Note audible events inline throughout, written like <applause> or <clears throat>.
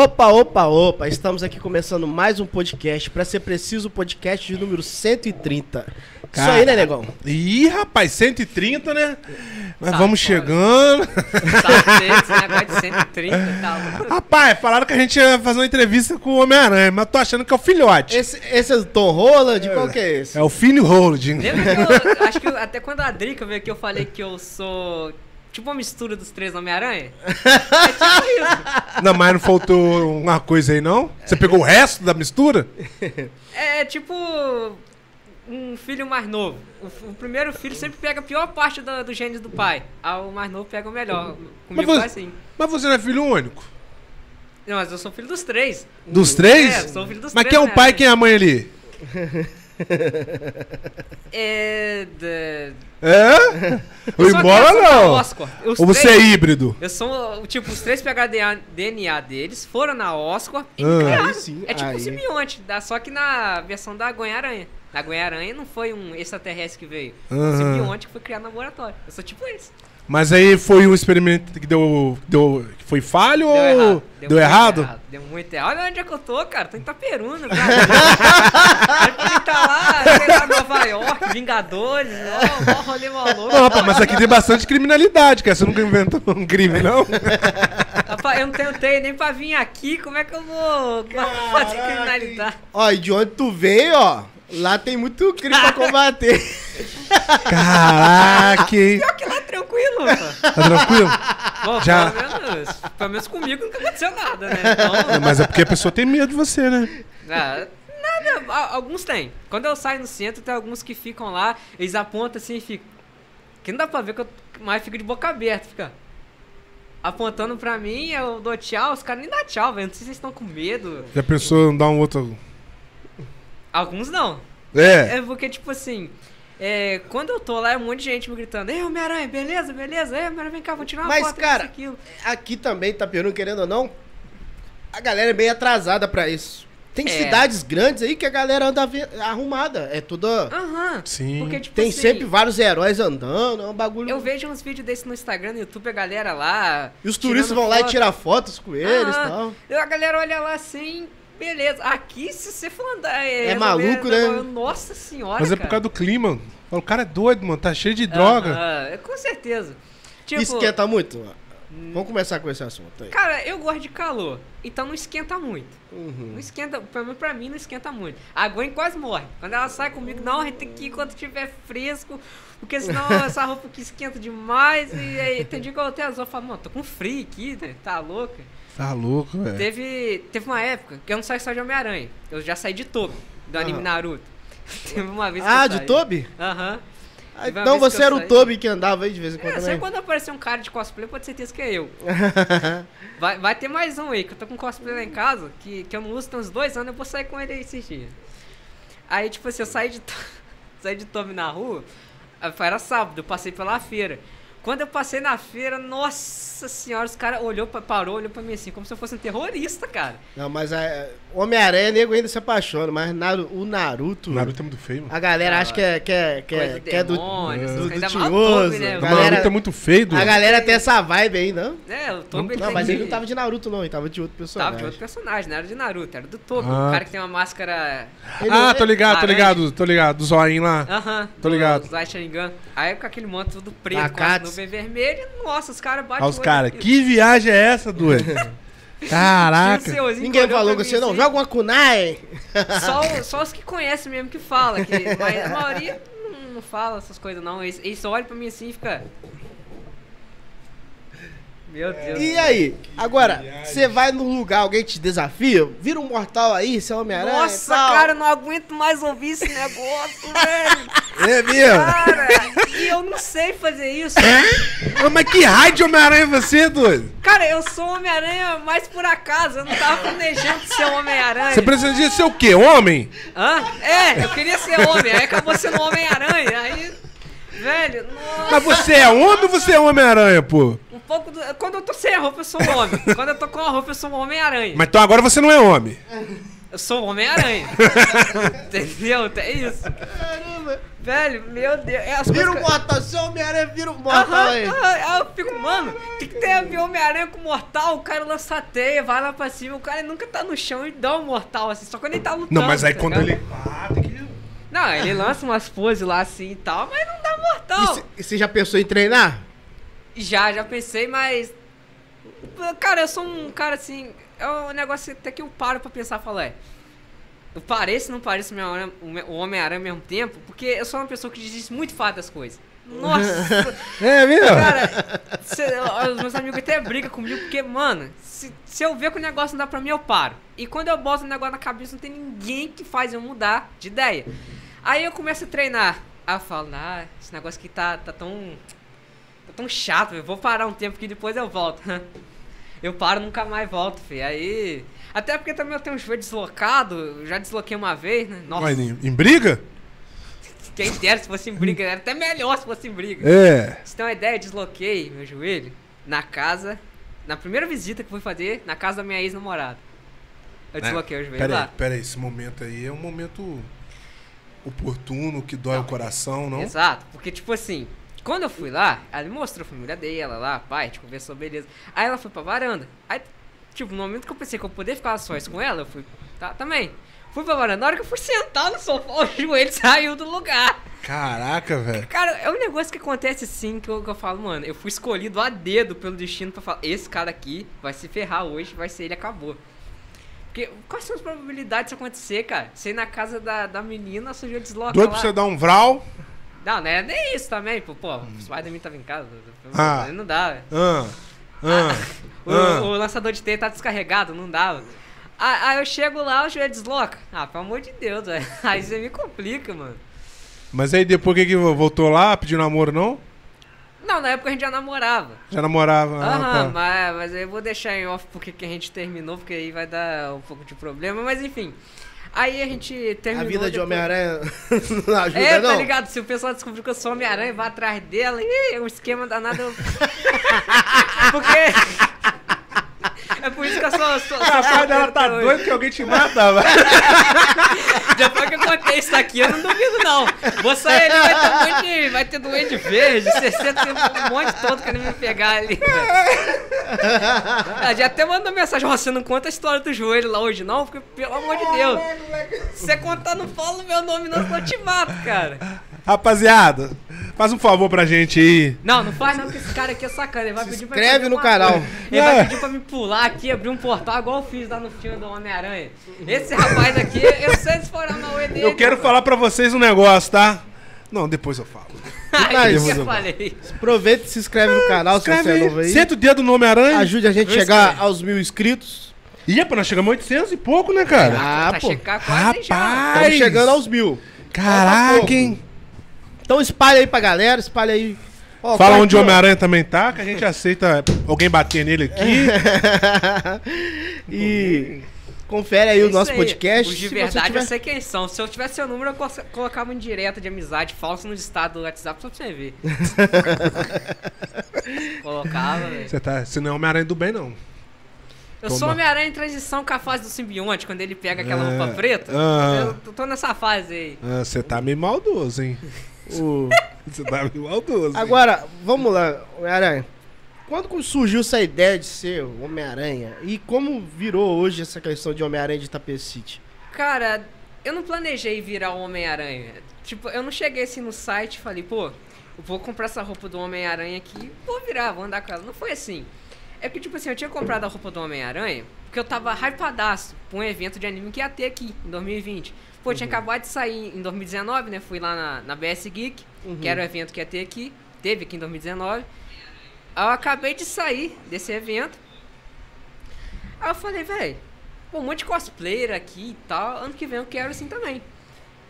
Opa, opa, opa, estamos aqui começando mais um podcast, pra ser preciso, o podcast de número 130. Isso aí, né, negão? Ih, rapaz, 130, né? Mas Tá vamos fora. chegando. Tá esse negócio de 130 e tal. Rapaz, falaram que a gente ia fazer uma entrevista com o Homem-Aranha, mas tô achando que é o filhote. Esse, esse é o Tom Holland? Qual que é esse? É o Finn Holding. Lembra que eu, acho que eu- até quando a Drica veio aqui eu falei que eu sou tipo uma mistura dos três Homem-Aranha? <laughs> É tipo isso. Não, mas não faltou uma coisa aí, não? Você pegou o resto da mistura? É tipo um filho mais novo. O, o primeiro filho sempre pega a pior parte do, do gênio do pai. Ah, o mais novo pega o melhor. Comigo você- foi assim. Mas você não é filho único? Não, mas eu sou filho dos três. Dos três? É, sou filho dos mas três, quem é o né? pai e quem é a mãe ali? <laughs> É. da- É? Ou Eu embora não? Oscar. Os Ou você é três- híbrido? Eu sou, tipo, os três pegaram DNA, deles, foram na Oscar e Ah. me criaram. Sim, é tipo aí. um simbionte, dá- só que na versão da Gwen-Aranha. Na Gwen-Aranha não foi um extraterrestre que veio. Foi um simbionte que foi criado no laboratório. Eu sou tipo esse. Mas aí foi um experimento que deu. deu foi falho Deu ou. errado. Deu, muito errado? Deu muito errado. Olha onde é que eu tô, cara. Tô em Itaperuna, cara. Aí pra tá lá, sei lá, Nova York, Vingadores, ó, mó rolê maluco. Não, rapaz, mas aqui tem bastante criminalidade, cara. Você nunca inventou um crime, não? Rapaz, eu não tenho treino nem pra vir aqui, como é que eu vou fazer criminalidade? Ó, e de onde tu veio, ó, lá tem muito crime pra combater. <laughs> Caraca, hein? Pior que lá tranquilo, rapaz. Tá tranquilo? Bom, Já- pelo, menos, pelo menos comigo nunca aconteceu nada, né? <laughs> Não, Então, mas é porque a pessoa tem medo de você, né? ah, nada, a- alguns tem. Quando eu saio no centro, tem alguns que ficam lá, eles apontam assim e ficam. Que não dá pra ver que eu mais fico de boca aberta, fica. Apontando pra mim, eu dou tchau, os caras nem dão tchau, velho. Não sei se vocês estão com medo. Já pensou em dar um outro. Alguns não. É. É porque, tipo assim, é, quando eu tô lá, é um monte de gente me gritando, Ei, Homem-Aranha, beleza, beleza, Ei, Homem-Aranha, vem cá, vou tirar uma Mas, foto, cara, isso, aquilo. Aqui também, Itaperuna, querendo ou não, a galera é meio atrasada pra isso. Tem É. cidades grandes aí que a galera anda arrumada. É tudo. Aham. Sim. Porque, tipo Tem assim, sempre vários heróis andando, é um bagulho. Eu vejo uns vídeos desses no Instagram, no YouTube, a galera lá. E os turistas vão lá e foto. tirar fotos com eles e tal. E A galera olha lá assim, beleza. Aqui, se você for andar. É maluco, né? Nossa senhora. Mas é por cara. causa do clima. O cara é doido, mano. Tá cheio de droga. Aham, com certeza. Tipo, Esquenta muito? Vamos começar com esse assunto aí. cara, eu gosto de calor, então não esquenta muito. Uhum. Não esquenta, pra mim, pra mim não esquenta muito. A Gwen quase morre. Quando ela sai comigo, não, a gente tem que ir quando tiver fresco, porque senão <laughs> essa roupa aqui esquenta demais. E aí tem dia que eu até azul, eu falo, mano, tô com frio aqui, né? tá louca? Tá louco, velho. Teve, teve uma época que eu não saí só de Homem-Aranha. Eu já saí de Tobi, do anime Aham. Naruto. <laughs> Teve uma vez que Ah, eu de. Toby? Aham. Ah, uma então você era o saí. Toby que andava aí de vez em quando É, sempre também. quando aparecer um cara de cosplay, pode ter certeza que é eu. <laughs> Vai, vai ter mais um aí, que eu tô com cosplay lá em casa, que, que eu não uso tem uns dois anos, eu vou sair com ele aí esses dias. Aí, tipo assim, eu saí de, <laughs> saí de Tommy na rua, era sábado, eu passei pela feira. Quando eu passei na feira, nossa senhora, os caras olhou pra, parou, olhou pra mim assim, como se eu fosse um terrorista, cara. Não, mas é, Homem-Aranha, nego ainda se apaixona, mas Naru- o Naruto. O Naruto é muito feio, mano. A galera Ah, acha que é, que é, que é, do que é do. demônio, do- do ainda mais o tinhoso. Né? O Naruto é muito feio, A doido. galera tem essa vibe aí, não? É, o Toby Não, tem mas ele não tava de Naruto, não, ele tava de outro Tava personagem. de outro personagem, não era de Naruto, era do Toby. Ah. O cara que tem uma máscara. Ele- Ah, tô ligado, tô ligado, tô ligado. Do zoinho lá. Aham. Tô ligado. Light Sharingan. Aí com aquele manto tudo preto, com as Akatsu. nuvens vermelhas. Nossa, os caras batem os aqui. Que viagem é essa, doido? <laughs> Caraca. Ninguém falou com você, não. assim, Joga uma kunai. Só, só os que conhecem mesmo que fala. Que, mas a maioria não, não fala essas coisas, não. Eles, eles só olham pra mim assim e fica. Meu Deus. E aí? Agora, você vai num lugar, alguém te desafia? Vira um mortal aí, seu Homem-Aranha. e Nossa, tal. cara, eu não aguento mais ouvir esse negócio, velho. <laughs> É mesmo? Cara, e eu não sei fazer isso. Ô, Mas que raio de Homem-Aranha é você, doido? Cara, eu sou Homem-Aranha mais por acaso. Eu não tava planejando ser Homem-Aranha. Você precisa ser o quê? Homem? Hã? É, eu queria ser homem, aí acabou sendo Homem-Aranha. Aí, velho, nossa. Mas você é homem ou você é Homem-Aranha, pô? Um pouco do... Quando eu tô sem a roupa, eu sou um homem. <laughs> Quando eu tô com a roupa, eu sou um Homem-Aranha. Mas então agora você não é homem. Eu sou um Homem-Aranha. <laughs> Entendeu? É isso. Caramba. Velho, meu Deus. É as Vira coisas um mortal, seu Homem-Aranha vira um mortal Aham, aí. aham, eu fico mano, o que, que tem a ver Homem-Aranha com mortal? O cara lança a teia, vai lá pra cima, o cara nunca tá no chão e dá um mortal, assim, só quando ele tá lutando. Não, mas aí tá quando ligado? ele. Ah, tem que. Não, ele lança umas poses lá assim e tal, mas não dá mortal. E você já pensou em treinar? Já, já pensei, mas. Cara, eu sou um cara assim. É um negócio até que eu paro pra pensar e falo, é. Eu pareço, não pareço o Homem-Aranha ao mesmo tempo, porque eu sou uma pessoa que desiste muito fácil das coisas. Nossa! É, viu? cara, cê- os meus amigos até brigam comigo, porque, mano, se, se eu ver que o negócio não dá pra mim, eu paro. E quando eu boto o negócio na cabeça, não tem ninguém que faz eu mudar de ideia. Aí eu começo a treinar. Aí eu falo, ah, esse negócio aqui tá, tá tão. tá tão chato, eu vou parar um tempo que depois eu volto. <laughs> Eu paro, nunca mais volto, filho. Aí. Até porque também eu tenho um joelho deslocado, já desloquei uma vez, né? Nossa, Mas em, em briga? Quem dera se fosse em briga, era até melhor se fosse em briga. É. Tem uma ideia, eu desloquei meu joelho na casa, na primeira visita que fui fazer, na casa da minha ex-namorada. Eu desloquei o joelho Pera aí, lá. pera aí, esse momento aí é um momento oportuno, que dói o coração, não? Exato, porque tipo assim, quando eu fui lá, ela me mostrou a família dela lá, pai, a gente conversou, beleza. Aí ela foi pra varanda. Aí, tipo, no momento que eu pensei que eu poderia ficar sós com ela, eu fui, tá, também. Fui pra varanda, na hora que eu fui sentar no sofá, o joelho <laughs> saiu do lugar. Caraca, velho. Cara, é um negócio que acontece assim que eu, que eu falo, mano, eu fui escolhido a dedo pelo destino pra falar, esse cara aqui vai se ferrar hoje, vai ser ele, acabou. Porque quais são as probabilidades disso acontecer, cara? Você ir na casa da, da menina, seu joelho desloca Doido pra você dar um vral. Não, não é nem isso também, pô. Pô, o Spider-Man tava em casa. Ah. Não dá, velho. Ah, ah, <laughs> O, ah. o lançador de teia tá descarregado, não dava. Aí, aí eu chego lá, o joelho desloca. Ah, pelo amor de Deus, velho. <laughs> Aí você me complica, mano. Mas aí depois que que voltou lá, pediu namoro, não? Não, na época a gente já namorava. Já namorava. ah, Aham, tá. mas, mas aí eu vou deixar em off porque que a gente terminou, porque aí vai dar um pouco de problema, mas enfim. Aí a gente terminou. A vida de depois- Homem-Aranha <laughs> não ajuda, É, não? tá ligado? Se o pessoal descobrir que eu sou Homem-Aranha, vai atrás dela, ih, é um esquema danado. eu- <laughs> Porque. É por isso que eu sou. sou, sou A cara dela tá doido que alguém te mata, velho. <laughs> Depois que eu contei isso aqui, eu não duvido, não. Vou sair ali, vai ter um monte de, vai ter doente verde, 60, um monte todo querendo me pegar ali. velho. Ela já até mandou mensagem, você não conta a história do joelho lá hoje, não? Porque, pelo amor de Deus, se você contar, não fala o meu nome, não, senão eu te mato, cara. Rapaziada, faz um favor pra gente aí. Não, não faz não, porque esse cara aqui é sacana. Ele vai pedir pra inscreve no uma canal. Ele É. vai pedir pra me pular aqui, abrir um portal, igual eu fiz lá no filme do Homem-Aranha. Esse rapaz aqui, eu sei se for na UE dele. Eu quero falar pra vocês um negócio, tá? Não, depois eu falo. Aí, Depois isso que eu falei. Aproveita e se inscreve no canal se você é novo aí. Senta o dedo no Homem-Aranha. Ajude a gente a chegar escrevo. aos mil inscritos. Ih, pô, nós chegamos a 800 e pouco, né, cara? Ah, pra pô. chegar quase já. Rapaz. Estamos chegando aos mil. Caraca, hein? Então espalha aí pra galera, espalha aí. Ó, Fala qual onde o ó. Homem-Aranha também tá, que a gente aceita alguém bater nele aqui. <laughs> e confere aí É o nosso aí. podcast. Os de verdade tiver... eu sei quem são. Se eu tivesse seu número, eu colo- colocava um direto de amizade falso no estado do WhatsApp só pra você ver. <laughs> colocava, velho. Você tá, você não é Homem-Aranha do bem, não. Eu Toma. sou Homem-Aranha em transição com a fase do simbionte, quando ele pega aquela É. roupa preta. Ah. Eu tô nessa fase aí. Ah, Você tá meio maldoso, hein? <laughs> O- <laughs> Você tá meio maldoso. hein? Agora, vamos lá, Homem-Aranha. Quando surgiu essa ideia de ser Homem-Aranha? E como virou hoje essa questão de Homem-Aranha de Tapecite? Cara, eu não planejei virar o Homem-Aranha. Tipo, eu não cheguei assim no site e falei, pô, eu vou comprar essa roupa do Homem-Aranha aqui, vou virar, vou andar com ela. Não foi assim. É que, tipo assim, eu tinha comprado a roupa do Homem-Aranha porque eu tava hypadaço pra um evento de anime que ia ter aqui em 2020. Pô, tinha acabado de sair em 2019, né? Fui lá na, na BS Geek, que era o evento que ia ter aqui. Teve aqui em 2019. Aí eu acabei de sair desse evento. Aí eu falei, velho, um monte de cosplayer aqui e tal. Ano que vem eu quero assim também.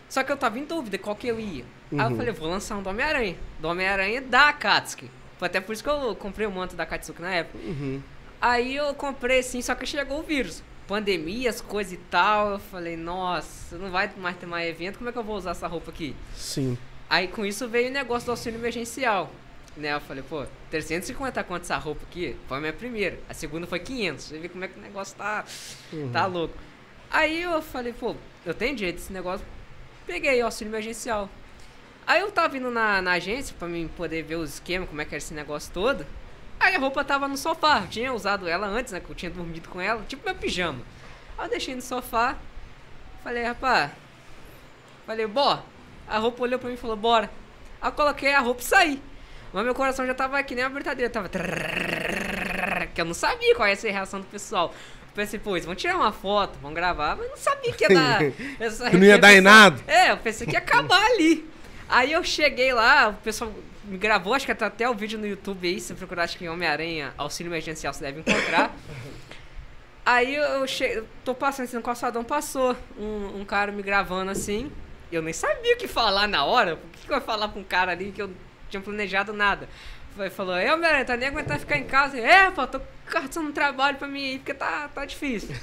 Só que eu tava em dúvida qual que eu ia. Aí eu falei, vou lançar um do Homem-Aranha. Do Homem-Aranha da Akatsuki. Foi até por isso que eu comprei o manto da Akatsuki na época. Uhum. Aí eu comprei assim, só que chegou o vírus. Pandemia, as coisas e tal. Eu falei, nossa, não vai mais ter mais evento, como é que eu vou usar essa roupa aqui? Sim. Aí com isso veio o negócio do auxílio emergencial. Né? Eu falei, pô, 350 conto essa roupa aqui foi a minha primeira. A segunda foi 500. Você vê como é que o negócio tá, tá louco. Aí eu falei, pô, eu tenho direito desse negócio. Peguei o auxílio emergencial. Aí eu tava indo na, na agência pra mim poder ver os esquemas, como é que era esse negócio todo. Aí a roupa tava no sofá. Eu tinha usado ela antes, né? Que eu tinha dormido com ela, tipo meu pijama. Aí eu deixei no sofá. Falei, rapaz. Falei, bó. A roupa olhou pra mim e falou, bora. Aí eu coloquei a roupa e saí. Mas meu coração já tava aqui nem uma britadeira. Tava. Que eu não sabia qual ia ser a reação do pessoal. Eu pensei, pô, vão tirar uma foto, vão gravar, mas não sabia que ia dar. essa não ia dar em nada. É, eu pensei que ia acabar ali. Aí eu cheguei lá, o pessoal gravou, acho que tá até o vídeo no YouTube aí, se você procurar, acho que em Homem-Aranha, auxílio emergencial, você deve encontrar. <laughs> Aí eu cheguei, tô passando assim no calçadão, passou um, um cara me gravando assim. Eu nem sabia o que falar na hora. Por que, que eu ia falar pra um cara ali que eu não tinha planejado nada? Foi, falou, é, Homem-Aranha, tá nem aguentando ficar em casa. É, pô, tô caçando um trabalho pra mim aí, porque tá, tá difícil.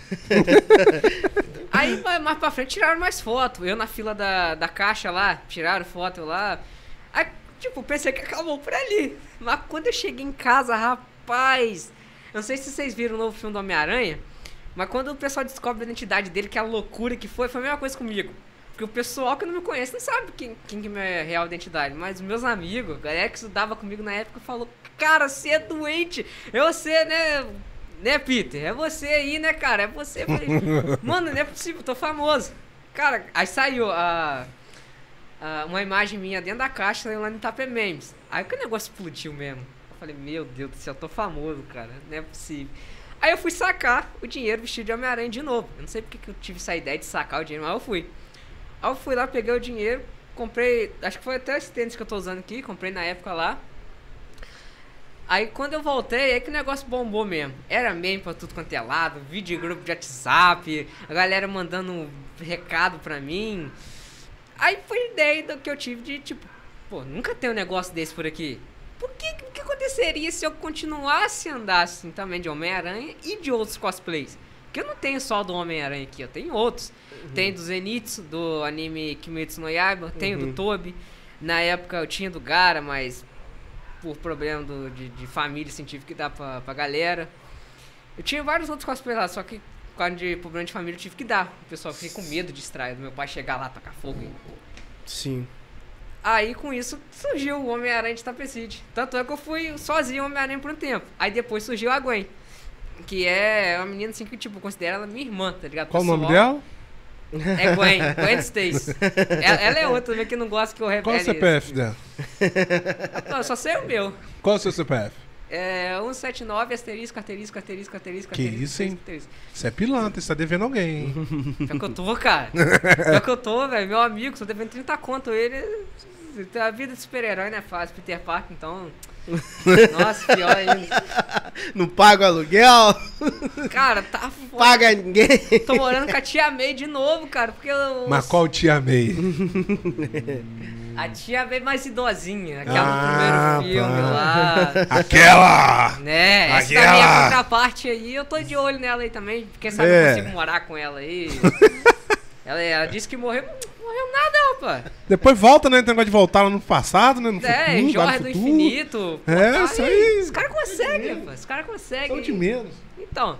<laughs> Aí mais mais pra frente tiraram mais foto. Eu na fila da, da caixa lá, tiraram foto lá. Aí, tipo, pensei que acabou por ali. Mas quando eu cheguei em casa, rapaz. Eu não sei se vocês viram o novo filme do Homem-Aranha. Mas quando o pessoal descobre a identidade dele, que é a loucura que foi, foi a mesma coisa comigo. Porque o pessoal que não me conhece não sabe quem, quem que é minha real identidade. Mas meus amigos, a galera que estudava comigo na época, falou: Cara, você é doente. Eu você, né? Né, Peter? É você aí, né, cara? É você. Mano, não é possível, tô famoso. Cara, aí saiu a, a- uma imagem minha dentro da caixa lá no Tapé Memes. Aí que o negócio explodiu mesmo. Eu falei, meu Deus do céu, eu tô famoso, cara. Não é possível. Aí eu fui sacar o dinheiro vestido de Homem-Aranha de novo. Eu não sei porque que eu tive essa ideia de sacar o dinheiro, mas eu fui. Aí eu fui lá, peguei o dinheiro, comprei. Acho que foi até esse tênis que eu tô usando aqui, comprei na época lá. Aí quando eu voltei, aí que o negócio bombou mesmo. Era meme pra tudo quanto é lado, vídeo grupo de WhatsApp, a galera mandando um recado pra mim. Aí foi a ideia do que eu tive de tipo, pô, nunca tem um negócio desse por aqui. Por que, o que aconteceria se eu continuasse a andar assim também de Homem-Aranha e de outros cosplays? Porque eu não tenho só do Homem-Aranha aqui, eu tenho outros. Tem do Zenitsu, do anime Kimetsu no Yaiba, tenho do Tobi. Na época eu tinha do Gara, mas por problema do- de, de família tive que dar pra, pra galera. Eu tinha vários outros cosplays lá, só que por causa de problema de família eu tive que dar. O pessoal fiquei com medo de extrair, do meu pai chegar lá, tacar fogo e Sim. Aí com isso surgiu o Homem-Aranha de Tapecide. Tanto é que eu fui sozinho Homem-Aranha por um tempo. Aí depois surgiu a Gwen. Que é uma menina assim que, tipo, eu considero ela minha irmã, tá ligado? Qual o nome dela? É Gwen, <laughs> Gwen Stacy. ela, ela é outra também que não gosta que eu revele. Qual o CPF dela? Não, só sei o meu. Qual o seu CPF? É 179, asterisco, asterisco, asterisco, asterisco, Que asterisco. isso, hein? asterisco. Você é pilantra, você tá devendo alguém, hein? <laughs> Pior que eu tô, cara. Pior que eu tô, velho. Meu amigo, só devendo 30 conto. Ele. A vida de super-herói não é fácil, Peter Parker, então. <laughs> Nossa, pior ainda. Não paga o aluguel, Cara, tá foda. paga ninguém. Tô morando com a tia May de novo, cara, porque eu, Mas qual te amei? <laughs> a tia May mais idosinha, aquela Ah, do primeiro filme pá. lá. Aquela! Né, essa Aquela. também é contraparte aí, eu tô de olho nela aí também, porque sabe É. eu consigo morar com ela aí. <laughs> ela, ela disse que morreu, não morreu nada, rapaz. Depois volta, né? Tem negócio de voltar lá no passado, né? No É, futuro, Jorge do futuro. Infinito. É, tá isso aí. Os caras conseguem, rapaz, os caras São conseguem. de menos. Então,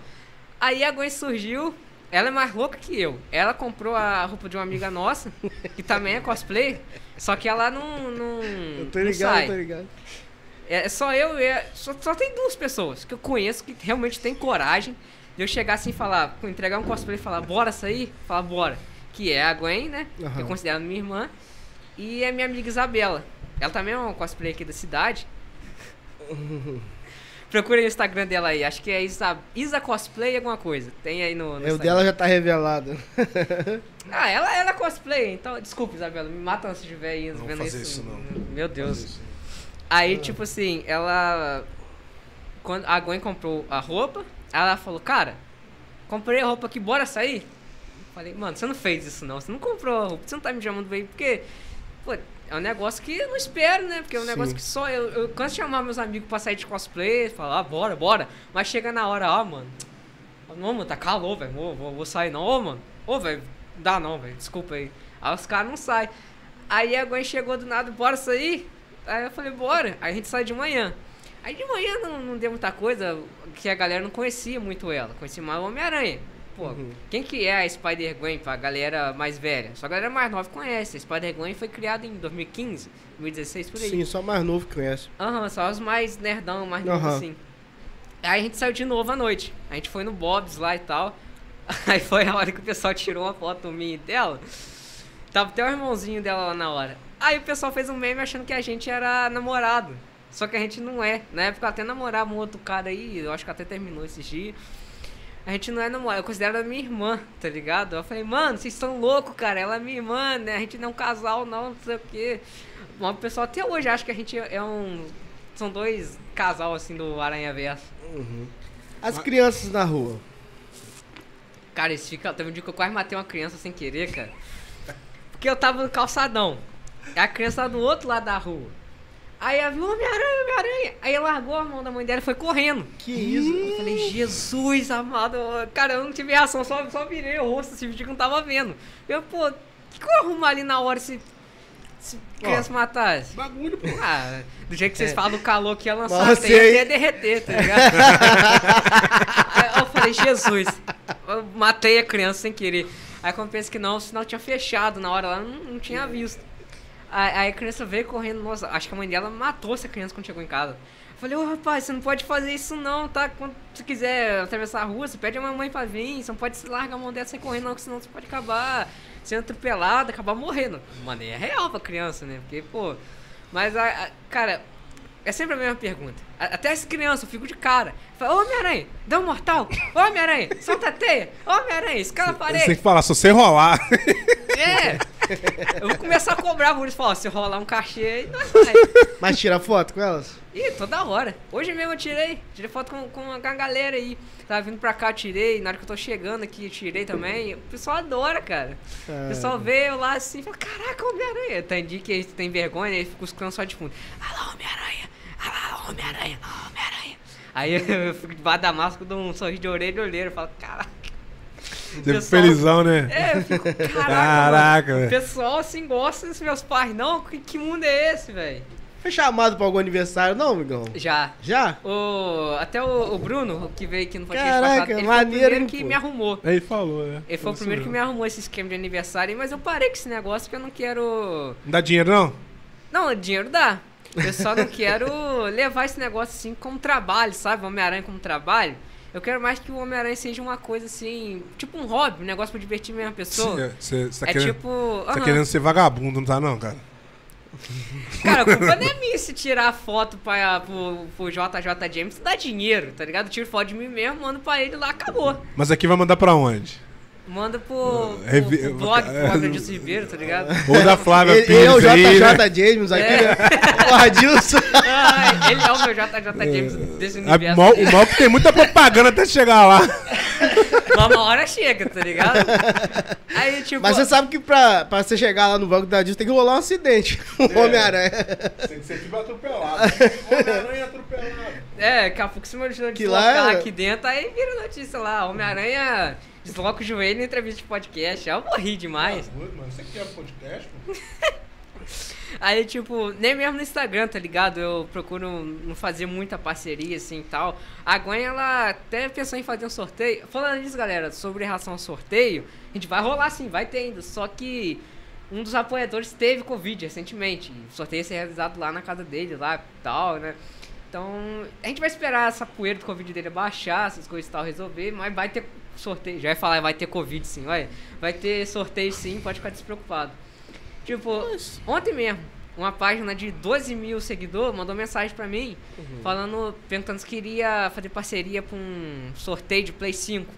aí a Gwen surgiu. Ela é mais louca que eu. Ela comprou a roupa de uma amiga nossa, que também é cosplay, só que ela não. não Eu tô não ligado, sai. eu tô ligado. É só eu a- Só, só tem duas pessoas que eu conheço que realmente tem coragem de eu chegar assim e falar, entregar um cosplay e falar, bora sair? Falar, bora. Que é a Gwen, né? Que eu considero minha irmã. E a minha amiga Isabela. Ela também é uma cosplay aqui da cidade. <laughs> Procura o Instagram dela aí. Acho que é Isa, Isa Cosplay alguma coisa. Tem aí no, no o dela já tá revelado. <laughs> Ah, ela, ela é cosplay. Então, desculpa, Isabela. Me mata se estiver aí Não vendo fazer isso. isso, não. Meu Deus. Aí, tipo assim, ela. Quando a Gwen comprou a roupa, ela falou, cara, comprei a roupa aqui, bora sair? Falei, mano, você não fez isso não, você não comprou a roupa, você não tá me chamando pra ir, porque, pô, é um negócio que eu não espero, né? Porque é um Sim. negócio que só eu, eu canso de chamar meus amigos pra sair de cosplay, falar, ah, bora, bora. Mas chega na hora, ah, mano, não, mano, tá calor, velho, vou, vou, vou sair não, ô, mano, ô, velho, dá não, velho, desculpa aí. Aí os caras não saem. Aí a Gwen chegou do nada, bora sair? Aí eu falei, bora. Aí a gente sai de manhã. Aí de manhã não, não deu muita coisa, que a galera não conhecia muito ela. Conhecia mais o Homem-Aranha. Pô, Uhum. quem que é a Spider-Gwen pra galera mais velha? Só a galera mais nova conhece. A Spider-Gwen foi criada em 2015, 2016, por aí. Sim, só mais novo que conhece. Aham, só os mais nerdão, mais novos Aham. assim. Aí a gente saiu de novo à noite. A gente foi no Bob's lá e tal. <laughs> Aí foi a hora que o pessoal tirou uma foto minha e dela. Tava até o irmãozinho dela lá na hora. Aí o pessoal fez um meme achando que a gente era namorado. Só que a gente não é. Na época eu até namorava um outro cara aí, eu acho que até terminou esses dias. A gente não é namorado, eu considero ela minha irmã, tá ligado? Eu falei, mano, vocês estão loucos, cara. Ela é minha irmã, né? A gente não é um casal, não, não sei o quê. Mas o pessoal até hoje acha que a gente é um. São dois casal assim do Aranha Verso. As crianças na rua. Cara, esse fica. Teve um dia que eu quase matei uma criança sem querer, cara. Porque eu tava no calçadão. E a criança tava do outro lado da rua. Aí ela viu Homem-Aranha, Homem-Aranha. Aí ela largou a mão da mãe dela e foi correndo. Que isso? Eu falei, Jesus amado. Cara, eu não tive reação, só, só virei o rosto, esse vídeo que não tava vendo. Eu, pô, o que, que eu arrumar ali na hora se, se criança matasse? Bagulho, pô. Ah, do jeito que vocês falam do calor que ia lançar, ia até derreter, tá ligado? <laughs> Aí eu falei, Jesus, eu matei a criança sem querer. Aí quando eu penso que não, o sinal tinha fechado na hora lá, não, não tinha visto. Aí, a criança veio correndo, nossa, acho que a mãe dela matou essa criança quando chegou em casa. Eu falei, ô rapaz, você não pode fazer isso não, tá? Quando você quiser atravessar a rua, você pede a mamãe pra vir, você não pode se largar a mão dela sem correr não, que senão você pode acabar sendo atropelado, acabar morrendo. Mano, é real pra criança, né? Porque, pô... Mas, a, a- cara, é sempre a mesma pergunta. Até as crianças, eu fico de cara. Fala, ô Homem-Aranha, dá um mortal. Ô Homem-Aranha, solta a teia. Ô Homem-Aranha, escala a Você tem parede. que falar, se você rolar. <laughs> É. Eu vou começar a cobrar por isso. Falar, ó, se rolar um cachê aí, nós vai. Mas tira foto com elas? Ih, toda hora. Hoje mesmo eu tirei. Tirei foto com, com a galera aí. Tava vindo pra cá, eu tirei. Na hora que eu tô chegando aqui, eu tirei também. O pessoal adora, cara. O pessoal vê eu lá assim e fala, caraca, Homem-Aranha. Tem dia que eles têm vergonha, eles ficam escutando só de fundo. Ah lá, Homem-Aranha. Ah lá, Homem-Aranha. Homem-Aranha. Aí <laughs> eu fico debaixo da máscara, dou um sorriso de orelha e olheiro. Eu falo, caraca. Você pessoal- felizão, né? É, eu fico, <laughs> caraca, Caraca. O pessoal assim gosta dos meus pais. Não, que, que mundo é esse, velho? Foi chamado pra algum aniversário, não, amigão? Já. Já? O, até o, o Bruno, que veio aqui no podcast Caraca, passado, ele maneiro, foi o primeiro que pô? me arrumou. Ele falou, né? Ele foi o primeiro que me mesmo. arrumou esse esquema de aniversário, mas eu parei com esse negócio que eu não quero. Não dá dinheiro, não? Não, dinheiro dá. Eu só não quero levar esse negócio assim como trabalho, sabe? Homem-Aranha como trabalho. Eu quero mais que o Homem-Aranha seja uma coisa assim, tipo um hobby, um negócio pra divertir a mesma pessoa. Você você tá, É querendo, tipo. você tá querendo ser vagabundo, não tá não, cara? Cara, a culpa <laughs> não é minha se tirar foto pra, pro, pro JJ James dá dinheiro, tá ligado? Eu tiro foto de mim mesmo, mando pra ele lá, acabou. Mas aqui vai mandar pra onde? Manda pro, pro, Revi- pro blog, é, pro <laughs> Adilson Ribeiro, tá ligado? Ou da Flávia Ele, Pires ele é o aí, né? JJ James aqui, É. né? <laughs> O Adilson. Ah, ele é o meu JJ James desse A- universo. mal- o mal é que tem muita propaganda até chegar lá. <laughs> Mas uma hora chega, tá ligado? Aí, tipo. Mas você sabe que pra, pra você chegar lá no banco da Adilson tem que rolar um acidente. O Homem-Aranha. Tem que ser tipo atropelado. Homem-Aranha atropelado. É, daqui a pouco se Que deslocar lá- aqui dentro, aí vira notícia lá. Homem-Aranha desloca o joelho em entrevista de podcast. Eu morri demais. Mano, você quer podcast? <laughs> Aí, tipo, nem mesmo no Instagram, tá ligado? Eu procuro não fazer muita parceria, assim, e tal. A Gwen, ela até pensou em fazer um sorteio. Falando nisso, galera, sobre relação ao sorteio, a gente vai rolar sim, vai ter ainda. Só que um dos apoiadores teve Covid recentemente. O sorteio ia ser realizado lá na casa dele, lá e tal, né? Então, a gente vai esperar essa poeira do Covid dele baixar, essas coisas e tal, resolver, mas vai ter sorteio. Já ia falar, vai ter Covid sim, vai. Vai ter sorteio sim, pode ficar despreocupado. Tipo, ontem mesmo, uma página de 12 mil seguidores mandou mensagem pra mim, falando, perguntando se queria fazer parceria pra um sorteio de Play 5.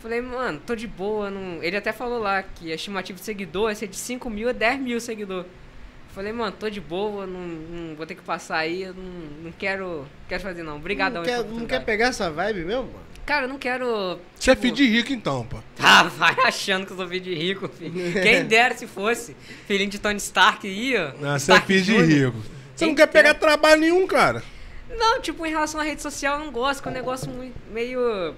Falei, mano, tô de boa. Não... Ele até falou lá que a estimativa de seguidor ia ser de 5 mil a 10 mil seguidores. Falei, mano, tô de boa, não, não vou ter que passar aí, não, não quero, quero fazer não. Obrigadão. Não quer, não quer pegar essa vibe mesmo, mano? Cara, eu não quero. Você é tipo, filho de rico então, pô. <laughs> Ah, vai achando que eu sou filho de rico, filho. Quem <laughs> dera se fosse. Filhinho de Tony Stark aí, ó. Não, você é filho de rico. Você não quer pegar quer? trabalho nenhum, cara. Não, tipo, em relação à rede social, eu não gosto, que é um negócio muito, meio.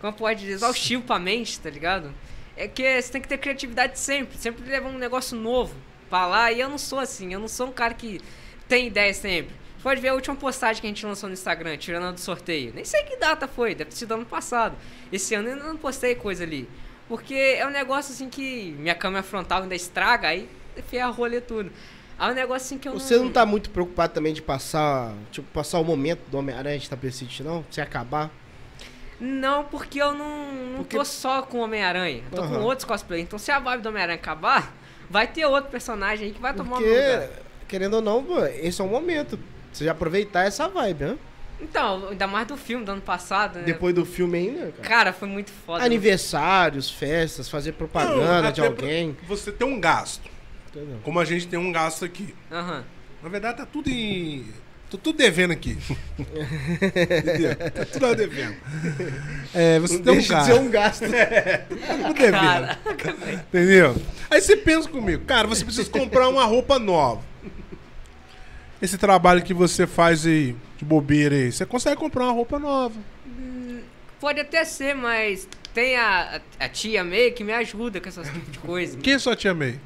Como pode dizer? Exaustivo pra mente, tá ligado? É que você tem que ter criatividade sempre, sempre levar um negócio novo pra lá, e eu não sou assim, eu não sou um cara que tem ideia sempre. Você pode ver a última postagem que a gente lançou no Instagram, tirando a do sorteio. Nem sei que data foi, deve ter sido ano passado. Esse ano eu ainda não postei coisa ali. Porque é um negócio assim que minha câmera frontal ainda estraga, aí ferra a rolha tudo. Aí um negócio assim que eu Você não tá muito preocupado também de passar, tipo, passar o momento do Homem-Aranha de Tapete City, não? Se acabar? Não, porque eu não, não Porque- tô só com o Homem-Aranha. Tô Aham. com outros cosplays. Então se a vibe do Homem-Aranha acabar, vai ter outro personagem aí que vai tomar Porque, lugar. querendo ou não, esse é o momento. Você já aproveitar essa vibe, né? Então, ainda mais do filme do ano passado, né? Depois do filme ainda, cara. Cara, foi muito foda. Aniversários, festas, fazer propaganda Não, de alguém. Você tem um gasto. Entendeu? Como a gente tem um gasto aqui. Aham. Na verdade, tá tudo em. Tô tudo devendo aqui. <laughs> Entendeu? Tá tudo devendo. É, você tem um Deixa de gasto. um gasto. <laughs> Tudo devendo. Caraca, <laughs> velho. Entendeu? Aí você pensa comigo, cara, você precisa comprar uma roupa nova. Esse trabalho que você faz aí, de bobeira aí, você consegue comprar uma roupa nova. Pode até ser, mas tem a, a, tia May que me ajuda com essas tipo de coisa. Quem só te amei?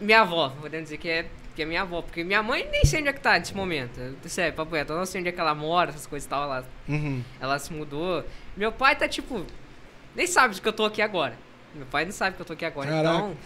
Minha avó, podemos dizer que é, que é minha avó. Porque minha mãe nem sei onde é que tá nesse momento. Sério, papo reto, eu não sei onde é que ela mora, essas coisas e tal. Ela, Uhum. ela se mudou. Meu pai tá tipo. Nem sabe que eu tô aqui agora. Meu pai não sabe que eu tô aqui agora. Caraca. Então.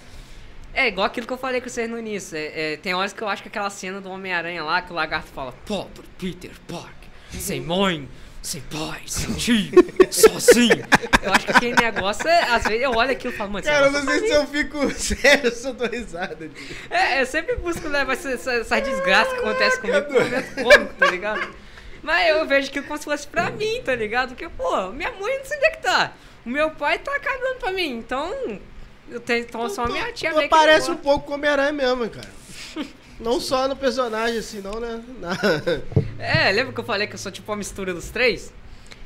É igual aquilo que eu falei com vocês no início. É, é, tem horas que eu acho que aquela cena do Homem-Aranha lá, que o lagarto fala: Pobre Peter Parker, sem mãe, sem pai, sem <laughs> tio, sozinho. Eu acho que aquele negócio, é, às vezes eu olho aquilo e falo, mano, Cara, eu não sei se eu fico <laughs> sério, eu só dou risada. é, eu sempre busco levar essa, essa, essa desgraça que acontece comigo pro momento cômico, tá ligado? Mas eu vejo aquilo como se fosse pra mim, tá ligado? Porque, pô, minha mãe não sei onde é que tá. O meu pai tá cagando pra mim, então. Eu tenho então só a minha tia Tu parece um pouco com o Homem-Aranha mesmo, cara. Não só no personagem, assim, não, né? Na- <laughs> É, lembra que eu falei que eu sou tipo uma mistura dos três?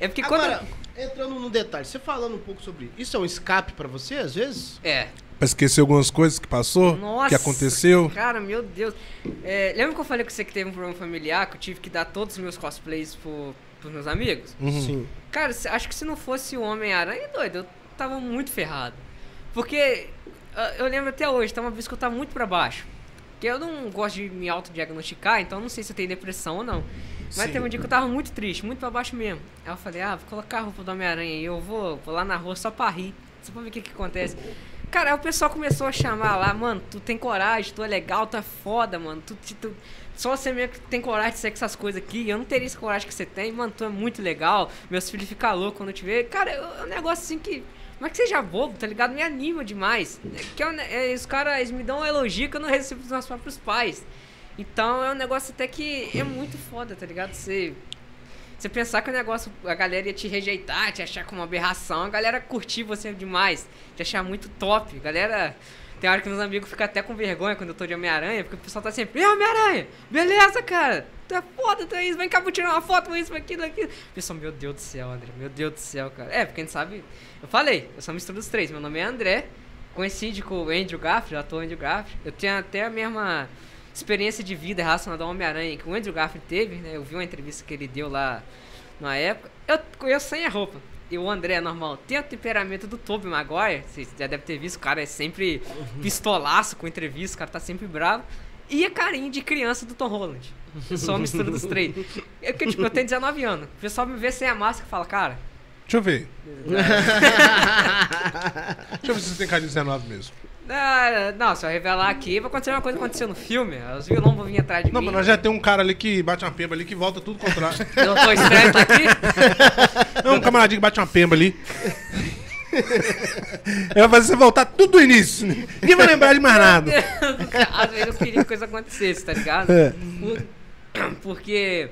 É porque quando. Agora, entrando no detalhe, você falando um pouco sobre isso, isso é um escape pra você, às vezes? É. Pra esquecer algumas coisas que passou, Nossa. que aconteceu. Cara, meu Deus. É, lembra que eu falei com você que teve um problema familiar, que eu tive que dar todos os meus cosplays pro, pros meus amigos? Uhum. Sim. Cara, acho que se não fosse o Homem-Aranha, doido, eu tava muito ferrado. Porque ah, eu lembro até hoje, tá uma vez que eu tava muito pra baixo. Porque eu não gosto de me autodiagnosticar, então eu não sei se eu tenho depressão ou não. Mas Sim. teve um dia que eu tava muito triste, muito pra baixo mesmo. Aí eu falei, ah, vou colocar a roupa do Homem-Aranha aí, eu vou, vou lá na rua só pra rir, só pra ver o que que acontece. Cara, aí o pessoal começou a chamar lá, mano, tu tem coragem, tu é legal, tu é foda, mano. Tu, tu- tu- só você mesmo que tem coragem de ser com essas coisas aqui. Eu não teria essa coragem que você tem, mano, tu é muito legal. Meus filhos ficam loucos quando te vê. Cara, é um negócio assim que. Não é que seja bobo, tá ligado? Me anima demais. É Que é ne- é, os caras me dão um elogio que eu não recebo dos meus próprios pais. Então é um negócio até que é muito foda, tá ligado? Você. Você pensar que o negócio, a galera ia te rejeitar, te achar como uma aberração, a galera curtir você demais, te achar muito top. A galera. Tem hora que meus amigos ficam até com vergonha quando eu tô de Homem-Aranha, porque o pessoal tá sempre, Homem-Aranha? Beleza, cara? Tu é foda, tu é isso, vem cá, vou tirar uma foto, isso, aquilo, aquilo. O pessoal, meu Deus do céu, André, meu Deus do céu, cara. É, porque a gente sabe. Eu falei, eu sou mistura dos três. Meu nome é André, coincide com o Andrew Garfield, o ator Andrew Garfield. Eu tenho até a mesma experiência de vida relacionada ao Homem-Aranha que o Andrew Garfield teve, né? Eu vi uma entrevista que ele deu lá na época. Eu conheço sem a roupa. E o André é normal. Tem o temperamento do Tobey Maguire. Vocês já devem ter visto. O cara é sempre pistolaço com entrevista. O cara tá sempre bravo. E a carinha de criança do Tom Holland. Eu sou uma mistura dos três. É porque, tipo, eu tenho 19 anos. O pessoal me vê sem a máscara e fala, cara... Deixa eu ver. <laughs> Deixa eu ver se você tem cara de 19 mesmo. Ah, não, se eu revelar aqui, vai acontecer uma coisa que aconteceu no filme. Os vilões vão vir atrás de Não, mim. mas nós já tem um cara ali que bate uma pemba ali que volta tudo contrário. <laughs> Eu tô estranho aqui. <laughs> Não, um camaradinho que bate uma pemba ali. Ele vai fazer você voltar tudo do início. Ninguém vai lembrar de mais nada. Às vezes eu queria que coisa acontecesse, tá ligado? É. Por- <coughs> Porque.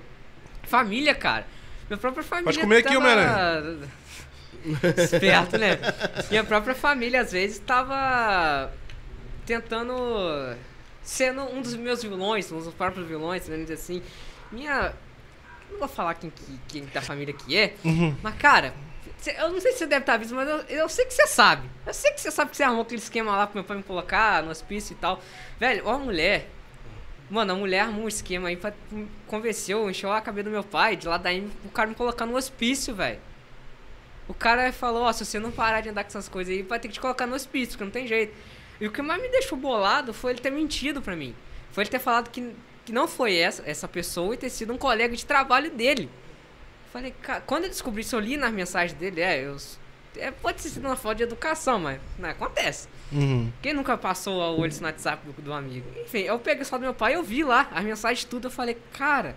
Família, cara. Minha própria família. Pode comer aqui. Homem-Aranha. Esperto, né? Minha própria família, às vezes, tava tentando. Sendo um dos meus vilões, um dos próprios vilões, vamos dizer assim. Minha. Não vou falar quem, que- quem da família que é, Uhum. mas, cara, eu não sei se você deve estar visto, mas eu, eu sei que você sabe. Eu sei que você sabe que você arrumou aquele esquema lá pro meu pai me colocar no hospício e tal. Velho, ó a mulher. Mano, a mulher armou um esquema aí pra convenceu, encheu a cabeça do meu pai, de lá daí o cara me colocar no hospício, velho. O cara falou, ó, se você não parar de andar com essas coisas aí, vai ter que te colocar no hospício, porque não tem jeito. E o que mais me deixou bolado foi ele ter mentido pra mim. Foi ele ter falado que, que não foi essa, essa pessoa e ter sido um colega de trabalho dele. Falei, cara, quando eu descobri isso, eu li nas mensagens dele, é, eu. É, pode sido uma falta de educação, mas não, acontece. Uhum. Quem nunca passou o olho no WhatsApp do, do amigo? Enfim, eu peguei só do meu pai, eu vi lá as mensagens tudo, eu falei, cara,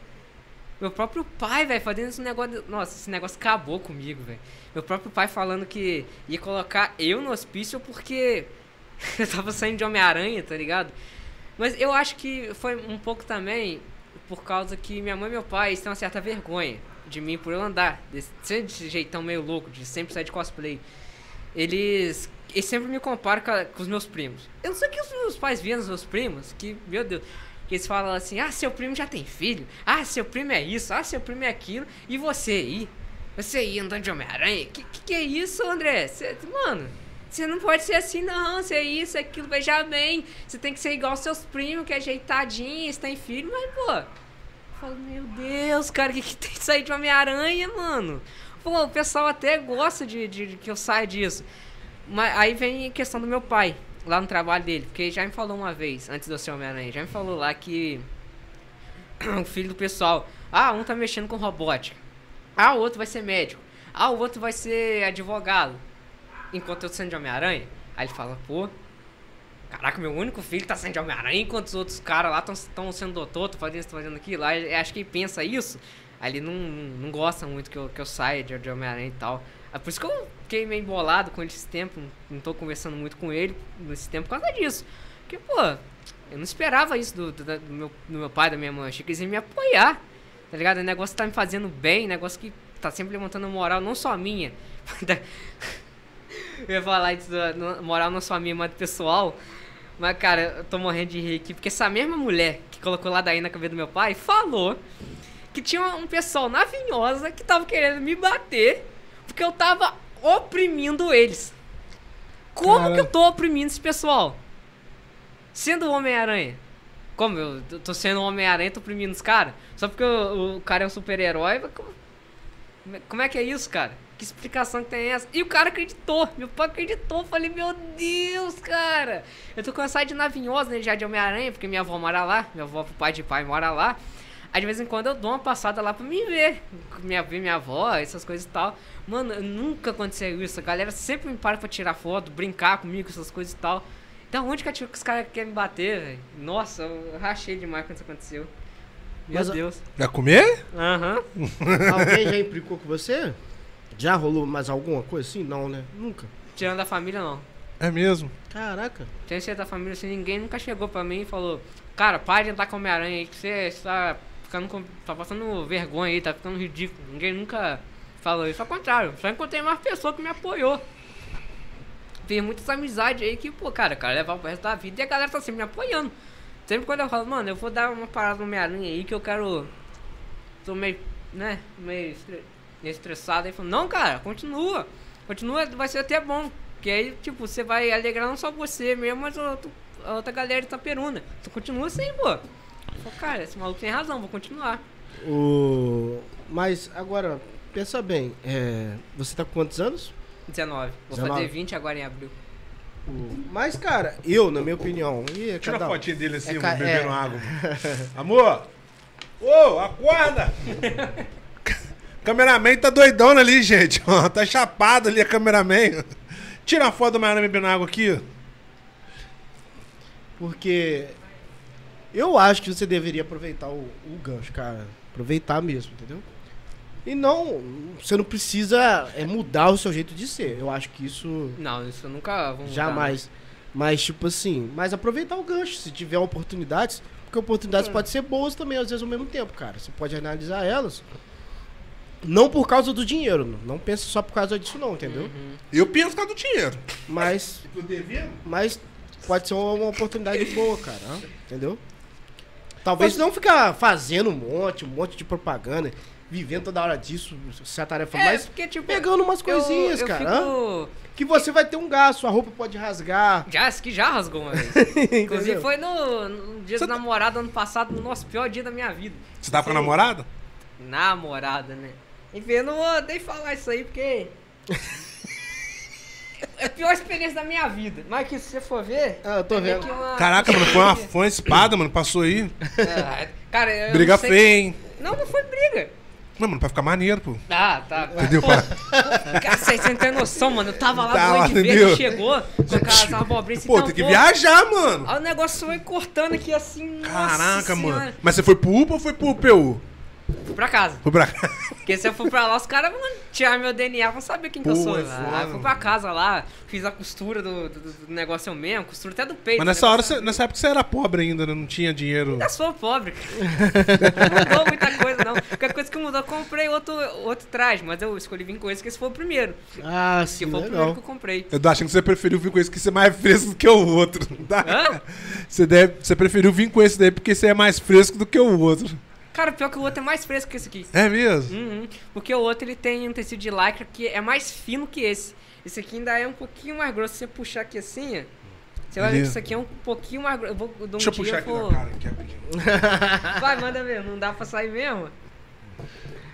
meu próprio pai, velho, fazendo esse negócio. Nossa, esse negócio acabou comigo, velho. Meu próprio pai falando que ia colocar eu no hospício porque <laughs> eu tava saindo de Homem-Aranha, tá ligado? Mas eu acho que foi um pouco também por causa que minha mãe e meu pai têm uma certa vergonha de mim por eu andar desse, desse jeitão meio louco, de sempre sair de cosplay. Eles, eles sempre me comparam com, com os meus primos. Eu não sei o que os meus pais viam nos meus primos, que, meu Deus, que eles falam assim, ah, seu primo já tem filho, ah, seu primo é isso, ah, seu primo é aquilo, e você aí? Você aí andando de Homem-Aranha? Que, que que é isso, André? Cê- mano, você não pode ser assim, não. Você é isso, é aquilo, veja bem. Você tem que ser igual aos seus primos, que é ajeitadinho, você tem filho, mas, pô. Eu falo, meu Deus, cara, o que, que tem que sair de Homem-Aranha, mano? Pô, o pessoal até gosta de, de- de que eu saia disso. Mas aí vem a questão do meu pai, lá no trabalho dele. Porque ele já me falou uma vez, antes de eu ser Homem-Aranha, já me falou lá que <clears throat> o filho do pessoal, ah, um tá mexendo com robótica. Ah, o outro vai ser médico. Ah, o outro vai ser advogado. Enquanto eu tô sendo de Homem-Aranha. Aí ele fala, pô, caraca, meu único filho tá sendo Homem-Aranha, enquanto os outros caras lá estão sendo doutor, tô fazendo isso, tô fazendo aquilo. Eu acho que ele pensa isso. Aí ele não, não, não gosta muito que eu, que eu saia de, de Homem-Aranha e tal. É por isso que eu fiquei meio embolado com ele esse tempo. Não tô conversando muito com ele nesse tempo por causa disso. Porque, pô, eu não esperava isso do, do, do meu, do meu pai, da minha mãe. Achei que eles iam me apoiar. Tá ligado? O negócio tá me fazendo bem, negócio que tá sempre levantando moral, não só minha. <laughs> eu ia falar isso, moral não só minha, mas do pessoal. Mas, cara, eu tô morrendo de rir aqui, porque essa mesma mulher que colocou lá daí na cabeça do meu pai falou que tinha um pessoal na vinhosa que tava querendo me bater porque eu tava oprimindo eles. Como Cara. que eu tô oprimindo esse pessoal? Sendo Homem-Aranha. Como eu tô sendo Homem-Aranha, tô oprimindo os caras? Só porque o, o cara é um super-herói? Como, como é que é isso, cara? Que explicação que tem essa? E o cara acreditou. Meu pai acreditou. Falei, meu Deus, cara. Eu tô cansado de ir na Vinhosa, né? Já de Homem-Aranha, porque minha avó mora lá. Minha avó, pro pai de pai, mora lá. Aí de vez em quando eu dou uma passada lá pra me ver. Minha, minha avó, essas coisas e tal. Mano, nunca aconteceu isso. A galera sempre me para pra tirar foto, brincar comigo, essas coisas e tal. Da onde que que os caras querem me bater, velho? Nossa, eu rachei demais quando isso aconteceu. Meu Mas, Deus. Vai comer? Aham. <laughs> Alguém já implicou com você? Já rolou mais alguma coisa assim? Não, né? Nunca. Tirando da família, não. É mesmo. Caraca. Tem ser da família assim, ninguém nunca chegou pra mim e falou: Cara, para de andar com Homem-Aranha aí, que você está ficando com, tá passando vergonha aí, tá ficando ridículo. Ninguém nunca falou isso. Ao contrário, só encontrei mais pessoa que me apoiou. Fiz muitas amizades aí que, pô, cara, cara, levar pro resto da vida e a galera tá sempre me apoiando. Sempre quando eu falo, mano, eu vou dar uma parada no Homem-Aranha aí que eu quero. Tô meio, né, meio, estre- meio estressado. Aí falou, não, cara, continua. Continua, vai ser até bom. Que aí, tipo, você vai alegrar não só você mesmo, mas a outra, a outra galera de Itaperuna. Então continua assim, pô. Falei, cara, esse maluco tem razão, vou continuar. O... Mas agora, pensa bem. é, Você tá com quantos anos? 19. Vou 19. fazer 20 agora em abril. Mas, cara, eu, na minha opinião. É Tira cada a um. fotinha dele assim, É ca- bebendo é. água. Amor! Ô, acorda! <laughs> cameraman tá doidão ali, gente. <laughs> Tá chapado ali a cameraman. Tira a foto do Maiana bebendo água aqui. Porque eu acho que você deveria aproveitar o, o gancho, cara. Aproveitar mesmo, entendeu? E não, você não precisa é, mudar o seu jeito de ser. Eu acho que isso Não, isso eu nunca vou mudar, jamais. Mas, tipo assim, mas aproveitar o gancho, se tiver oportunidades. Porque oportunidades É. podem ser boas também, às vezes, ao mesmo tempo, cara. Você pode analisar elas. Não por causa do dinheiro, não. não pense só por causa disso, não, entendeu? Uhum. Eu penso por causa do dinheiro. Mas? <laughs> Mas pode ser uma, uma oportunidade boa, cara. Entendeu? Talvez não ficar fazendo um monte, um monte de propaganda, vivendo toda hora disso, se a tarefa É, mas porque, tipo, pegando umas eu- coisinhas, eu cara. hã? fico- Que você vai ter um gasto, a roupa pode rasgar. Já, que já rasgou uma vez. <laughs> Inclusive foi no, no dia Você do tá- namorado ano passado, no nosso pior dia da minha vida. Você tá com a namorada? Namorada, né? Enfim, eu não vou nem falar isso aí porque. É a pior experiência da minha vida. Mas que se você for ver. Ah, eu tô é vendo. que uma- Caraca, mano, foi uma, foi uma espada, mano. Passou aí. É, cara, eu Briga não sei- feia, hein? Não, não foi briga. Não, mano, pra ficar maneiro, pô. Ah, tá. Entendeu? Pô, cara, vocês não tem noção, mano. Eu tava lá, Tá entendeu? Verde chegou com aquelas abobrinhas Pô, então, tem que pô, viajar, mano. Aí o negócio foi cortando aqui assim. Caraca, mano. Mas você foi pro UPA ou foi pro PU? Fui pra casa. Foi pra cá. <laughs> Porque se eu for pra lá, os caras vão tirar meu DNA, vão saber quem que eu Pô, sou. é Ah, fui pra casa lá, fiz a costura do, do, do negócio eu mesmo, costura até do peito. Mas o nessa hora, você- nessa época você era pobre ainda, né? Não tinha dinheiro. Eu sou pobre. <laughs> não mudou muita coisa, não. Qualquer coisa que mudou, eu comprei outro, outro traje, mas eu escolhi vir com esse, que esse foi o primeiro. Ah, Que sim, foi o primeiro legal. que eu comprei. Eu tô achando que você preferiu vir com esse que ser mais fresco do que o outro. Tá? <laughs> Hã? Você, deve, você preferiu vir com esse daí porque você é mais fresco do que o outro. Cara, pior que o outro é mais fresco que esse aqui. É mesmo? Uhum. Porque o outro ele tem um tecido de lycra que é mais fino que esse. Esse aqui ainda é um pouquinho mais grosso. Se você puxar aqui assim, ó, você vai ver que isso aqui é um pouquinho mais grosso. Eu vou eu um Deixa eu puxar aqui vou- na cara aqui rapidinho. <laughs> Vai, manda ver. Não dá pra sair mesmo.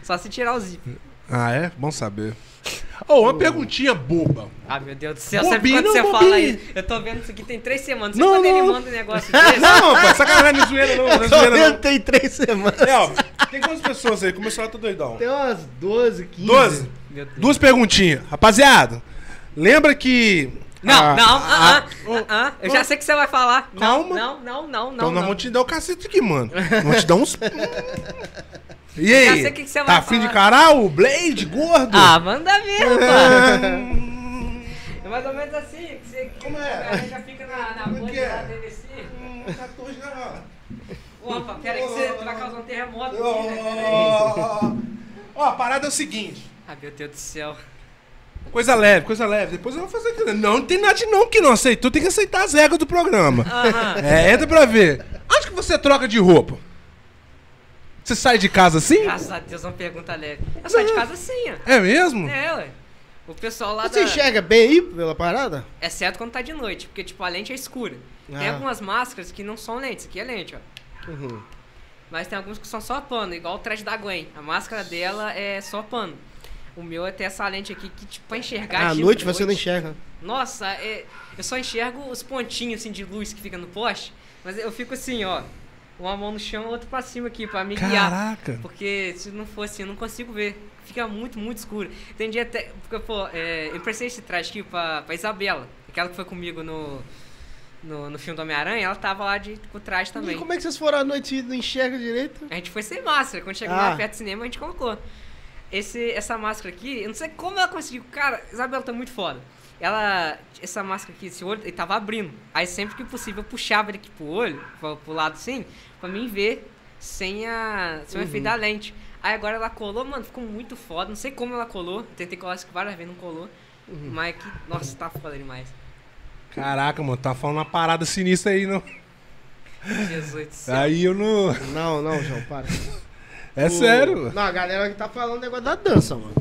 Só se tirar o zip. Ah, é? Bom saber. Ô, uma perguntinha boba. Ah, meu Deus do céu. Bobinho, Sempre quando você não, fala bobinho. isso. Eu tô vendo isso aqui tem três semanas. Não, quando ele não. manda um negócio <laughs> desse. Não, pai, sacanagem, não é zoeira não, não é <laughs> Tô zoeira vendo, não. tem três semanas. É, ó, tem quantas pessoas aí? Começou lá, tô doidão. Tem umas 12, 15. 12? Meu Deus. Duas perguntinhas. Rapaziada, lembra que... Não, a- não, a- ah, ah, ah, Eu já sei o que você vai falar. Calma. Não, não, não, não, Então não. nós vamos te dar o cacete aqui, mano. Vamos te dar uns... <laughs> E aí? Já sei o que que você tá vai afim de encarar o Blade gordo? Ah, manda ver, rapaz. Hum, É mais ou menos assim. Que você, Como é? Já fica na, na Como é que é? lá dele assim. hum, 14 não. Opa, pera aí que você vai causar um terremoto aqui, Ó, né? Ó, a parada é o seguinte. Ah, meu Deus do céu. Coisa leve, coisa leve. Depois eu vou fazer aquilo. Não, não tem nada de não que não aceitou. Tem que aceitar as regras do programa. Aham. É, entra pra ver. Onde que você troca de roupa? Você sai de casa assim? Graças a Deus, uma pergunta leve. Eu saio de casa assim, ó. É mesmo? É, ué. O pessoal lá Você da... enxerga bem aí pela parada? Exceto quando tá de noite, porque, tipo, a lente é escura. Tem Ah. algumas máscaras que não são lentes, isso aqui é lente, ó. Uhum. Mas tem alguns que são só pano, igual o traje da Gwen. A máscara dela é só pano. O meu é ter essa lente aqui que, tipo, pra enxergar À de noite você não enxerga. Nossa, é- eu só enxergo os pontinhos, assim, de luz que fica no poste. Mas eu fico assim, ó. Uma mão no chão, outra pra cima aqui, pra me guiar. Caraca. Porque se não for assim, eu não consigo ver. Fica muito, muito escuro. Tem dia até. Porque, pô, é, eu emprestei esse traje aqui pra, pra Isabela. Aquela que foi comigo no. No, no filme do Homem-Aranha, ela tava lá de, com o traje E também. como é que vocês foram à noite e não enxerga direito? A gente foi sem máscara. Quando chegou Ah. lá perto do cinema, a gente colocou. Esse, essa máscara aqui, eu não sei como ela conseguiu. Cara, Isabela tá muito foda. Ela. Essa máscara aqui, esse olho, ele tava abrindo. Aí sempre que possível eu puxava ele aqui pro olho, pro, pro lado assim, pra mim ver sem, a, sem o efeito da lente. Aí agora ela colou, mano, ficou muito foda. Não sei como ela colou. Tentei colar isso várias vezes, não colou. Mas que. Nossa, tá foda demais. Caraca, mano, tá falando uma parada sinistra aí, não. Jesus do céu. Aí eu não. Não, não, João, para. É O- sério. Não, a galera que tá falando negócio da dança, mano.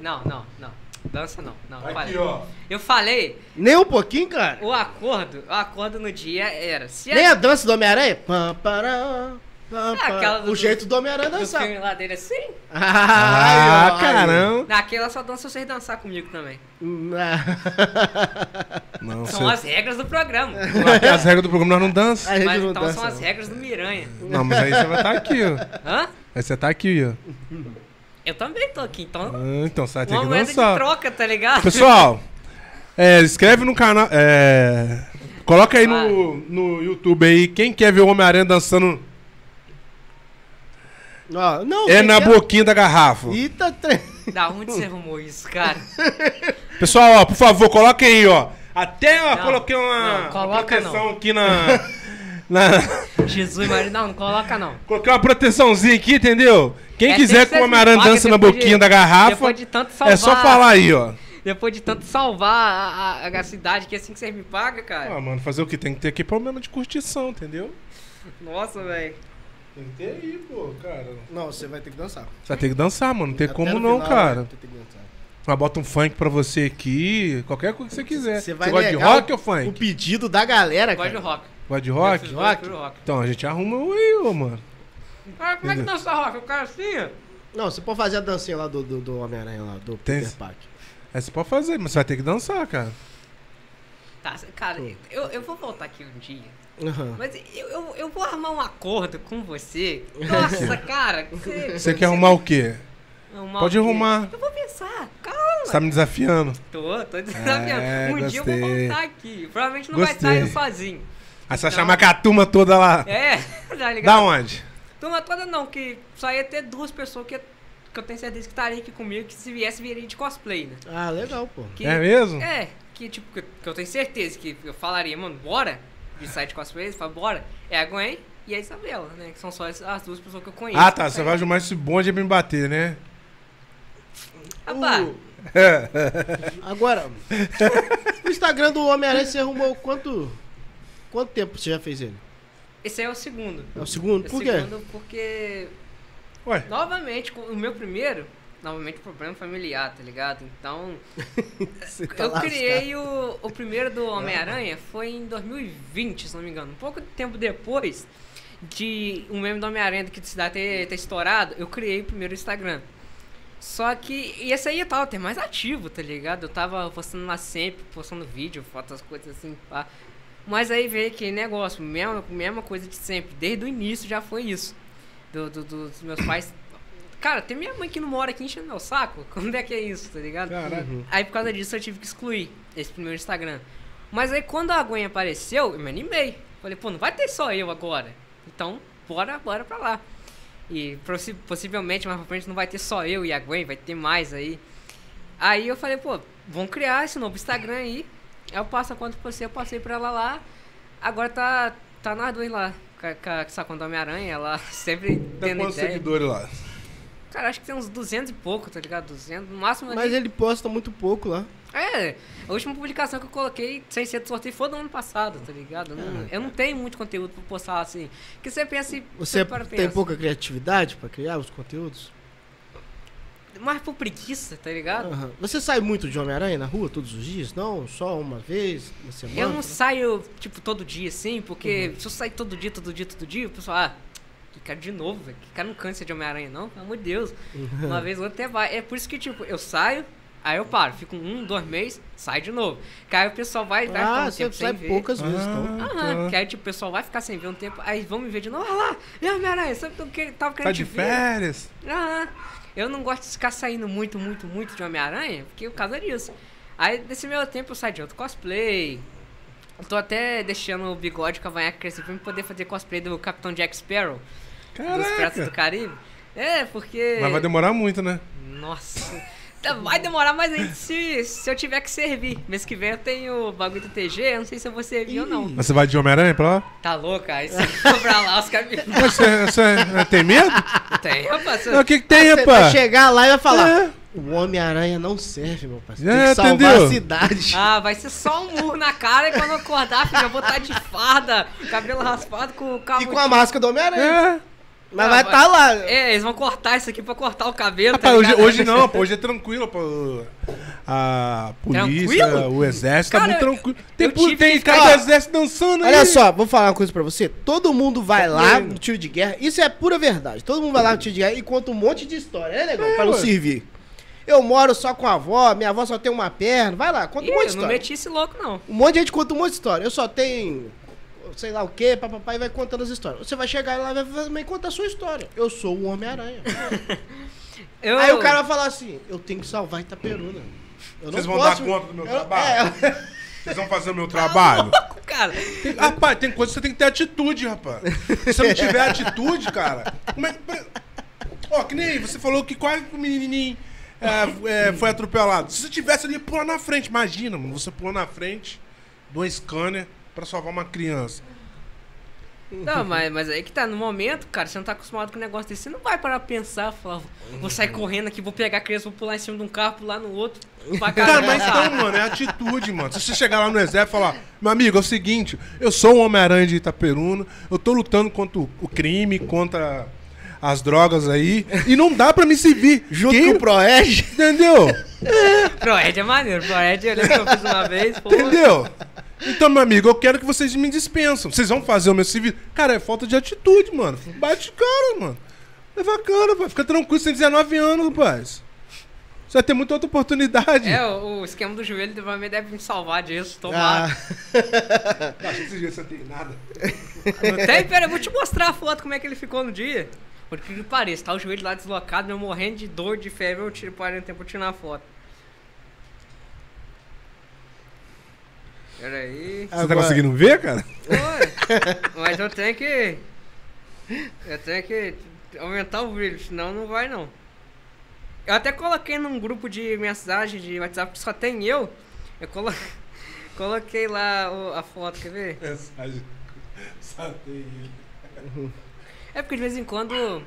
Não, não, não. Dança não. Não, eu Aqui, falei. ó. Eu falei, Nem um pouquinho, cara. o acordo, o acordo no dia era. Se Nem a dança do Homem-Aranha? Pam, pará, Ah, do- O jeito do Homem-Aranha do dançar. filme lá dele assim? Ah, ai. caramba. Naquela só dança vocês dançar comigo também. Não, São você... as regras do programa. As regras do programa nós não dança. A gente Mas não então dança, são as regras do Miranha. Não, mas aí você vai estar aqui, ó. Hã? Aí você tá aqui, ó. Eu também tô aqui, então. Ah, então você vai ter Uma que moeda de dançar. troca, tá ligado? Pessoal, <laughs> é, escreve no canal. É, coloca aí no, no YouTube aí quem quer ver o Homem-Aranha dançando. Ó, não, É na quer- boquinha da garrafa. Eita, tre... Da onde você arrumou isso, cara? <laughs> Pessoal, ó, por favor, coloquem aí, ó. Até, ó, Não, coloquei uma não, coloca proteção não. aqui na- <laughs> Jesus, Maria, não, não coloca não. Coloquei uma proteçãozinha aqui, entendeu? Quem É, quiser tem que que o ser Homem-Aranha paga dança na depois de- boquinha da garrafa, tanto é salvar. só falar aí, ó. Depois de tanto salvar a, a, a cidade, que é assim que você me paga, cara. Ah, mano, fazer o que? Tem que ter aqui problema de curtição, entendeu? Nossa, velho. Tem que ter aí, pô, cara. Não, você vai ter que dançar. Você vai ter que dançar, mano. Não tem Até como não, final, cara. vai ter que dançar. Mas bota um funk pra você aqui, qualquer coisa que você quiser. Você vai gosta de rock o- ou funk? O pedido da galera, Eu gosto cara. de rock. Gosta de rock? prefiro- Rock? rock. Então a gente arruma um aí, ô, mano. Cara, como é que dança rock? O cara assim. Não, você pode fazer a dancinha lá do, do, do Homem-Aranha lá, do Tem- Peter Parker. É, você pode fazer, mas você vai ter que dançar, cara. Tá, cara, eu, eu vou voltar aqui um dia. Aham. Mas eu, eu, eu vou armar um acordo com você. <laughs> Nossa, cara. Você, Você quer arrumar o quê? Uma Pode que- arrumar. Eu vou pensar, calma. Você tá me desafiando. Tô, tô desafiando. É, um dia eu vou gostei. voltar aqui. Provavelmente não vai estar Gostei. eu sozinho. Aí você Então- chamar com a turma toda lá. É, <laughs> tá ligado? Da onde? Turma toda não, que só ia ter duas pessoas que, que eu tenho certeza que estariam aqui comigo, que se viesse, viria de cosplay, né? Ah, legal, pô. Que, É mesmo? É, que tipo, que, que eu tenho certeza que eu falaria, mano, bora de sair de cosplay, fala, bora. É a Gwen e a Isabela, né? Que são só as, as duas pessoas que eu conheço. Ah, tá. Você vai chamar esse bonde pra me bater, né? Rapaz, <laughs> Agora, o Instagram do Homem-Aranha você arrumou quanto. Quanto tempo você já fez ele? esse aí é o segundo. É o segundo? É Por quê? segundo porque, Ué, novamente, o meu primeiro, novamente, problema familiar, tá ligado? Então, <laughs> Você tá eu lascado. criei o, o primeiro do Homem-Aranha foi em 2020, se não me engano. Um pouco de tempo depois de um meme do Homem-Aranha que cidade ter, ter estourado, eu criei o primeiro Instagram. Só que e esse aí eu tava até mais ativo, tá ligado? Eu tava postando lá sempre, postando vídeo, fotos, coisas assim, pá. Mas aí veio aquele negócio, mesma, mesma coisa de sempre. Desde o início já foi isso. Do, do- dos meus pais. Cara, tem minha mãe que não mora aqui enchendo meu saco. <laughs> Como é que é isso, tá ligado? Uhum. Aí por causa disso eu tive que excluir esse primeiro Instagram. Mas aí quando a Gwen apareceu, eu me animei. Falei, pô, não vai ter só eu agora. Então, bora, bora pra lá. E possi- possivelmente mais pra frente não vai ter só eu e a Gwen, vai ter mais aí. Aí eu falei, pô, vamos criar esse novo Instagram aí. Eu passo a conta pra você, eu passei pra ela lá. Agora tá, tá nós dois lá. Com essa conta do Homem-Aranha, ela <laughs> sempre Tem tendo quantos ideia. seguidores lá? Cara, acho que tem uns 200 e pouco, tá ligado? 200, no máximo. Mas ele posta muito pouco lá. É, a última publicação que eu coloquei sem ser do sorteio foi do ano passado, tá ligado? Eu não, eu não tenho muito conteúdo pra postar assim. Que você pensa e. Você para tem pensa. pouca criatividade pra criar os conteúdos? Mais por preguiça, tá ligado? Aham. Você sai muito de Homem-Aranha na rua todos os dias? Não? Só uma vez na semana? Eu não saio, tipo, todo dia assim, porque se eu sair todo dia, todo dia, todo dia, o pessoal, ah, que cara de novo, velho. Que cara não cansa de Homem-Aranha, não, pelo amor de Deus. Uma vez ou outra até vai. É por isso que, tipo, eu saio, aí eu paro, fico um, dois meses, saio de novo. Que aí o pessoal vai, vai ficar Ah, um você tempo sai sem ver. poucas vezes, então. Aham, que aí tipo, o pessoal vai ficar sem ver um tempo, aí vão me ver de novo, olha lá, e a Homem-Aranha, sabe o que tava Tá querendo de te ver? férias? Aham. Eu não gosto de ficar saindo muito, muito, muito de Homem-Aranha, porque por causa disso. Aí, nesse meu tempo, eu saio de outro cosplay. Eu tô até deixando o bigode cavanhaque crescer pra poder fazer cosplay do Capitão Jack Sparrow, dos Piratas do Caraca. Caribe. É, porque... Mas vai demorar muito, né? Nossa. Tá, Vai demorar mais ainda se, se eu tiver que servir. Mês que vem eu tenho o bagulho do TG, eu não sei se eu vou servir ou não. Mas você vai de Homem-Aranha pra lá? Tá louca? Aí você <laughs> for pra lá, os caras. Mas Você, você tem medo? Tem, rapaz. O que, que tem, Você vai rapaz? chegar lá e vai falar: É. O Homem-Aranha não serve, meu parceiro. É, Tem que salvar entendeu? a cidade. <laughs> Ah, vai ser só um murro na cara e quando eu acordar, filho, eu vou estar de farda, cabelo raspado com o cabo... e com a máscara do Homem-Aranha. É. Mas Ah, vai estar lá. É, eles vão cortar isso aqui pra cortar o cabelo, Rapaz, tá hoje, hoje não, pô, hoje é tranquilo, pô. A polícia, Tranquilo? o exército tá Cara, muito eu- tranquilo. Tem, tive tem cara do exército dançando aí. Olha só, vou falar uma coisa pra você. Todo mundo vai Tá lá no tiro de guerra. Isso é pura verdade. Todo mundo vai lá no tiro de guerra e conta um monte de história, né, negão? É, pra não servir. Eu moro só com a avó, minha avó só tem uma perna. Vai lá, conta Ih, um monte de eu não história. meti esse louco, não. Um monte de gente conta um monte de história. Eu só tenho sei lá o que, papai vai contando as histórias. Você vai chegar lá e vai também contar a sua história. Eu sou o Homem-Aranha. <laughs> Eu... Aí o cara vai falar assim: eu tenho que salvar Itaperuna. Eu Vocês vão dar posso- conta do meu eu- trabalho? é, Vocês vão fazer o meu <laughs> trabalho? Louco, cara. Tem- rapaz, tem coisa que você tem que ter atitude, rapaz. Se você não tiver atitude, cara. Como é que. Ó, que nem aí, você falou que quase o menininho é, é, foi atropelado. Se você tivesse ali, pula na frente. Imagina, mano, você pula na frente de um scanner pra salvar uma criança. Não, mas, mas aí que tá, no momento, cara, você não tá acostumado com um negócio desse, você não vai parar pra pensar, falar, vou sair correndo aqui, vou pegar a criança, vou pular em cima de um carro, pular no outro, Cara, mas então, mano, é atitude, mano. Se você chegar lá no exército e falar, meu amigo, é o seguinte, eu sou o Homem-Aranha de Itaperuna, eu tô lutando contra o o crime, contra as drogas aí, e não dá pra me servir. junto Quem- com o Proed. Entendeu? Proed é maneiro, Proed eu lembro que eu fiz uma vez, pô. Entendeu? Então, meu amigo, eu quero que vocês me dispensam. Vocês vão fazer o meu serviço. Cara, é falta de atitude, mano. Bate cara, mano. É bacana, pai. Fica tranquilo, você tem 19 anos, rapaz. Você vai ter muita outra oportunidade. É, o, o esquema do joelho provavelmente deve me salvar disso, tomar. Ah, <laughs> Acho que esse dia você não tem nada. Não tem? Pera, eu vou te mostrar a foto como é que ele ficou no dia. Por que pareça, tá o joelho lá deslocado, eu morrendo de dor, de febre, eu tiro parei um tempo pra tirar a foto. Pera aí. Você tá conseguindo ver, cara? Oi. <laughs> Mas eu tenho que. Eu tenho que aumentar o brilho, senão não vai não. Eu até coloquei num grupo de mensagem de WhatsApp que só tem eu. Eu colo... <laughs> coloquei lá o- a foto, quer ver? Mensagem. Só tem ele. É porque de vez em quando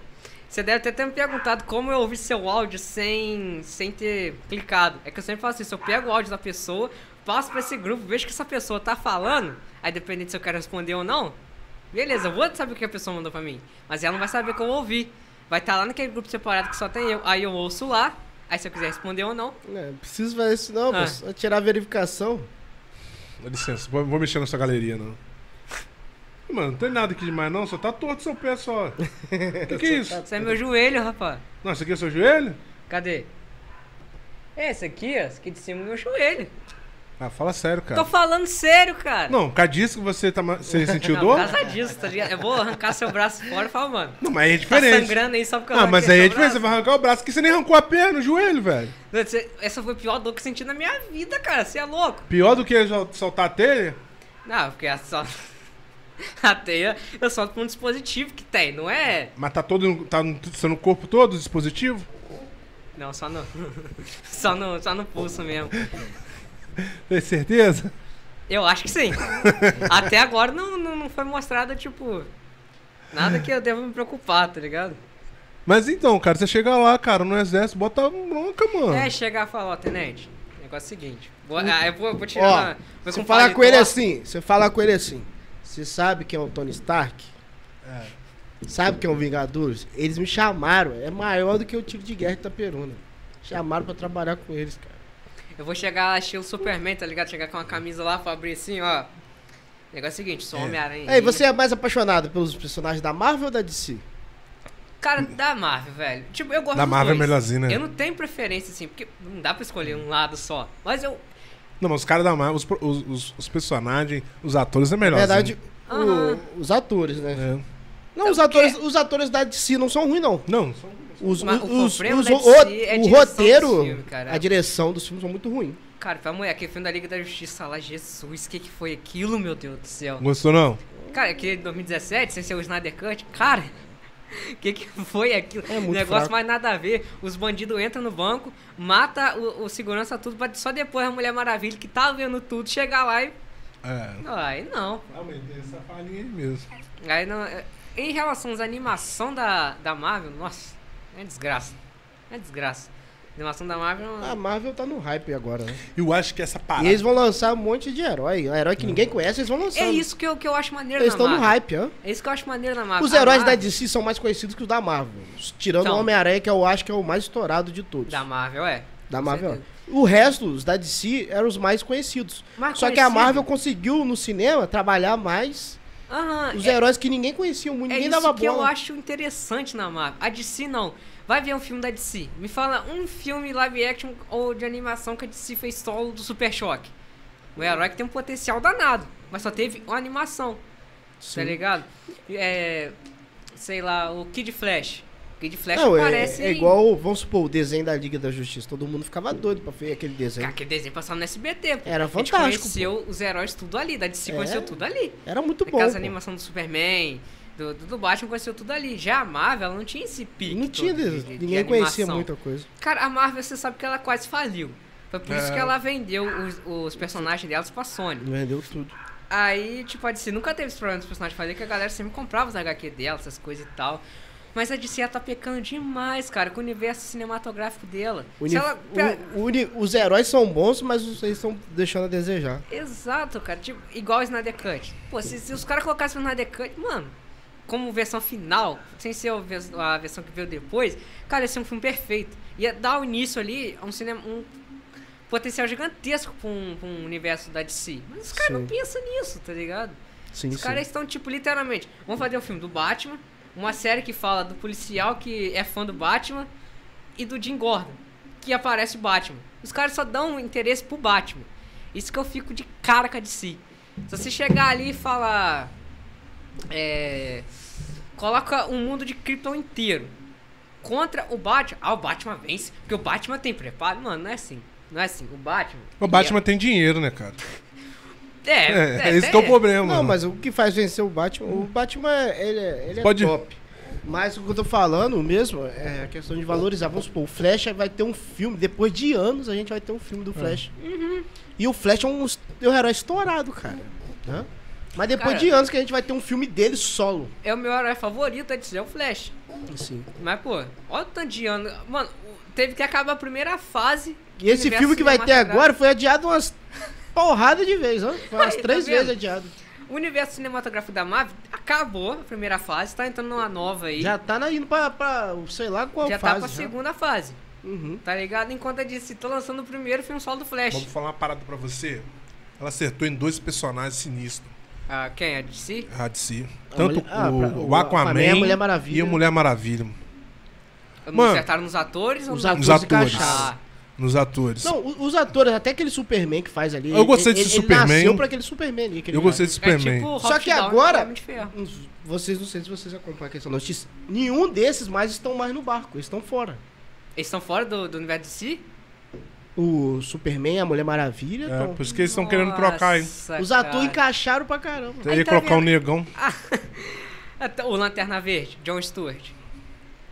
você deve até ter me perguntado como eu ouvi seu áudio sem, sem ter clicado. É que eu sempre faço isso, eu pego o áudio da pessoa, passo pra esse grupo, vejo que essa pessoa tá falando, aí dependendo se eu quero responder ou não, beleza, eu vou saber o que a pessoa mandou pra mim. Mas ela não vai saber que eu ouvi. Vai estar lá naquele grupo separado que só tem eu. Aí eu ouço lá, aí se eu quiser responder ou não. Não, não precisa fazer isso não, Ah. pô. Tirar a verificação. Dá licença, vou, vou mexer na sua galeria, não. Mano, não tem nada aqui demais, não. Só tá torto seu pé só. <laughs> que que é isso? Isso é meu joelho, rapaz. Não, isso aqui é seu joelho? Cadê? Esse aqui, ó, esse aqui de cima é meu joelho. Ah, fala sério, Tô cara. falando sério, cara. Não, por causa disso que você, tá, você sentiu Não, dor? por causa disso, tá ligado? Eu vou arrancar seu braço fora e falar, mano. Não, mas aí é Tá diferente. sangrando aí só porque eu ah, mas aí é diferente. Você vai arrancar o braço, que você nem arrancou a perna, o joelho, velho. Essa foi a pior dor que eu senti na minha vida, cara. Você é louco. Pior do que sol- soltar a telha? Não, porque a, só... <laughs> a teia eu solto com um dispositivo que tem, não é? Mas tá todo. Tá no, tá no corpo todo o dispositivo? Não, só no. <laughs> só no, só no pulso mesmo. <laughs> Tem certeza? Eu acho que sim. <laughs> Até agora não, não, não foi mostrado, tipo. Nada que eu devo me preocupar, tá ligado? Mas então, cara, você chega lá, cara, no exército, bota bronca, mano. É, chegar e falar, ó, tenente, o negócio é o seguinte. Vou, ah, eu vou, vou tirar. Ó, uma- vou você falar paletó. com ele assim, você falar com ele assim. Você sabe quem é o Tony Stark? É. Sabe quem é o Vingadores? Eles me chamaram, é maior do que o tiro de guerra de Itaperuna. Chamaram pra trabalhar com eles, cara. Eu vou chegar lá estilo Superman, tá ligado? Chegar com uma camisa lá, pra abrir assim, ó. O negócio é o seguinte, sou É. Homem-Aranha. Aí, você é mais apaixonado pelos personagens da Marvel ou da DC? Cara, da Marvel, velho. Tipo, eu gosto Da Marvel é dois. melhorzinho, né? Eu não tenho preferência, assim, porque não dá pra escolher um lado só. Mas eu. Não, mas os caras da Marvel, os, os, os- os personagens, os atores é Na melhor. verdade, o- os atores, né? É. Não, os É atores, porque- os atores da DC não são ruins, não. Não, só- Os, Mas os, o os- os- da o, é o roteiro, cara. a direção dos filmes são muito ruins. Cara, foi a mulher, aquele filme da Liga da Justiça lá, Jesus, o que, que foi aquilo, meu Deus do céu? gostou não? Cara, aquele de 2017, sem ser o Snyder Cut, cara, o <laughs> que, que foi aquilo? É muito Negócio fraco. mais nada a ver. Os bandidos entram no banco, mata o, o segurança tudo, pra só depois a Mulher Maravilha, que tá vendo tudo, chegar lá e. É. Aí não. Realmente, essa falhinha aí mesmo. Aí não. é- Em relação às animação da, da Marvel, nossa, é desgraça. É desgraça. A animação da Marvel. A Marvel tá no hype agora, né? Eu acho que essa parada. E eles vão lançar um monte de herói. Um herói que ninguém conhece, eles vão lançar. É isso que eu, que eu acho maneiro Eles na estão no Marvel. hype, ó. É isso que eu acho maneiro na Marvel. Os heróis da Marvel- DC são mais conhecidos que os da Marvel. Tirando Então. o Homem-Aranha, que eu acho que é o mais estourado de todos. Da Marvel, é. Da Marvel. certeza. O resto, os da DC, eram os mais conhecidos. Mais Só que a conhecido. Marvel conseguiu, no cinema, trabalhar mais Aham, os é, heróis que ninguém conhecia muito, é ninguém isso dava que eu bola. acho interessante na Marvel. A DC não. Vai ver um filme da DC. Me fala um filme live action ou de animação que a DC fez solo do Super Choque. O herói que tem um potencial danado, mas só teve uma animação, tá Sim. ligado? É, sei lá, o Kid Flash. O Kid Flash Não, é, parece... é igual, vamos supor, o desenho da Liga da Justiça. Todo mundo ficava doido pra ver aquele desenho. Cara, aquele desenho passava no SBT. pô. Era A gente fantástico, conheceu os heróis tudo ali, da DC É. conheceu tudo ali. Era muito bom. Aquelas pô. animação do Superman, do, do, do Batman, conheceu tudo ali. Já a Marvel, ela não tinha esse pique. Não tinha, de- de- de ninguém conhecia animação. muita coisa. Cara, a Marvel, você sabe que ela quase faliu. Foi por isso É. que ela vendeu os, os personagens delas pra Sony. Vendeu tudo. Aí, tipo, a DC nunca teve esse problema dos personagens falir, que a galera sempre comprava os HQ dela, essas coisas e tal. Mas a DC ela tá pecando demais, cara, com o universo cinematográfico dela. O uni- ela- o- o uni- os heróis são bons, mas eles estão deixando a desejar. Exato, cara. Tipo, igual o Snyder Cut. Pô, se, se os caras colocassem o Snyder Cut, mano, como versão final, sem ser a vers- a versão que veio depois, cara, ia ser um filme perfeito. Ia dar o início ali a um cinema. Um potencial gigantesco pra um, pra um universo da DC. Mas os caras não pensam nisso, tá ligado? Sim, Os caras estão, tipo, literalmente, vamos fazer um filme do Batman, uma série que fala do policial que é fã do Batman e do Jim Gordon, que aparece o Batman. Os caras só dão interesse pro Batman. Isso que eu fico de cara a DC. Se você chegar ali e falar. É. coloca um mundo de Krypton inteiro contra o Batman. Ah, o Batman vence, porque o Batman tem preparo. Mano, não é assim. Não é assim. O Batman. O Batman tem dinheiro, né, cara? É, É, esse que é o problema. Não, mas o que faz vencer o Batman, o Batman, ele, é- ele é Pode- top. Mas o que eu tô falando mesmo é a questão de valorizar. Vamos supor, o Flash vai ter um filme, depois de anos a gente vai ter um filme do Flash. E o Flash é um, é um herói estourado, cara. né? Mas depois Cara- de anos que a gente vai ter um filme dele solo. É o meu herói favorito, é dizer, é o Flash. Assim. Mas, pô, olha o tanto de ano. Mano, teve que acabar a primeira fase. E esse filme que vai ter agora foi adiado umas porradas de vezes, ó. Foi umas Aí, tá três vendo? vezes adiado. O universo cinematográfico da Marvel acabou a primeira fase, tá entrando numa nova aí. Já tá indo pra, pra sei lá qual já tá fase. pra já. segunda fase. Uhum. Tá ligado? Enquanto eu disse, tô lançando o primeiro filme solo do Flash. Vamos falar uma parada pra você. Ela acertou em dois personagens sinistros. Ah, quem? A DC? A DC. A Tanto mulher- ah, o, pra- o o Aquaman Aquaman e a Mulher Maravilha. e a Mulher Mano, acertaram nos atores? ou Os no- atores, Os atores. Ah, Nos atores. Não, o- os atores, até aquele Superman que faz ali. Eu gostei ele, desse ele Superman. nasceu pra aquele Superman ali. aquele eu gostei desse é Superman. tipo o Só que Downey agora- de. Uns- Vocês, não sei se vocês acompanham a questão da notícia. Nenhum desses mais estão mais no barco, eles estão fora. Eles estão fora do, do universo DC? O Superman, a Mulher Maravilha. É, tão- por isso que eles estão querendo trocar, hein? Os atores encaixaram pra caramba. Você Aí ia tá colocar vendo? um negão. Até <laughs> <laughs> O Lanterna Verde, John Stewart.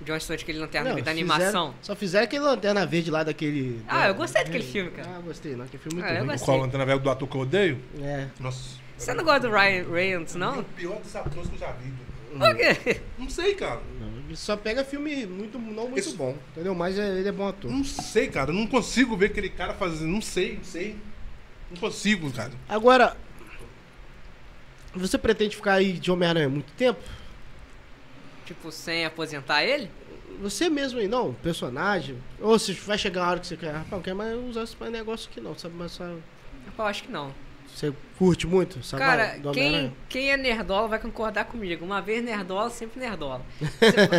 John Stewart, aquele Lanterna Não, Verde da fizeram- animação. só fizeram aquele lanterna verde lá daquele. Ah, da- eu gostei daquele filme, cara. Ah, gostei, não. Aquele filme muito Ah, eu ruim. gostei. Qual lanterna velha do ator que eu odeio? É. Nossa. Você não gosta do Ryan Reynolds, O não? pior dos atores que eu já vi. Por quê? Não sei, cara. Não, ele só pega filme muito, não muito Esse- bom, entendeu? Mas é- ele é bom ator. Não sei, cara. Não consigo ver aquele cara fazendo. Não sei, não sei. Não consigo, cara. Agora, você pretende ficar aí de Homem-Aranha muito tempo? Tipo, sem aposentar ele? Você mesmo aí, não, personagem. Ou se vai chegar a hora que você quer, rapaz, não quero mais usar esse negócio aqui não, sabe? Mas só, Eu acho que não. você curte muito, sabe? Cara, quem, quem é nerdola vai concordar comigo. Uma vez nerdola, sempre nerdola.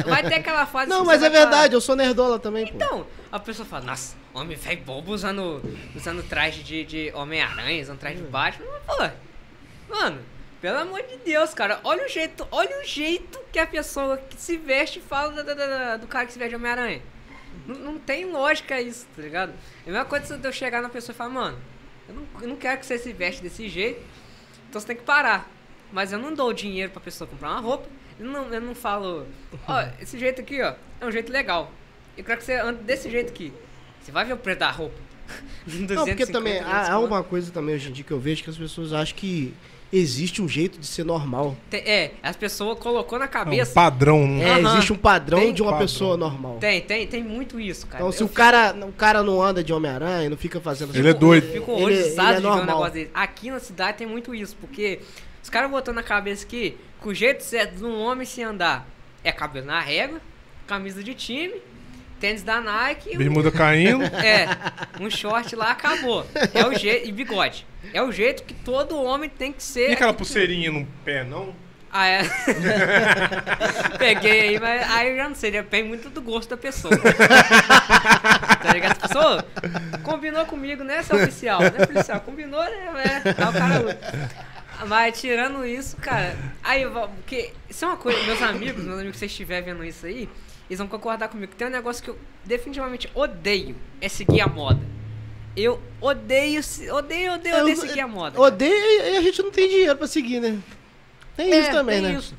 Vai ter aquela <laughs> fase Não, mas é vai falar- verdade, eu sou nerdola também, pô. Então, a pessoa fala, nossa, homem velho bobo usando, usando traje de, de Homem-Aranha, usando traje de Batman. Mas, pô, mano, pelo amor de Deus, cara, olha o jeito, olha o jeito que a pessoa que se veste fala da- da- do cara que se veste Homem-Aranha. Não, não tem lógica isso, tá ligado? É a mesma coisa de eu chegar na pessoa e falar, mano, eu não, eu não quero que você se veste desse jeito, então você tem que parar. Mas eu não dou dinheiro pra pessoa comprar uma roupa, eu não, eu não falo, ó, <laughs> esse jeito aqui, ó, é um jeito legal. Eu quero que você ande desse jeito aqui. Você vai ver o preço da roupa. <laughs> Não, porque também há, há uma coisa também hoje em dia que eu vejo que as pessoas acham que existe um jeito de ser normal. Tem- É, as pessoas colocou na É um cabeça. padrão. né? É, existe um padrão Tem de uma padrão. pessoa normal. Tem, tem, tem muito isso, cara. Então, se Eu o cara, o cara não anda de Homem-Aranha, não fica fazendo Ele é doido. Fico Ele- horrorizado é de ver um normal. negócio desse. Aqui na cidade tem muito isso, porque os caras botam na cabeça que, que o jeito certo de um homem se andar é cabelo na régua, camisa de time, tênis da Nike e um, Bermuda caindo. <laughs> é, um short lá, acabou. É o jeito, e bigode. É o jeito que todo homem tem que ser. E aquela pulseirinha no pé, não? Ah, é. <laughs> Peguei aí, mas aí eu já não sei, depende muito do gosto da pessoa. <laughs> tá ligado? A pessoa combinou comigo, né, seu oficial? Né, policial? Combinou, né? É, tá o cara. Mas tirando isso, cara, aí porque isso é uma coisa, meus amigos, meus amigos, se vocês estiverem vendo isso aí, eles vão concordar comigo. que Tem um negócio que eu definitivamente odeio, é seguir a moda. Eu odeio, se- odeio, odeio, Eu- odeio seguir a moda. Odeia e a gente não tem dinheiro pra seguir, né? Tem isso É, também, tem né? isso.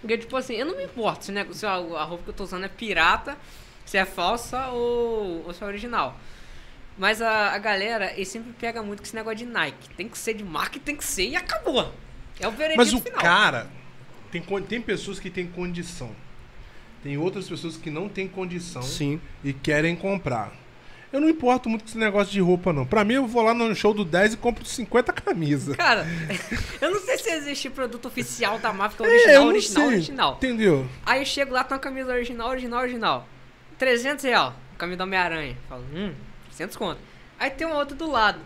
Porque, tipo assim, eu não me importo se, nego- se a, a roupa que eu tô usando é pirata, se é falsa ou, ou se é original. Mas a, a galera, eles sempre pega muito com esse negócio de Nike. Tem que ser de marca e tem que ser e acabou. É o veredito Mas o final. cara. Tem, tem pessoas que têm condição. Tem outras pessoas que não têm condição Sim. e querem comprar. Eu não importo muito com esse negócio de roupa, não. Pra mim, eu vou lá no show do 10 e compro 50 camisas. Cara, <laughs> eu não sei se existe produto oficial da marca É, original, eu não original, sei. original. Entendeu? Aí eu chego lá, tem uma camisa original, original, original. 300 real, camisa do Homem-Aranha. Falo, hum, 300 conto. Aí tem uma outra do lado,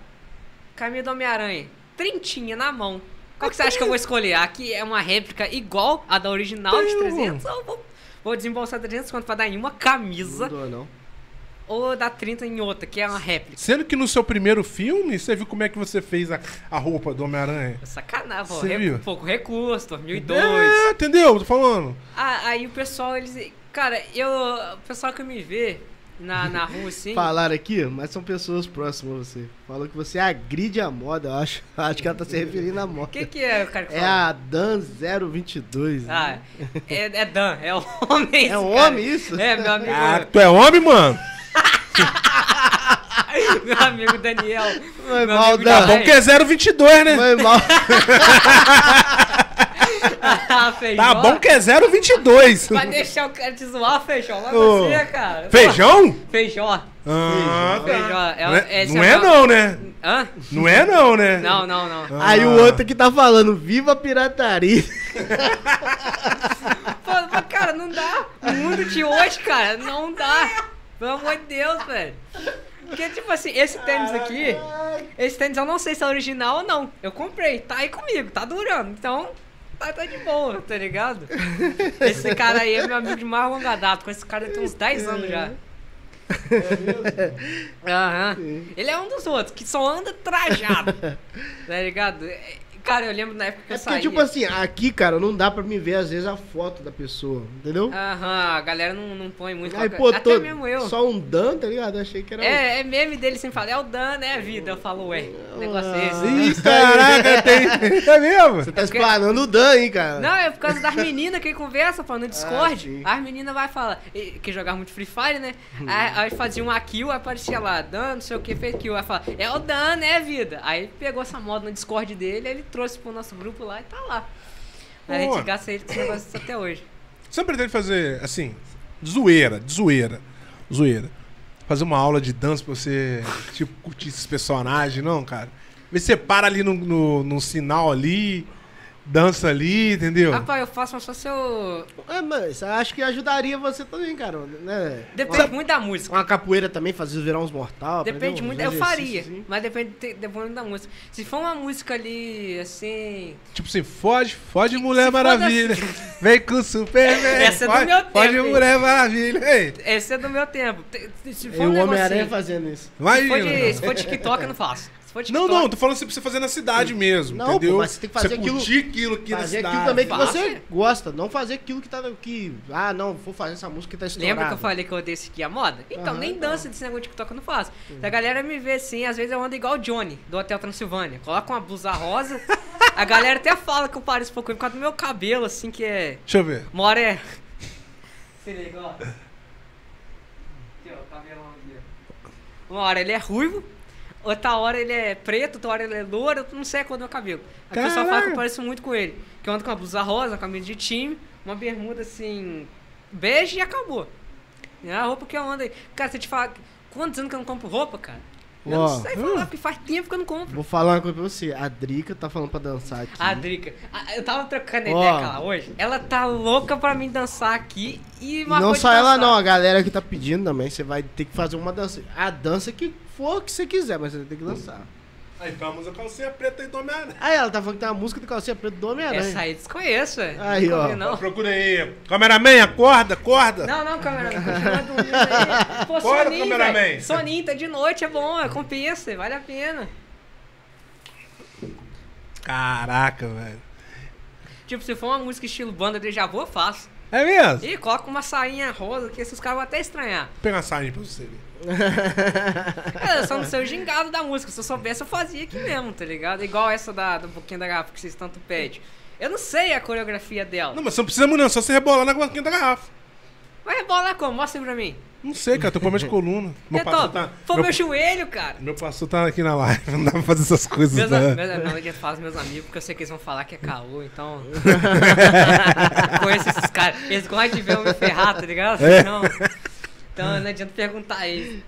camisa do Homem-Aranha, trintinha na mão. Qual que você acha que eu vou escolher? Aqui é uma réplica igual a da original de Tem, 300 ou vou, vou desembolsar 300 conto pra dar em uma camisa? Não dou, não. ou dar 30 em outra, que é uma réplica. Sendo que no seu primeiro filme, você viu como é que você fez a, a roupa do Homem-Aranha? Sacanagem, pô. Você Re- viu? Pouco recurso, 2002. É, entendeu? Tô falando. Ah, aí o pessoal, eles. Cara, eu. O pessoal que me vê na, na rua assim. Falaram aqui, mas são pessoas próximas a você. Falou que você agride a moda, eu acho. <laughs> Acho que ela tá se referindo à O moda. que, que é o cara que É fala? a Dan022. Ah, é, é Dan, é o homem. esse É um cara. homem isso? É, meu amigo. Ah, tu é homem, mano? <laughs> meu amigo Daniel. Foi meu mal, amigo Dan. Tá bom que é 022, né? Foi mal. <laughs> <laughs> Ah, feijão. Tá bom que é 022. Vai deixar o cara te zoar, feijão. Ô. você, cara. Feijão? Feijó. Ah, tá. Feijó. É, Não é, é é não, né? Hã? Não é não, né? Não, não, não. Aí o outro que tá falando, viva a pirataria. <laughs> Pô, mas, cara, não dá. O mundo de hoje, cara, não dá. Pelo amor de Deus, velho. Porque, tipo assim, esse tênis aqui, esse tênis eu não sei se é original ou não. Eu comprei, tá aí comigo, tá durando. Então, tá, tá de boa, tá ligado? Esse cara aí é meu amigo de mais longa data. Com esse cara tem uns 10 anos já. Aham. Ele é um dos outros, que só anda trajado. <laughs> Tá ligado? É, Cara, eu lembro na época que É eu porque, saí. tipo assim, aqui, cara, não dá pra me ver, às vezes, a foto da pessoa, entendeu? Aham, a galera não, não põe muito. Aí, pô, Até tô mesmo eu. só um Dan, tá ligado? Eu achei que era... É, é meme dele sem falar, é o Dan, né, a vida? Eu falo, ué, o negócio é esse. Ah. Ih, caraca, tem. <laughs> É mesmo? Você tá explanando o Dan, hein, cara? Não, é por causa das meninas que conversa, pô, no Discord. sim. as meninas vai falar, que jogava muito Free Fire, né? Aí, aí fazia uma kill, aparecia lá, Dan, não sei o que, fez kill. Aí fala, é o Dan, né, vida? Aí pegou essa moda no Discord dele, ele trouxe pro nosso grupo lá e tá lá. A gente gasta ele com esse negócio até hoje. Você pretende fazer, assim, zoeira, de zoeira, zoeira. Fazer uma aula de dança pra você, tipo, curtir esses personagens, não, cara? Vê se você para ali no, no, no sinal ali, dança ali, entendeu? Rapaz, eu faço, mas só se eu... É, mas acho que ajudaria você também, cara, né? Depende Uma, muito da música. uma capoeira também, fazer virar uns mortal. Depende muito, eu faria, assim. mas depende, depende muito da música. Se for uma música ali, assim. Tipo assim, foge, foge Mulher se Maravilha. Vem com o Superman. Essa é do foge, meu tempo, Foge hein? Mulher Maravilha. Ei, Esse é do meu tempo. Te- Se for um o Homem-Aranha assim, fazendo isso. se vai for, de, se for TikTok, eu não faço. Se for Não, TikTok, não, tô falando assim pra você fazer na cidade mesmo, Não, entendeu? pô, mas você tem que fazer você aquilo- curtir aquilo aqui na Fazer cidade. aquilo também que Faça. você gosta, não fazer aquilo que tá que ah, não, vou fazer essa música que tá estourada. Lembra que eu falei que eu odeio seguir a moda? Então, Aham, nem então. dança desse negócio de TikTok eu não faço. Se a galera me vê assim, às vezes eu ando igual o Johnny, do Hotel Transilvânia. Coloca uma blusa rosa. a galera até fala que eu pareço um pouco por causa do meu cabelo, assim, que é. Deixa eu ver. Uma hora é. <laughs> Se liga, ó. Aqui, ó, o cabelão aqui, ó. Uma hora ele é ruivo, outra hora ele é preto, outra hora ele é louro, eu não sei a cor do meu cabelo. A pessoa fala que Caralho. eu pareço muito com ele. Que eu ando com uma blusa rosa, uma camisa de time, uma bermuda assim, bege e acabou. É a roupa que eu ando aí. Cara, eu te falar, quantos anos que eu não compro roupa, cara? Eu Ó, não sei falar, porque faz tempo que eu não compro. Vou falar uma coisa pra você. A Drica tá falando pra dançar aqui. A Drica, a- eu tava trocando Ó. ideia com ela hoje. Ela tá louca pra mim dançar aqui e não só ela não, a galera que tá pedindo também, você vai ter que fazer uma dança. A dança que for que você quiser, mas você ter que dançar. Aí, então a música calcinha preta aí do Homem-Aranha. Aí ela tá falando que tem uma música do calcinha preta do Homem-Aranha. Essa aí desconheço, velho. Aí, Nunca ó. ouvi, Não. Procura aí. Cameraman, acorda, acorda. Não, não, cameraman, continua dormindo aí. Pô, Bora, soninho, cameraman. velho. Soninho, tá de noite, é bom, é, compensa, vale a pena. Caraca, velho. Tipo, se for uma música estilo banda de já vou, eu faço. É mesmo? E coloca uma sainha rosa que esses caras vão até estranhar. Vou pegar uma sainha pra você ver. <laughs> É, eu só não sei o gingado da música. Se eu soubesse, eu fazia aqui mesmo, tá ligado? Igual essa da, do Boquinha da Garrafa que vocês tanto pedem. Eu não sei a coreografia dela. Não, mas você não precisa não. Só você rebolar na banquinha da garrafa. Mas rebola como? Mostra aí pra mim. Não sei, cara. Tô com problema de coluna. <laughs> Meu É pastor top. tá... Foi Meu, meu joelho, cara. meu pastor tá aqui na live. <laughs> Não dá pra fazer essas coisas, Meus, né? meus, não, eu faço meus amigos, porque eu sei que eles vão falar que é caô, então. Conheço esses caras. Eles gostam de ver eu me ferrar, tá ligado? É. Então, então não adianta perguntar eles.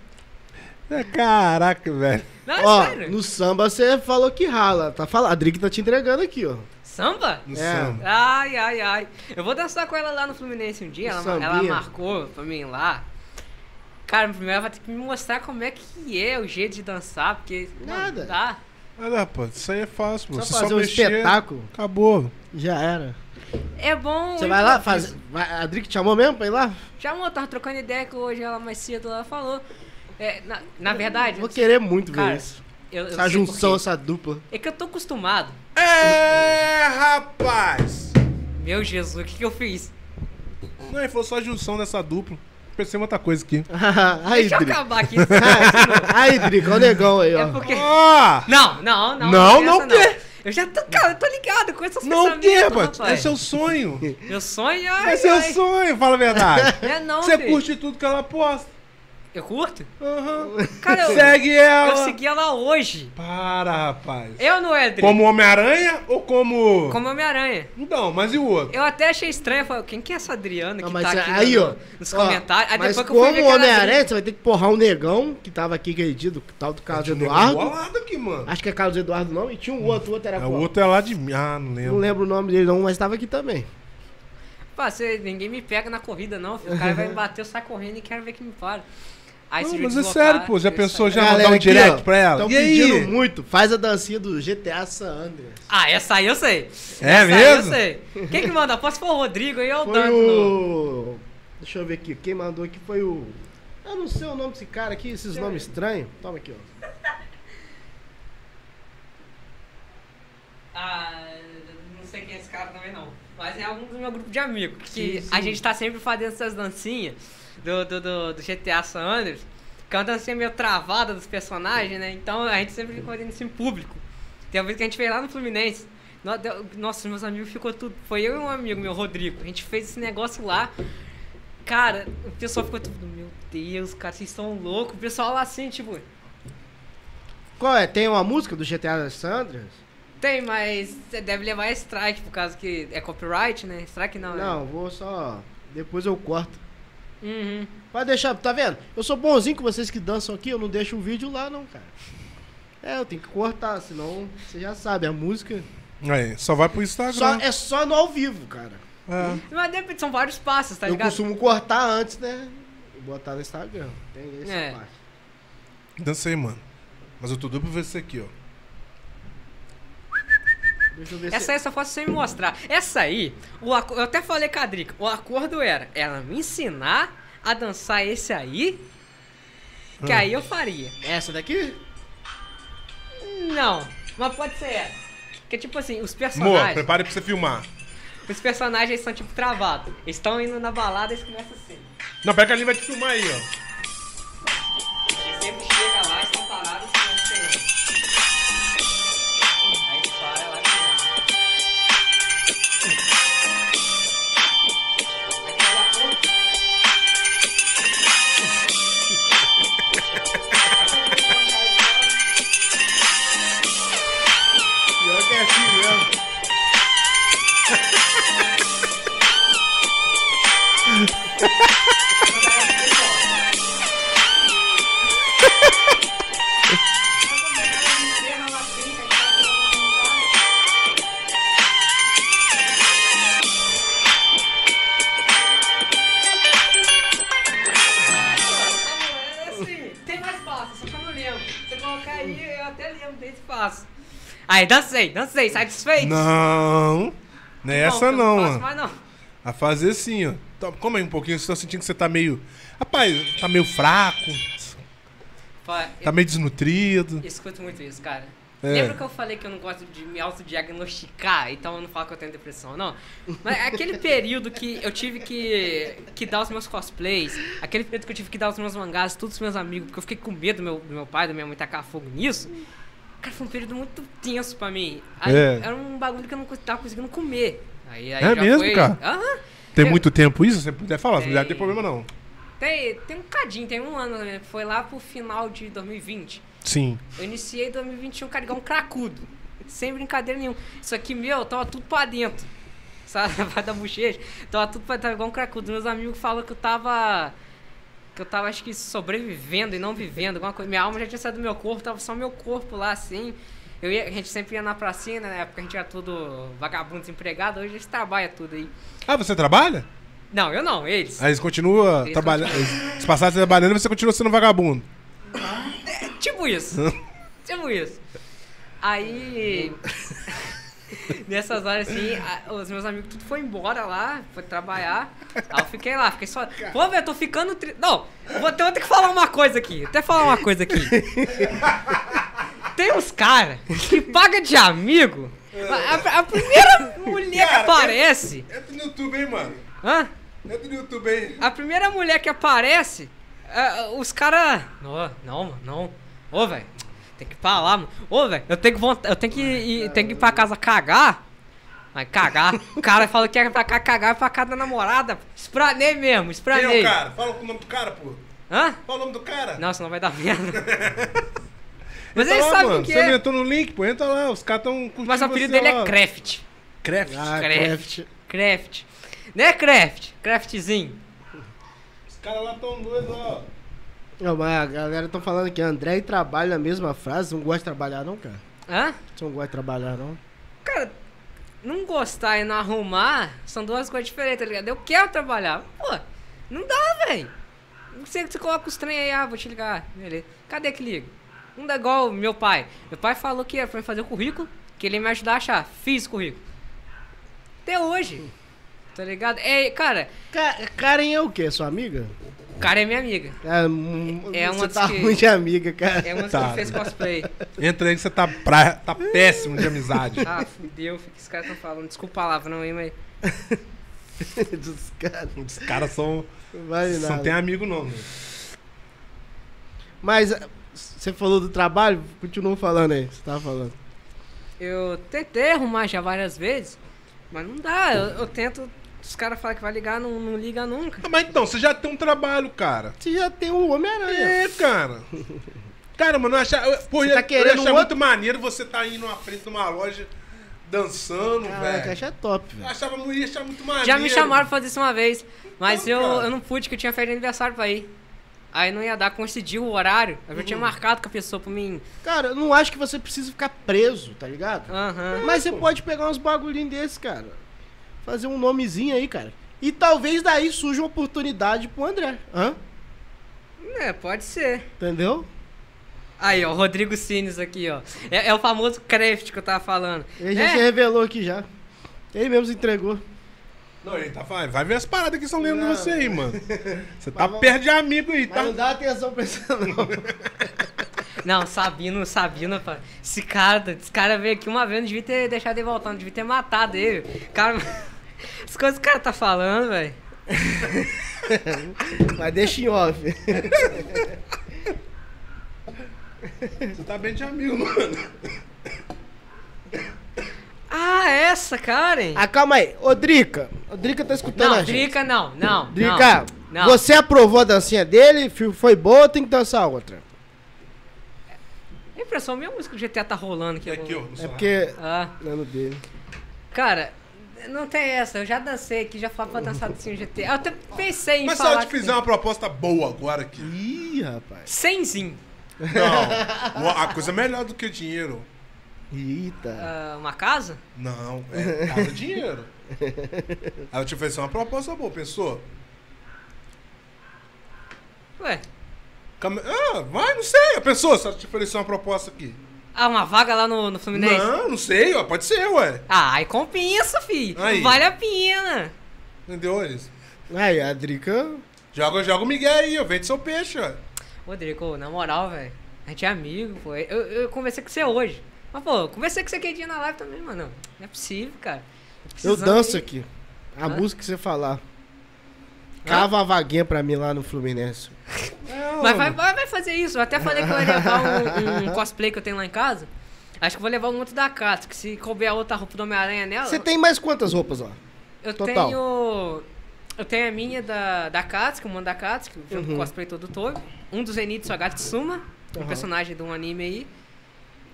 É, Caraca, velho. Não, é Ó, sério. no samba você falou que rala. Tá falando. A Drica tá te entregando aqui, ó. Samba? No É. samba. Ai, ai, ai. Eu vou dançar com ela lá no Fluminense um dia. Ela, ela marcou pra mim lá. Cara, primeiro ela vai ter que me mostrar como é que é o jeito de dançar, porque. não, Nada. Não dá. Olha, pô, isso aí é fácil. Só Você fazer só um mexer, espetáculo. Acabou. Já era. É bom. Você vai lá fazer. vai- A Drica te chamou mesmo pra ir lá? Já, amor, tava trocando ideia que hoje ela mais cedo ela falou. É, na, na verdade, Vou querer muito Cara, ver isso. eu, eu Essa junção, essa dupla. É que eu tô acostumado. É, rapaz! Meu Jesus, o que, que eu fiz? Não, ele falou só a junção dessa dupla. Pensei em outra coisa aqui. <laughs> aí, Deixa eu Drico. acabar aqui. <laughs> Aí, Drico, olha o negão aí, é ó. porque. Ah! Não, não, não. Não, é não quê? Eu já tô, cara, eu tô ligado com esses Não o quê, pensamentos, rapaz? É seu sonho. Meu sonho, ai, É seu ai. sonho, fala a verdade. É não, Você filho. curte tudo que ela posta. Eu curto? Aham. Cara, eu, Segue ela. eu segui ela hoje. Para, rapaz. Eu não é, Dri. Como Homem-Aranha ou como. Como Homem-Aranha. Não, mas e o outro? Eu até achei estranho. Eu falei, quem que é essa Adriana Não, que mas tá aqui aí, no- ó. nos ó, comentários? Aí mas depois que eu fui ver como que era Homem-Aranha, você vai ter que porrar um negão que tava aqui aquele dia, do tal do Carlos Eduardo. bolado aqui, mano. Acho que é Carlos Eduardo não, e tinha um outro, o outro era É, qual? o outro é lá de mim. Ah, não lembro. Não lembro o nome dele não, mas tava aqui também. Pá, você, ninguém me pega na corrida, não. filho. O cara vai me bater, eu saio correndo e quero ver que me para. Aí, Não, mas é sério, pô. Já eu pensou já Galera mandar um direct ó, pra ela? Tão E pedindo aí? muito. Faz a dancinha do GTA San Andreas. Ah, essa aí eu sei. É essa mesmo? Aí eu sei. Quem que manda? Posso for o Rodrigo aí ou o no- o... Deixa eu ver aqui. Quem mandou aqui foi o... Eu não sei o nome desse cara aqui, esses nomes estranhos. Toma aqui, ó. <laughs> Ah, não sei quem é esse cara também não. Mas é algum do meu grupo de amigos. Que Sim, sim. a gente tá sempre fazendo essas dancinhas do, do, do, do GTA San Andreas. Que é dancinha meio travada dos personagens, né? Então a gente sempre fica fazendo isso em público. Tem uma vez que a gente fez lá no Fluminense. Nossa, meus amigos ficou tudo. Foi eu e um amigo meu, Rodrigo. A gente fez esse negócio lá. Cara, o pessoal ficou tudo. Meu Deus, cara, vocês são loucos. O pessoal lá assim, tipo. Qual é? Tem uma música do GTA San Andreas? Tem, mas você deve levar strike por causa que é copyright, né? Strike não, né? Não, vou só... Depois eu corto. Uhum. Pode deixar, tá vendo? Eu sou bonzinho com vocês que dançam aqui, eu não deixo o vídeo lá não, cara. É, eu tenho que cortar, senão você já sabe, a música... Aí, só vai pro Instagram. Só, é só no ao vivo, cara. É. Mas depende, são vários passos, tá eu ligado? costumo cortar antes, né? E botar no Instagram. Tem essa É. parte. Dancei, mano. Mas eu tô doido pra ver esse aqui, ó. Deixa eu ver Essa aí eu só posso você me mostrar. Essa aí, o aco- eu até falei com a Drica, o acordo era ela me ensinar a dançar esse aí, que Ah. aí eu faria. se... Essa daqui? Não, mas pode ser essa. Que tipo assim, os personagens, prepare pra você filmar. os personagens são tipo travados. Eles estão indo na balada e eles começam assim. Não, pega ali vai te filmar aí, ó. Aí, eu até lembro desse passo. Aí, dancei, dancei, satisfeito? Não. Não é essa eu não, faço não. A fazer assim, ó. Tá, Como aí um pouquinho, você tá sentindo que você tá meio. Rapaz, tá meio fraco, Fa- tá meio desnutrido. Eu escuto muito isso, cara. É. Lembra que eu falei que eu não gosto de me autodiagnosticar, então eu não falo que eu tenho depressão, não? Mas aquele período que eu tive que, que dar os meus cosplays, aquele período que eu tive que dar os meus mangás, todos os meus amigos, porque eu fiquei com medo do meu, do meu pai, da minha mãe tacar fogo nisso. Cara, foi um período muito tenso pra mim. Aí, É. Era um bagulho que eu não tava conseguindo comer. Aí, aí É já mesmo, foi... cara? Aham. Tem Eu- muito tempo isso? Você puder falar, Tem. não tem problema não. Tem, tem um cadinho, tem um ano, né? Foi lá pro final de 2020. Sim. Eu iniciei 2021 carregar um cracudo. Sem brincadeira nenhuma. Isso aqui, meu, tava tudo pra dentro. <laughs> Sabe? Vai da bochecha. Tava tudo pra dentro, igual um cracudo. Meus amigos falam que eu tava. Que eu tava, acho que, sobrevivendo e não vivendo. Alguma coisa. Minha alma já tinha saído do meu corpo, tava só meu corpo lá, assim. Eu ia, a gente sempre ia na pracinha, né? Na época a gente era tudo vagabundo desempregado. Hoje a gente trabalha tudo aí. Ah, você trabalha? Não, eu não, eles. Aí Eles trabalhando. Se passar trabalhando, você continua sendo vagabundo. Tipo isso. <laughs> tipo isso. Aí. <laughs> Nessas horas assim, a- os meus amigos tudo foi embora lá, foi trabalhar. Aí eu fiquei lá, fiquei só. Pô, velho, eu tô ficando. Tri... Não, eu vou ter, eu vou ter que falar uma coisa aqui. Até falar uma coisa aqui. <laughs> Tem uns caras que paga de amigo. A, a primeira <laughs> mulher que Cara, aparece. Entra no YouTube, hein, mano. Hã? Entra no YouTube, hein. A primeira mulher que aparece, é, os caras. Não, não, mano, não. Ô, velho, tem que lá, mano. Ô, velho, eu tenho que eu tenho que ir, tenho que ir pra casa cagar. Vai cagar. O cara fala que é pra cá cagar, é pra casa da namorada. Espranei mesmo, Quem é espranei. o cara? Fala o nome do cara, pô. Hã? Fala o nome do cara. Não, senão vai dar merda. <laughs> Mas Entra ele lá, sabe mano. o que Você não é. entrou no link, pô. Entra lá. Os caras tão curtindo Mas o apelido dele é. Craft. Craft. Ah, Craft. craft. Né, Craft? Craftzinho. Os caras lá tão doidos, ó. Não, mas a galera tá falando que André e trabalho na mesma frase. Não gosta de trabalhar, não, cara? Hã? Você não gosta de trabalhar, não? Cara, não gostar e não arrumar são duas coisas diferentes, tá ligado? Eu quero trabalhar. Pô, não dá, velho. Você, você coloca os trem aí, ah, vou te ligar. Beleza. Cadê que liga? Não dá igual o meu pai. Meu pai falou que mim fazer o currículo, que ele ia me ajudar a achar. Fiz o currículo. Até hoje. Tá ligado? É, cara, Ca Karen é o quê? Sua amiga? o cara é minha amiga. É, hum, É uma você tá que- ruim de amiga, cara. É uma Tá. que fez cosplay. Entra aí que você tá, pra... tá péssimo de amizade. Ah, fudeu, o que os caras tão falando? Desculpa a palavra, não, hein, mas. <laughs> Dos caras. Os caras são. Não tem amigo, não. né? Mas você falou do trabalho, continua falando aí. Você tava falando. Eu tentei arrumar já várias vezes, mas não dá. Eu, eu tento. Os caras falam que vai ligar, não, não liga nunca. Ah, Mas então, você já tem um trabalho, cara. Você já tem o Homem-Aranha. É, cara. Cara, mano, eu achava. eu- Pô, Você eu, tá eu querendo ia achar outro- muito maneiro você tá indo na frente de uma loja dançando, Caraca, velho. acha top, Eu velho. achava, ia achar muito maneiro. Já me chamaram pra fazer isso uma vez, mas Então, eu, cara. eu não pude, que eu tinha feito aniversário pra ir. Aí não ia dar, coincidiu o horário. Eu já tinha Uhum. marcado com a pessoa pra mim. Cara, eu não acho que você precisa ficar preso, tá ligado? Aham. Mas você pode pegar uns bagulhinhos desses, cara. Fazer um nomezinho aí, cara. E talvez daí surja uma oportunidade pro André. Hã? É, pode ser. Entendeu? Aí, ó, Rodrigo Cines aqui, ó. É, é o famoso Craft que eu tava falando. Ele já é, se revelou aqui já. Ele mesmo se entregou. Não, ele tá falando, vai ver as paradas que estão lendo Não. você aí, mano. Você tá vamos- perto de amigo aí, Mas tá? não dá atenção pra isso, não. <laughs> Não, Sabino, Sabino, pá. Esse cara, esse cara veio aqui uma vez, não devia ter deixado ele voltar, não devia ter matado ele. Cara, <laughs> as coisas que o cara tá falando, velho. <laughs> Mas deixa em off. Você tá bem de amigo, mano. Ah, essa, Karen. Ah, calma aí. Ô, Drica. Ô, Drica tá escutando Não, a gente. Drica não, não. Drica, não, você aprovou a dancinha dele? Foi boa tem que dançar outra? Impressão, minha música do GTA tá rolando aqui. E aqui, ó. É porque... Ah, Não é no dele. cara, não tem essa. Eu já dancei aqui, já falei pra dançar assim no GTA. Eu até pensei em Mas se ela falar te que fizer uma proposta boa agora aqui. Ih, rapaz. Cenzinho. Não. A coisa é melhor do que dinheiro. Eita. Ah, uma casa? Não, é casa <laughs> é dinheiro. Ela te ofereceu uma proposta boa, pensou? Ué. Cam- Ah, vai, não sei. Pensou se ela te ofereceu uma proposta aqui? Ah, uma vaga lá no, no Fluminense? Não, não sei, ó, pode ser, ué. Ah, aí compensa, fi. Aí. Vale a pena. Entendeu isso? Aí, a Drica... Joga, joga o Miguel aí, ó, vende seu peixe, ó. Rodrigo, na moral, velho. A gente é amigo, pô. Eu, eu conversei com você hoje. Mas, pô, conversei com você aquele dia na live também, mano. Não é possível, cara. Eu danço ir. aqui. A Hã? música que você falar. Cava uma vaguinha pra mim lá no Fluminense. <laughs> Mas vai, vai, fazer isso. Eu até falei que eu ia levar um, um cosplay que eu tenho lá em casa. Acho que eu vou levar um outro da casa, que se couber a outra roupa do Homem-Aranha nela. Você tem mais quantas roupas lá? Eu total? tenho. Eu tenho a minha da, da Katsuki, o mano da Katsuki, que eu Uhum. cosplay todo todo. Um do Zenitsu Agatsuma, um Aham. personagem de um anime aí.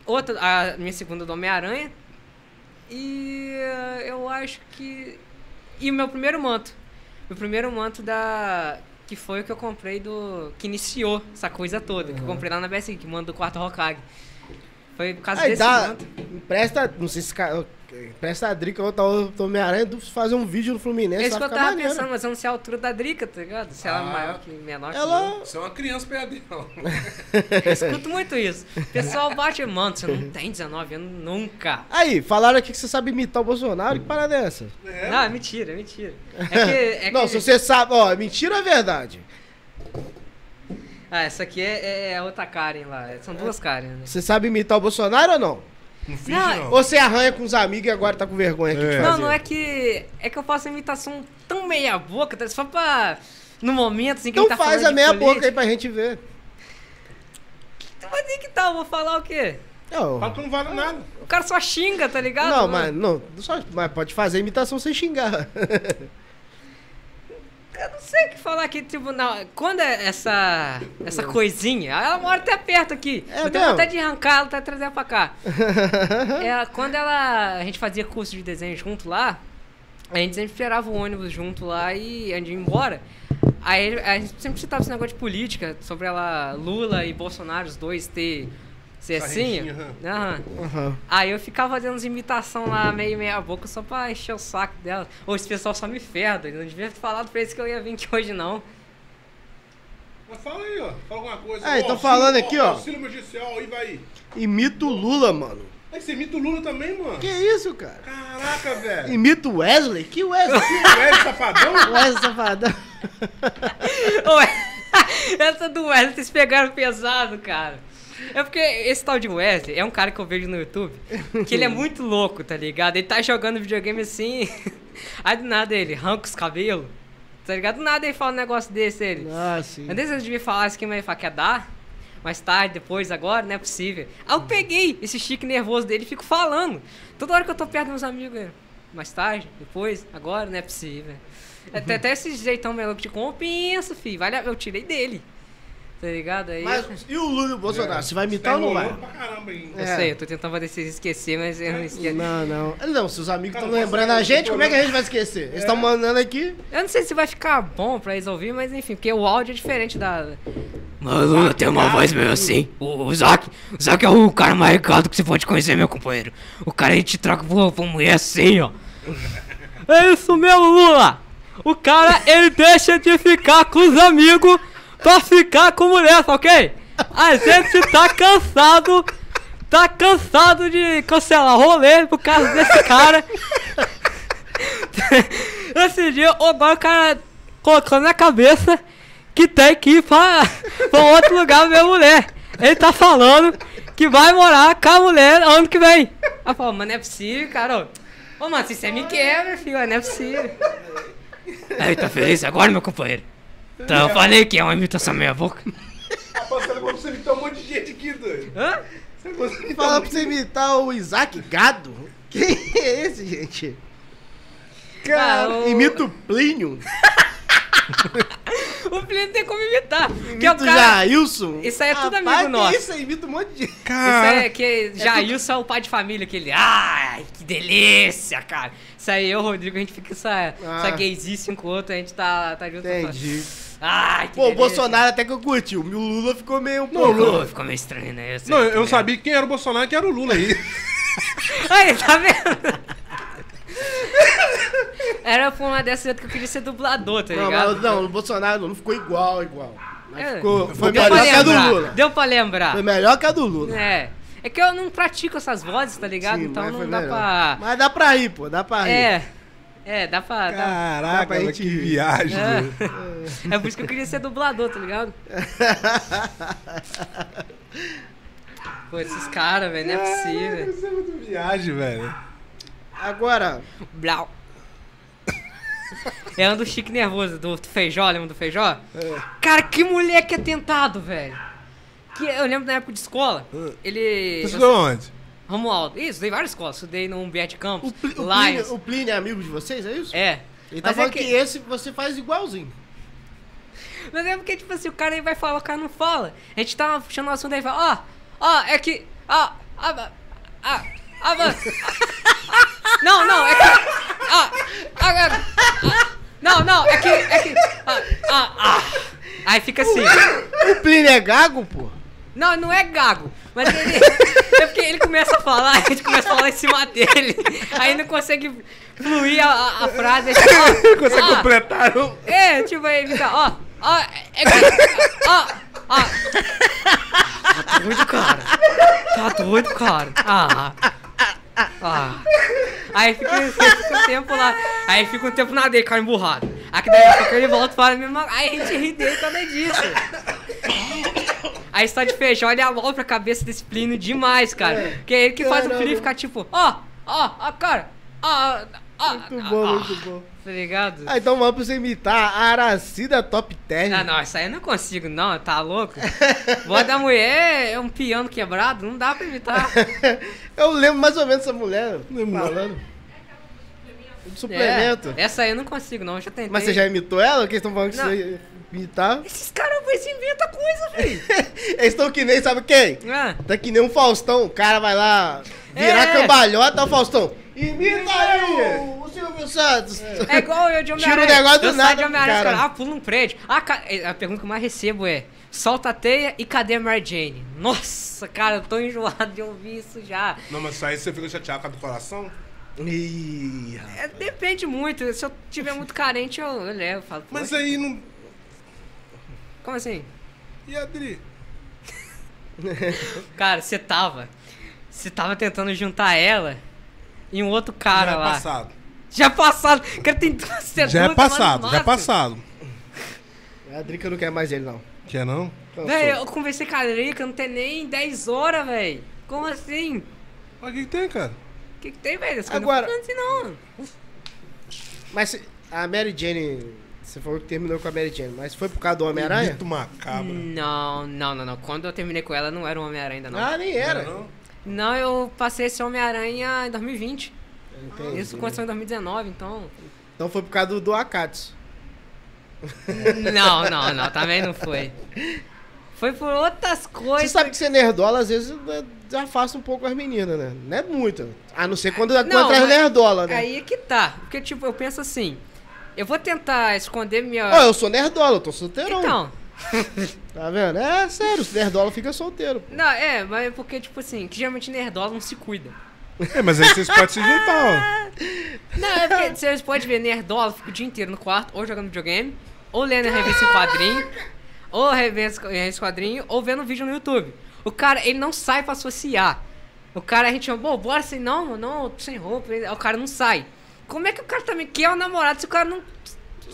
Outra, a minha segunda do Homem-Aranha. E eh, eu acho que. E o meu primeiro manto. Meu primeiro manto da. Que foi o que eu comprei do. Que iniciou essa coisa toda. Que eu comprei lá na BSI, que manda do quarto Hokage. Foi por causa Aí desse dá. manto. Empresta. Não sei se. Presta a Drica ou o Homem-Aranha fazer um vídeo no Fluminense. É isso que eu tava maneiro. pensando, mas eu não sei a altura da Drica, tá ligado? Se ela é Ah. maior que menor que eu. Ela. Você é uma criança perto dela. <laughs> Eu escuto muito isso. O pessoal bate, mano, você não tem 19 anos nunca. Aí, falaram aqui que você sabe imitar o Bolsonaro. Que parada é essa? É. Não, é mentira, é mentira. É que. <laughs> É não, que... se você sabe. Ó, mentira ou é verdade? Ah, essa aqui é, é outra Karen lá. São duas Karen, né? Você sabe imitar o Bolsonaro ou não? Não finge, Não, não. Ou você arranha com os amigos e agora tá com vergonha aqui de É. Não, fazer? não é que. É que eu faço imitação tão meia boca, tá? só pra. No momento, assim, que Então ele tá faz a de meia boca aí política. pra gente ver. Mas aí que tal? Vou falar o quê? Não, Fala que não vale nada. O cara só xinga, tá ligado? não mano? mas, não, só, mas pode fazer imitação sem xingar. <laughs> Eu não sei o que falar aqui, tipo, não, quando é essa, essa coisinha, ela mora até perto aqui. É eu tenho vontade de arrancar ela até trazer ela pra cá. <laughs> Quando ela, a gente fazia curso de desenho junto lá, a gente sempre esperava o ônibus junto lá e antes de ir embora. Aí a gente sempre citava esse negócio de política, sobre ela, Lula e Bolsonaro, os dois ter assim. Sarrentinho, Aham. Aham. Aí eu ficava fazendo as imitação lá, meio meia boca, só pra encher o saco dela. Ou esse pessoal só me ferda, não devia ter falado pra eles que eu ia vir aqui hoje, não. Mas fala aí, ó. Fala alguma coisa. Então auxílio- falando aqui, ó. Auxílio aí vai. Imita o Lula, mano. Aí você imita o Lula também, mano. Que isso, cara? Caraca, velho. Imita o Wesley? Que Wesley? Tu é safadão? Wesley safadão. <laughs> Ô, <laughs> Essa do Wesley, vocês pegaram pesado, cara. É porque esse tal de Wesley é um cara que eu vejo no YouTube que ele é muito louco, tá ligado? Ele tá jogando videogame assim, <laughs> aí do nada ele arranca os cabelos, tá ligado? Do nada ele fala um negócio desse, ele. Ah, sim. Vezes eu devia falar isso aqui, mas ele fala, quer dar? Mais tarde, depois, agora, não é possível. Aí eu peguei esse chique nervoso dele e fico falando. Toda hora que eu tô perto dos meus amigos, eu, mais tarde, depois, agora, não é possível. Até, até esse jeitão meio louco de compensa, filho. Vale, eu tirei dele. Tá ligado? Aí. Mas e o Lula e o Bolsonaro? Você vai imitar ou não vai? Pra caramba, hein? eu é. sei, eu tô tentando fazer vocês esquecer, mas eu não esqueço. Não, não. Não, se os amigos estão lembrando a gente, como é que a gente vai esquecer? Eles estão mandando aqui. Eu não sei se vai ficar bom pra eles ouvir, mas enfim, porque o áudio é diferente da. Mano, eu tenho uma voz meio assim. O, o Zac, o Zac é o cara mais recado que você pode conhecer, meu companheiro. O cara aí te troca por, por mulher assim, ó. É isso mesmo, Lula. O cara, ele deixa de ficar com os amigos pra ficar com mulher, tá ok? A gente tá cansado, tá cansado de cancelar rolê por causa desse cara. <laughs> Esse dia, agora o cara colocou na cabeça que tem que ir pra, pra outro lugar ver mulher. Ele tá falando que vai morar com a mulher ano que vem. Aí fala, mas não é possível, cara. Ô, mano, se você me quebra, filho, não é possível. Aí, tá feliz agora, meu companheiro? Então, eu falei que é uma imitação meia boca. Rapaz, você você imitar um monte de gente aqui, doido. Hã? Você levou pra você imitar um Fala pra você imitar o Isaac Gado. Quem é esse, gente? Ah, o- Imita o Plínio. <laughs> <laughs> O Plínio tem como imitar. que é o o cara... Jailson. Isso aí é tudo Rapaz, amigo que nosso. Isso aí, imita um monte de gente. Isso é que Jailson é o pai de família, aquele. Ai, que delícia, cara. Isso aí, eu e o Rodrigo, a gente fica essa, Ah. essa gaysice com o outro, a gente tá, tá junto. Entendi. Ai, que Pô, o. Bolsonaro até que eu curti. O Lula ficou meio um Não, pouco. Lula- ficou meio estranho, né? Eu Não, que eu não merda. sabia quem era o Bolsonaro e quem era o Lula aí. <laughs> Aí, tá vendo? Era por uma dessas que eu queria ser dublador, tá Não, ligado? mas, não, o Bolsonaro não ficou igual, igual. Mas É, ficou, foi pra melhor que a do. Lula. Deu pra lembrar. Foi melhor que a do Lula. É. É que eu não pratico essas vozes, tá ligado? Sim, então não dá melhor. pra. Mas dá pra ir, pô, dá pra ir. É. É, dá pra. Dá... Dá pra Caraca, gente que viagem. É. é por isso que eu queria ser dublador, tá ligado? <laughs> Pô, esses caras, velho, não é possível. Isso é muito viagem, velho. Agora, Blau. É um do chique nervoso, do feijó, lembra do feijó? É. Cara, que moleque atentado, velho. Que eu lembro na época de escola, ele. Você estudou onde? Romualdo. Isso, dei várias escolas. Estudei no Humberto Campos, o, Pli- o, Lions. Plínio, o Plínio é amigo de vocês, é isso? É. Ele tá Mas é falando que... que- esse você faz igualzinho. Mas é porque, tipo assim, o cara aí vai falar, o cara não fala. A gente tava puxando o assunto aí e fala, ó, ó, é que. Ó, ó, ó, ó, ó, <laughs> Não, não, é que. Ó, ó, ó, não, não, é que. É que. Ó, ó, ó. Aí fica assim. O Plínio é gago, pô? Não, não é gago. Mas ele. é porque ele começa a falar, <laughs> a gente começa a falar em cima dele. Aí não consegue fluir a, a- a frase. aí fala, Consegue ó, completar? não? É, tipo, aí fica, ó, ó, é que- ó, ó. <laughs> Tá doido, cara. Tá doido, cara. Ah. Ah. Aí fica, fica um tempo lá. Aí fica um tempo na dele, cara emburrado. Aí que daí a pouco ele volta para a mesma. Aí a gente ri dele por causa disso. A história de feijão, ele alopra a cabeça desse Plínio demais, cara. Que é ele que faz o Caramba. Plínio ficar tipo, ó, ó, ó, cara. Ó, ó, Muito bom, ó, muito bom. Tá ligado? Ah, então vamos pra você imitar a Aracida Top Term. Ah, não, isso aí eu não consigo, não, tá louco? Voz da mulher é um piano quebrado, não dá pra imitar. <laughs> Eu lembro mais ou menos essa mulher Lembro. falando. De suplemento. É, essa aí eu não consigo, não, eu já tentei. Mas você já imitou ela? Porque eles estão falando que Não. você imitar. Esses caras eles inventam coisa, velho. <laughs> Eles estão que nem, sabe quem? Ah, Tá que nem um Faustão. O cara vai lá virar É. cambalhota, Faustão. Imita aí o, o Silvio Santos. é igual eu de Homem-Aranha. Tira o negócio do eu saio de nada, Homem-Aranha, cara. cara. Ah, pula um prédio. Ah, ca- a pergunta que eu mais recebo é: solta a teia e cadê a Mary Jane? Nossa, cara, eu tô enjoado de ouvir isso já. Não, mas isso aí você fica chateado com a do coração? Ih. É, depende muito. Se eu tiver muito carente, eu, eu levo. Falo, Mas "Poxa, aí não. como assim? E a Adri? <laughs> Cara, você tava. Você tava tentando juntar ela e um outro cara já é lá. passado. Já passado. Cara, tem duas segundos. Já é passado, já é passado. A Drica não quer mais ele, não. Quer não? Véi, eu conversei com a Drica, não tem nem 10 horas, velho. Como assim? Mas o que, que tem, cara? O que, que tem, velho? Agora- Não assim, não. Mas a Mary Jane, você falou que terminou com a Mary Jane, mas foi por causa do Homem-Aranha? Mito macabro. Não, não, não, não. Quando eu terminei com ela, não era um Homem-Aranha ainda, não. Ah, nem era. Não? Não, eu passei esse Homem-Aranha em 2020. Entendi. Isso aconteceu em 2019, então. Então foi por causa do, do Akatsu. <laughs> Não, não, não, também não foi. Foi por outras Você coisas. sabe que ser nerdola, às vezes, é, afasta um pouco as meninas, né? Não é muito. A não ser quando é Não, contra as mas nerdola, né? Aí é que tá. Porque, tipo, eu penso assim. Eu vou tentar esconder minha. Ó, eu sou nerdola, eu tô solteirão. então. <laughs> Tá vendo? É sério, os nerdola fica solteiro. pô. Não, é, mas é porque, tipo assim, que geralmente nerdola não se cuida. É, mas aí vocês podem se juntar, <laughs> Não, é porque vocês podem ver nerdola, fica o dia inteiro no quarto, ou jogando videogame, ou lendo a revista em quadrinho, ou revista em quadrinho, ou vendo vídeo no YouTube. O cara, ele não sai pra associar. O cara, a gente chama, pô, bora sem não, não, sem roupa. O cara não sai. Como é que o cara também quer um namorado se o cara não.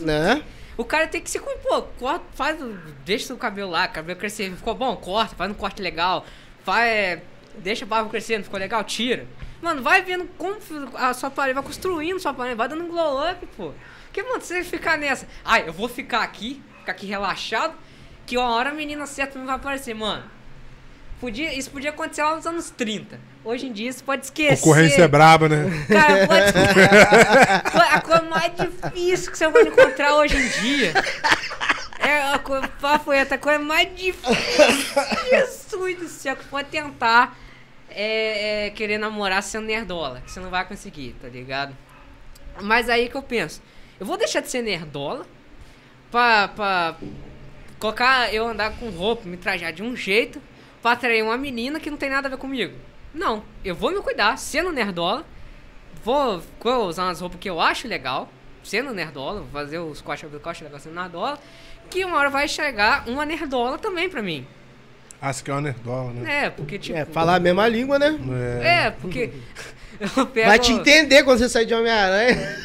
Né? O cara tem que se. Pô, corta, faz. Deixa o cabelo lá, cabelo crescer. Ficou bom? Corta, faz um corte legal. Faz. Deixa a barba crescer, não ficou legal? Tira. Mano, vai vendo como a sua parede, vai construindo sua parede, vai dando um glow up, pô. Porque, mano, você ficar nessa. Ai, eu vou ficar aqui, ficar aqui relaxado, que uma hora a menina certa não vai aparecer, mano. Podia, isso podia acontecer lá nos anos 30. Hoje em dia isso pode esquecer. Concorrência é braba, né? Cara, pode... <laughs> a coisa mais difícil que você vai encontrar hoje em dia. É a coisa, reto, a coisa mais difícil. Jesus do céu, que pode tentar é, é, querer namorar sendo nerdola. Que você não vai conseguir, tá ligado? Mas aí que eu penso, eu vou deixar de ser nerdola pra, pra colocar eu andar com roupa, me trajar de um jeito pra atrair uma menina que não tem nada a ver comigo. Não, eu vou me cuidar, sendo nerdola, vou, vou usar umas roupas que eu acho legal, sendo nerdola, vou fazer os cortes do corte legal sendo nerdola, que uma hora vai chegar uma nerdola também pra mim. Ah, você quer uma nerdola, né? É, porque tipo... É, falar a mesma língua, né? É. É, porque... <laughs> Pego... Vai te entender quando você sair de Homem-Aranha.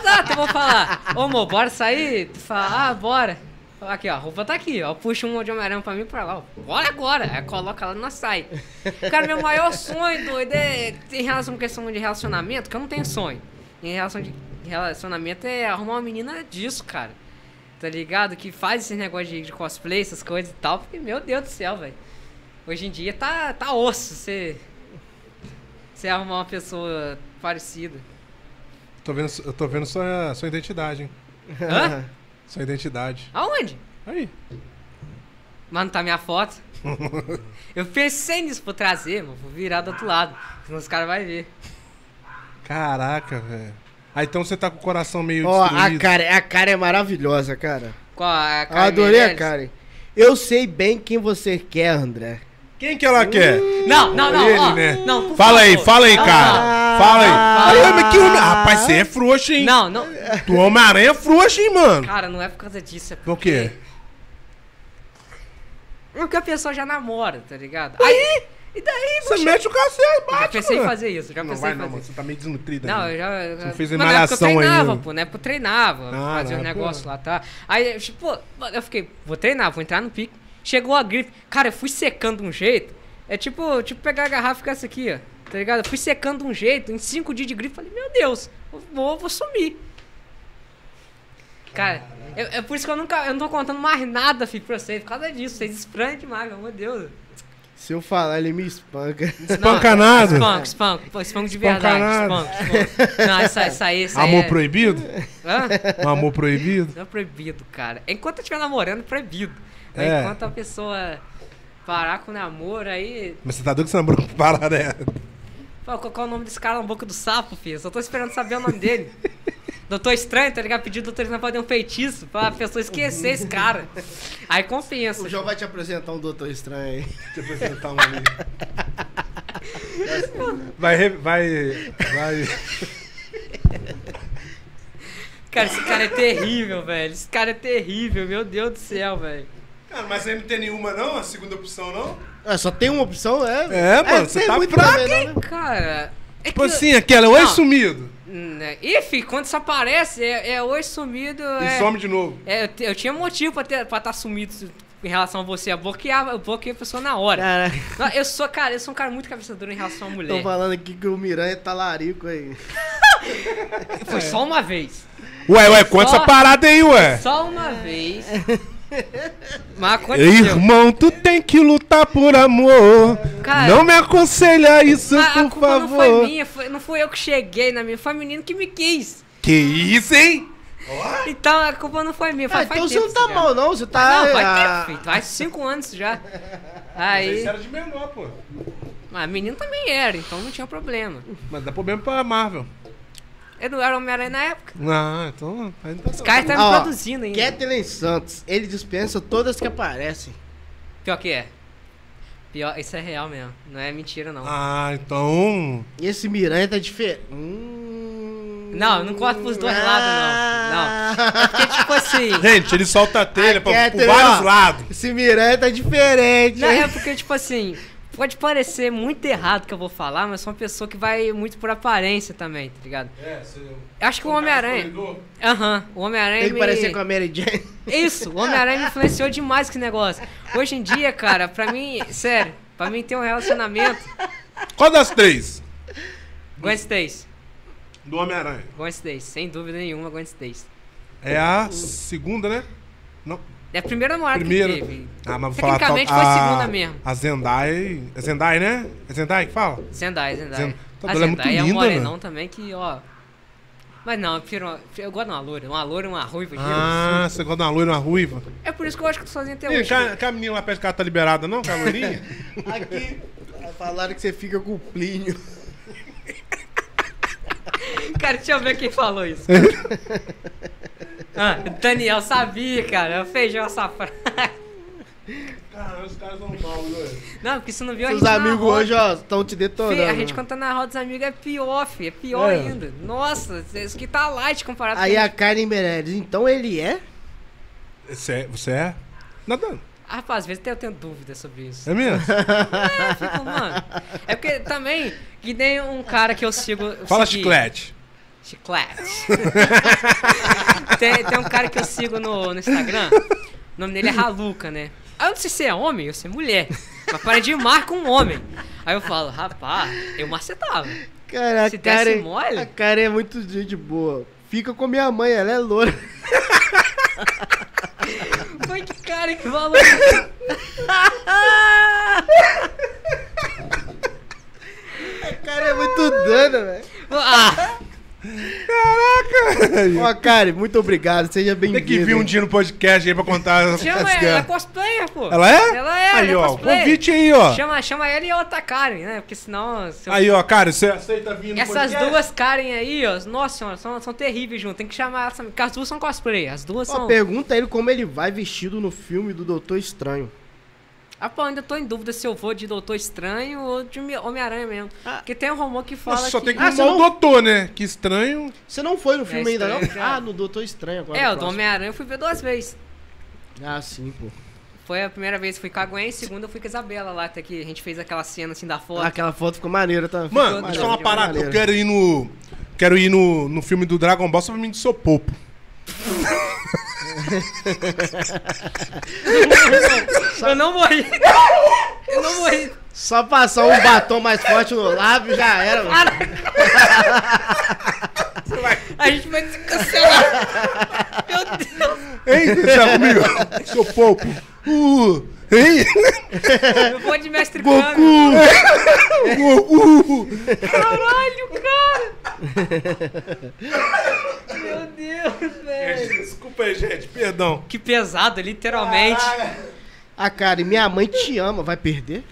Exato, eu vou falar. Ô, amor, bora sair? Tu fala, ah, bora. Aqui, ó, a roupa tá aqui, ó. Puxa um de Homem-Aranha pra mim e pra lá. ó. Bora agora. Aí coloca ela e nós sai. Cara, meu maior sonho, doido, é em relação à questão de relacionamento, que eu não tenho sonho. Em relação de relacionamento é arrumar uma menina disso, cara. Tá ligado? Que faz esse negócio de, de cosplay, essas coisas e tal. Porque, meu Deus do céu, velho. Hoje em dia tá, tá osso você. Você arrumar uma pessoa parecida. Tô vendo, eu tô vendo sua, sua identidade, hein? Hã? <laughs> Sua identidade. Aonde? Aí. Mas não tá minha foto. <laughs> Eu pensei nisso pra trazer, mano. Vou virar do outro lado. Senão os caras vão ver. Caraca, velho. Ah, então você tá com o coração meio Ó, a. Karen, a Karen é maravilhosa, cara. Qual a Eu adorei a Meirelles? Karen. Eu sei bem quem você quer, André. Quem que ela quer? Não, não, não, Ele, ó, né? não, por Fala aí, favor. fala aí, Não, cara. Fala aí. Ah. Aí, mas que homem... Rapaz, você é frouxo, hein? Não, não, Tu Homem-Aranha é frouxo, hein, mano? cara, não é por causa disso, é Por quê? porque a pessoa já namora, tá ligado? Aí, e daí, Você moxa? mete o cacete, Eu já bate, pensei em mano. fazer isso, já Não, pensei vai em não, fazer mano. Você tá meio desnutrida Não, eu já. Você não fez Mas na época malhação eu treinava, pô. Época eu treinava. Ah, fazia um negócio lá, tá? Aí, tipo, eu fiquei, vou treinar, vou entrar no pique. Chegou a gripe. Cara, eu fui secando de um jeito. É tipo, tipo pegar a garrafa e ficar isso aqui, ó. Tá ligado? Eu fui secando de um jeito. Em cinco dias de gripe, falei, meu Deus, eu vou, vou sumir. Cara, eu- é por isso que eu nunca. Eu não tô contando mais nada, filho, pra vocês. Por causa disso. Vocês estranham demais, meu Deus. Se eu falar, ele me espanca. Espanca nada. Espanco, espanco. Pô, espanco de verdade. Espanco, espanco. Não, essa, essa aí, essa aí Amor é... proibido? Hã? Um amor proibido? Não é proibido, cara. Enquanto eu estiver namorando, é proibido. É. Enquanto a pessoa parar com o namoro, aí. Mas você tá doido que você namorou com parada é? Pô, qual, qual é o nome desse cara na boca do sapo, filho? Só tô esperando saber o nome dele. <laughs> Doutor Estranho, tá ligado? Pediu doutor Estranho pra fazer um feitiço pra pessoa esquecer esse cara. Aí compensa. O João vai te apresentar um doutor estranho aí. Eu apresentar um ali. Vai, vai, vai. Cara, esse cara é terrível, velho. Esse cara é terrível, meu Deus do céu, velho. Cara, mas aí não tem nenhuma não? A segunda opção não? Ah, só tem uma opção, é? É, mano, você tem tá muito fraco, também, não, né? Cara. É Tipo que- assim, aquela, oi Não. sumido. Né? Ih, filho, quando isso aparece, é, é oi sumido. E é... some de novo. É, eu, eu tinha motivo pra estar pra tá sumido em relação a você. Eu bloqueava, eu bloqueei a pessoa na hora. Eu sou, cara, eu sou um cara muito cabeça dura em relação a tô mulher. falando aqui que o Miranha tá larico aí. Foi só uma vez. Ué, ué, conta Só- essa parada aí, ué. Só uma vez. Mas aconteceu. Irmão, tu tem que lutar por amor. Cara, não me aconselha isso, Mas a por culpa não foi favor. minha, foi- não fui eu que cheguei na minha, foi a menina que me quis. Que isso, hein? Então a culpa não foi minha, Ah, faz, faz então você não tá já. mal, não. Você tá. Não, faz ah, tempo, filho. Faz cinco anos já. Aí. era de menor, pô. Mas a menina também era, então não tinha problema. Mas dá problema pra Marvel. Eu não era Homem-Aranha na época. Ah, então. ainda Os caras estavam Ó, me produzindo ainda. Kathleen Santos, ele dispensa todas que aparecem. Pior que é. Pior, isso é real mesmo. Não é mentira, não. Ah, então. E esse Miranha tá diferente. Hum... Não, não corto pros dois lados, não. não. Porque, tipo assim. <laughs> Gente, ele solta a telha A pra, por vários ó. lados. Esse Miranha tá diferente. Não, hein? é porque, tipo assim. Pode parecer muito errado que eu vou falar, mas sou uma pessoa que vai muito por aparência também, tá ligado? É, acho que o Homem-Aranha. Aham, o Homem-Aranha. Tem que me... parecer com a Mary Jane. Isso, o Homem-Aranha me influenciou demais com esse negócio. Hoje em dia, cara, pra mim, sério, pra mim ter um relacionamento. Qual das três? Gwen Stacy. Do Homem-Aranha. Gwen Stacy, sem dúvida nenhuma, Gwen Stacy. É a segunda, né? Não. É a primeira namorada Primeira. que teve. Ah, mas vou falar Tecnicamente foi a segunda mesmo. A Zendaya. É Zendaya, né? É Zendaya que fala? Zendaya, Zendaya. Zend- Tá, A é muito Zendaya é um linda, morenão né? também que, ó... Mas não, eu prefiro... uma- Eu gosto de uma loira. Uma loira e uma ruiva. Ah, Jesus. você gosta de uma loira e uma ruiva? É por isso que eu acho que eu tô sozinho até Ih, hoje. que, que a menina lá perto de casa tá liberada, não? Que a loirinha? <laughs> Aqui. Falaram que você fica com o Plínio. <laughs> Cara, deixa eu ver quem falou isso. <laughs> ah, Daniel sabia, cara. Eu feijão essa frase. Caramba, os caras são mal, velho. Não, porque você não viu a Seus gente na amigos roda. hoje, ó, estão te detonando. Fih, a gente quando tá na roda dos amigos é pior, fi. É pior É. ainda. Nossa, isso aqui tá light comparado Aí com... a Karen Meirelles, então ele é? Você é? Você é? Nada. Ah, Rapaz, às vezes até eu tenho dúvidas sobre isso. É mesmo? É, fico, mano. É porque também, que nem um cara que eu sigo. eu Fala segui- chiclete. Chiclete. <laughs> tem, tem um cara que eu sigo no, no Instagram. O nome dele é Raluca, né? Aí eu não sei se é homem ou se é mulher. Mas para de mar com um homem. Aí eu falo, rapaz, eu macetava. Cara, a Se desse Karen, mole? a Karen é muito gente boa. Fica com minha mãe, ela é loura. <laughs> Foi que cara que falou? <laughs> A Karen é muito dana, velho. Ah, Ó, Karen, muito obrigado. Seja Tem bem-vindo. que vir um dia no podcast aí pra contar Chama ela, ela é cosplayer, pô. Ela é? Ela é, Aí, ela é ó, cosplayer. convite aí, ó. Chama, chama ela e outra Karen, né? Porque senão. se eu- Aí, ó, cara, você aceita vir no Essas podcast? duas Karen aí, ó, nossa senhora, são, são terríveis junto. Tem que chamar elas. Porque as duas são cosplay. As duas Ó, são. pergunta ele como ele vai vestido no filme do Doutor Estranho. Ah, pô, ainda tô em dúvida se eu vou de Doutor Estranho ou de Homem- Homem-Aranha mesmo. Ah. Porque tem um rumor que fala Nossa, só que. tem que Ah, arrumar você o não- doutor, né? Que estranho. Você não foi no filme ainda, não? já. Ah, no Doutor Estranho agora. É, o do. Homem-Aranha eu fui ver duas vezes. Ah, sim, pô. Foi a primeira vez que fui com a Gwen, a segunda eu fui com a Isabela lá, até que a gente fez aquela cena assim da foto. Ah, Aquela foto ficou maneira, tá? Mano, deixa eu falar uma parada. Eu quero ir no. Quero ir no, no filme do Dragon Ball só pra mim de seu popo. <laughs> Eu não morri. Eu não morri. Só passar um batom mais forte no lábio já era, mano. A gente vai se cancelar. Meu Deus. Hein? Deixa comigo. seu popo. Uh, hein? Eu vou de mestre Kami. Goku. Caralho, cara. Meu Deus, velho. Desculpa aí, gente. Perdão. Que pesado, literalmente. Ah, cara, e minha mãe te ama, vai perder?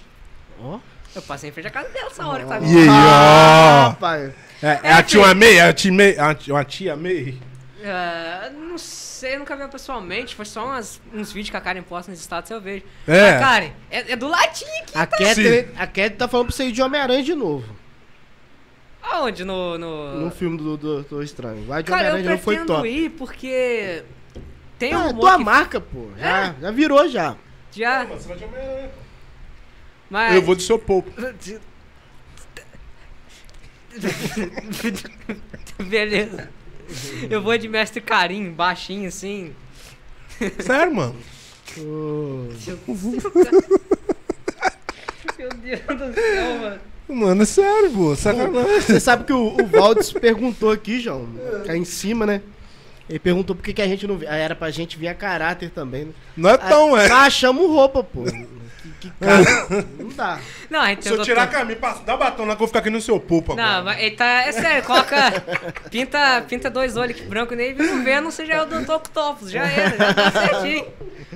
Ó. Eu passei em frente à casa dela essa hora que tava. E aí, Ah, ó. rapaz. É, é É, a tia. May? É a tia May? A tia- Uma tia May? Ah, não sei, eu nunca vi ela pessoalmente. Foi só umas- uns vídeos que a Karen posta nos status eu vejo. É. A Karen, é, é do ladinho aqui. A Cat, a Cat tá falando pra você ir de Homem-Aranha de novo. Aonde? No. no... No filme do Doutor Estranho. Vai de Cara, eu Homem-Aranha de novo, foi pretendo top. ir porque. Tem um Ah, rumor tua que marca, pô. Já, já virou já. já. Você vai de Homem-Aranha. Mas. Eu vou do seu popo. <laughs> Beleza. Eu vou de mestre carinho, baixinho assim. Sério, mano? Ô, Meu Deus do céu, mano. Mano, é sério, pô. Sacanagem. Você sabe que o, o Valdes perguntou aqui, João, cá em cima, né? Ele perguntou por que, que a gente não. ah, Era pra gente vir a caráter também, né? Não é tão, Ah, é. Achamos roupa, pô. Que, que cara. Não dá. Não, a gente Se eu tirar a camisa, passa- dá batom lá que eu vou ficar aqui no seu popo agora. Não, mas ele tá. É sério, coloca. Pinta, pinta dois olhos aqui branco nele e um Venom, você já é o Dr. Octopus, já era, já tá certinho.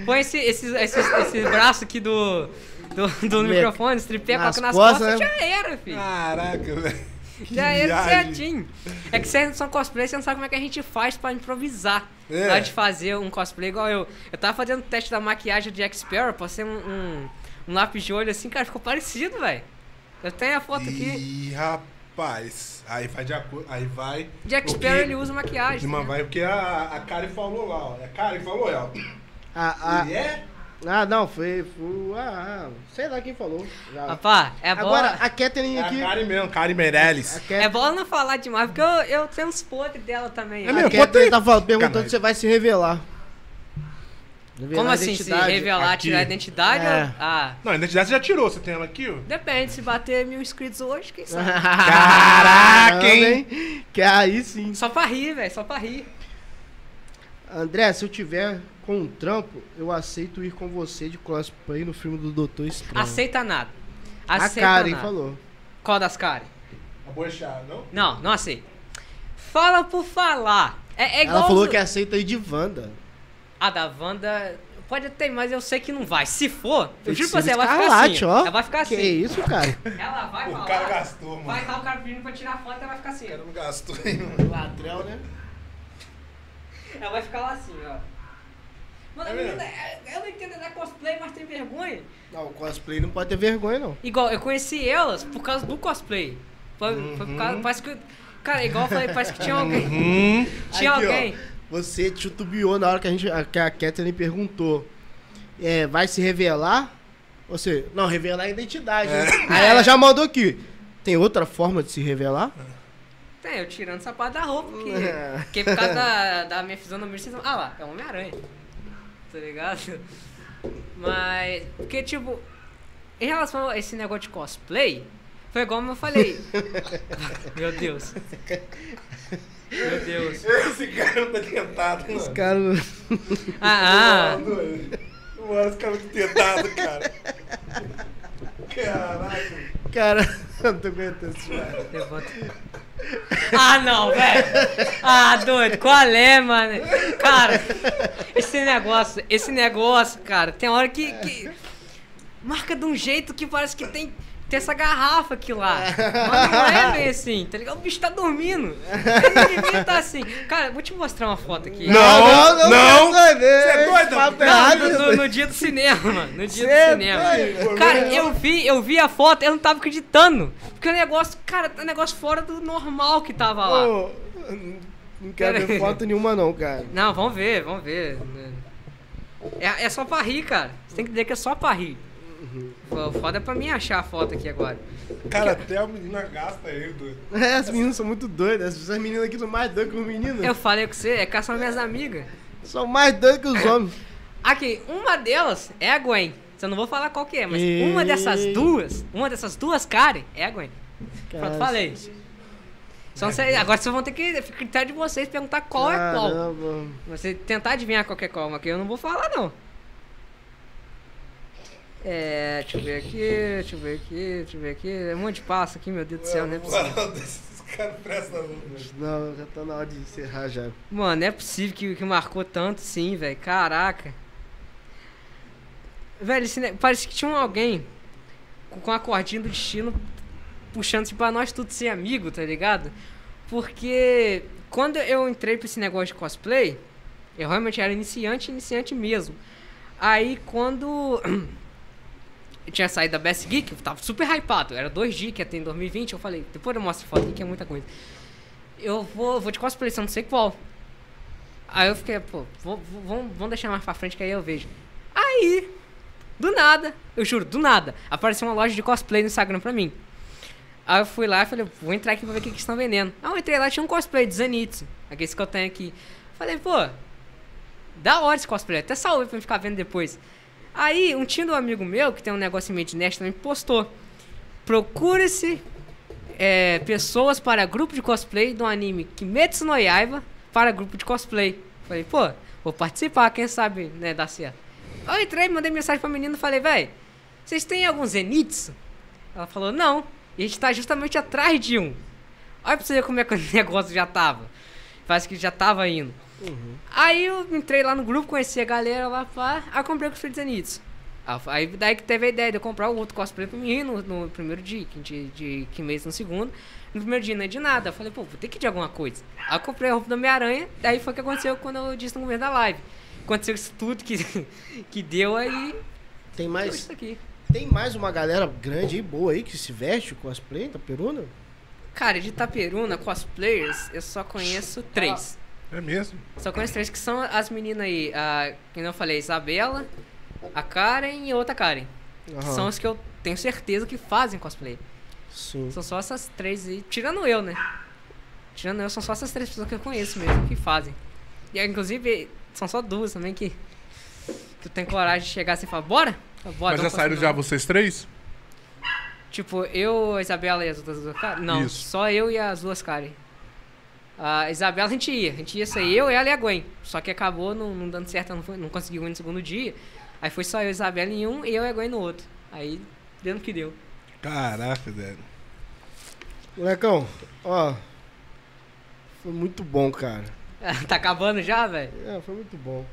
Põe esse, esse, esse, esse braço aqui do. Do, do Me- microfone, esse tripé, nas coloca nas costas, costas, né? já era, filho. Caraca, velho. Já era viagem. certinho. É que vocês não são cosplay, você não sabe como é que a gente faz pra improvisar. É. Na hora de fazer um cosplay igual eu. Eu tava fazendo o teste da maquiagem de Jack Sparrow, passei um, um, um lápis de olho assim, cara, ficou parecido, velho. Eu tenho a foto aqui. Ih, rapaz. Aí vai de acordo. Aí vai. Jack Sparrow ele usa maquiagem. Mas né? vai porque a, a Karen falou lá, ó. É a Karen que falou, ó. Ah, ah, Ele é? Ah, não, foi. foi ah, sei lá quem falou. Já. Rapaz, é Agora, bola. a Catherine É a aqui. Karen mesmo, Karen Meirelles. A É bola não falar demais, porque eu, eu tenho uns podres dela também. É a mesmo? Catherine Conta aí. tá falando, perguntando se você vai se revelar. Revelar Como a assim? Se revelar, aqui. tirar a identidade? É. ou- Ah, Não, a identidade você já tirou. Você tem ela aqui, ó. depende. Se bater mil inscritos hoje, quem sabe? <laughs> Caraca, hein? Que aí sim. só pra rir, velho, só pra rir. André, se eu tiver com um trampo, eu aceito ir com você de cosplay no filme do Doutor Estranho. Aceita nada. A Aceita Karen nada. falou. Qual das Karen? A bochada, não? Não, não aceito. Fala por falar. É, é igual. Ela falou os- que aceita ir de Wanda. A da Wanda. Pode ter, mas eu sei que não vai. Se for, eu juro pra você, ela vai ficar assim. ó. Ela vai ficar Que assim. isso, cara? Ela vai O falar. cara gastou, mano. Vai estar o cara pedindo pra tirar foto, ela vai ficar assim. O cara não gastou, hein, mano. Latrel, né? Ela vai ficar lá assim, ó. Mano, É a menina, é- eu não entendo, ela é cosplay, mas tem vergonha. Não, o cosplay não pode ter vergonha, não. Igual, eu conheci elas por causa do cosplay. Foi, foi por causa, parece que. Cara, igual eu falei, parece que tinha alguém. Hum. <laughs> Tinha Aqui, ó, alguém. você titubeou na hora que a, gente, que a Catherine perguntou. É, vai se revelar? Você, não, revelar a identidade. né? Aí ela já mandou aqui. Tem outra forma de se revelar? Tem, eu tirando o sapato da roupa, porque, É. porque por causa da, <laughs> da minha fisionomia, vocês vão. Ah lá, é um Homem-Aranha. Tá ligado? Mas. Porque, tipo, em relação a esse negócio de cosplay, foi igual eu falei. <laughs> Meu Deus. Meu Deus. Esse cara não tá tentado, Os mano. caras. Ah, ah. Mano, esse cara tá tentado, cara. <laughs> Caralho. Cara, <laughs> eu não tô aguentando. Ah, não, velho. Ah, doido. Qual é, mano? Cara, esse negócio, esse negócio, cara, tem hora que, que marca de um jeito que parece que tem tem essa garrafa aqui lá. Mas não é bem assim, tá ligado? O bicho tá dormindo. Ele não devia estar assim. Cara, vou te mostrar uma foto aqui. Não, não. Você Você é doido, errado, Não, no, no- dia do cinema, mano. No dia Cê é do cinema. doido. Cara, eu vi, eu vi a foto, eu não tava acreditando. Porque o negócio, cara, é um negócio fora do normal que tava lá. Ô, Não quero ver foto nenhuma, não, cara. Não, vamos ver, vamos ver. É, é só pra rir, cara. Você tem que dizer que é só pra rir. Foda é pra mim achar a foto aqui agora. Cara, até a menina gasta aí, doido. <laughs> É, as meninas são muito doidas. Essas meninas aqui são mais doidas que os meninos. Eu falei com você, é que são minhas amigas. São mais doidas que os <laughs> homens. Aqui, uma delas é a Gwen. Eu não vou falar qual que é, mas E- uma dessas duas, uma dessas duas Karen é a Gwen. Pronto, falei. Só agora vocês vão ter que ficar critério de vocês perguntar qual é qual. Caramba. Você tentar adivinhar qual que é qual, mas que eu não vou falar não. É, deixa eu ver aqui, deixa eu ver aqui, deixa eu ver aqui. É um monte de passo aqui, meu Deus do céu, não é possível. Esses caras prestam não, já tá na hora de encerrar já. Mano, não é possível que, que marcou tanto sim, velho. Caraca. Velho, esse parece que tinha um alguém com, com a cordinha do destino puxando-se pra nós tudo ser amigo, tá ligado? Porque quando eu entrei pra esse negócio de cosplay, eu realmente era iniciante, iniciante mesmo. Aí quando <clears throat> eu tinha saído da Best Geek, eu tava super hypado. Era 2G que ia ter em 2020. Eu falei, depois eu mostro foto que é muita coisa. Eu vou, vou de cosplay, só não sei qual. Aí eu fiquei, pô, vamos deixar mais pra frente que aí eu vejo. Aí, do nada, eu juro, do nada, apareceu uma loja de cosplay no Instagram pra mim. Aí eu fui lá e falei, vou entrar aqui pra ver o que, que estão vendendo. Aí eu entrei lá tinha um cosplay de Zenitsu, aquele que eu tenho aqui. Falei, pô, da hora esse cosplay, até salve pra eu ficar vendo depois. Aí, um tio do amigo meu, que tem um negócio meio de nerd também, postou. Procure-se é, pessoas para grupo de cosplay do anime Kimetsu no Yaiba para grupo de cosplay. Falei, pô, vou participar, quem sabe, né, dar certo. Eu entrei, mandei mensagem pra menina e falei, véi, vocês têm algum Zenitsu? Ela falou, não. E a gente tá justamente atrás de um. Olha pra você ver como é que o <laughs> negócio já tava. Parece que já tava indo. Aí eu entrei lá no grupo, conheci a galera lá, pá, aí comprei o cosplay de Zenitsu. Ah, Aí daí que teve a ideia de eu comprar o outro cosplay pra mim no, no primeiro dia, que de, de Kimetsu no segundo. No primeiro dia não é de nada. Eu falei, pô, vou ter que ir de alguma coisa. Aí eu comprei a roupa do Homem-Aranha, daí foi o que aconteceu quando eu disse no começo da live. Aconteceu isso tudo que, <laughs> que deu aí. Tem mais, isso aqui. tem mais uma galera grande e boa aí que se veste com cosplay da peruna? Cara, de Itaperuna, cosplayers, eu só conheço três. É mesmo? Só conheço três que são as meninas aí. A, que não falei, Isabela, a Karen e outra Karen. Aham. São as que eu tenho certeza que fazem cosplay. Sim. São só essas três aí. Tirando eu, né? Tirando eu, são só essas três pessoas que eu conheço mesmo que fazem. E inclusive, são só duas também que. Que eu tenho coragem de chegar assim e falar, bora? Bora, Mas já saíram já vocês três? Tipo, eu, a Isabela e as outras duas Karen? Não, Isso. só eu e as duas Karen. A Isabela a gente ia. A gente ia sair eu, ela e a Gwen. Só que acabou não, não dando certo, não, foi, não conseguiu ir no segundo dia. Aí foi só eu e a Isabela em um e eu e a Gwen no outro. Aí deu no que deu. Caraca, velho. Molecão, ó. Foi muito bom, cara. <laughs> tá acabando já, velho? É, foi muito bom.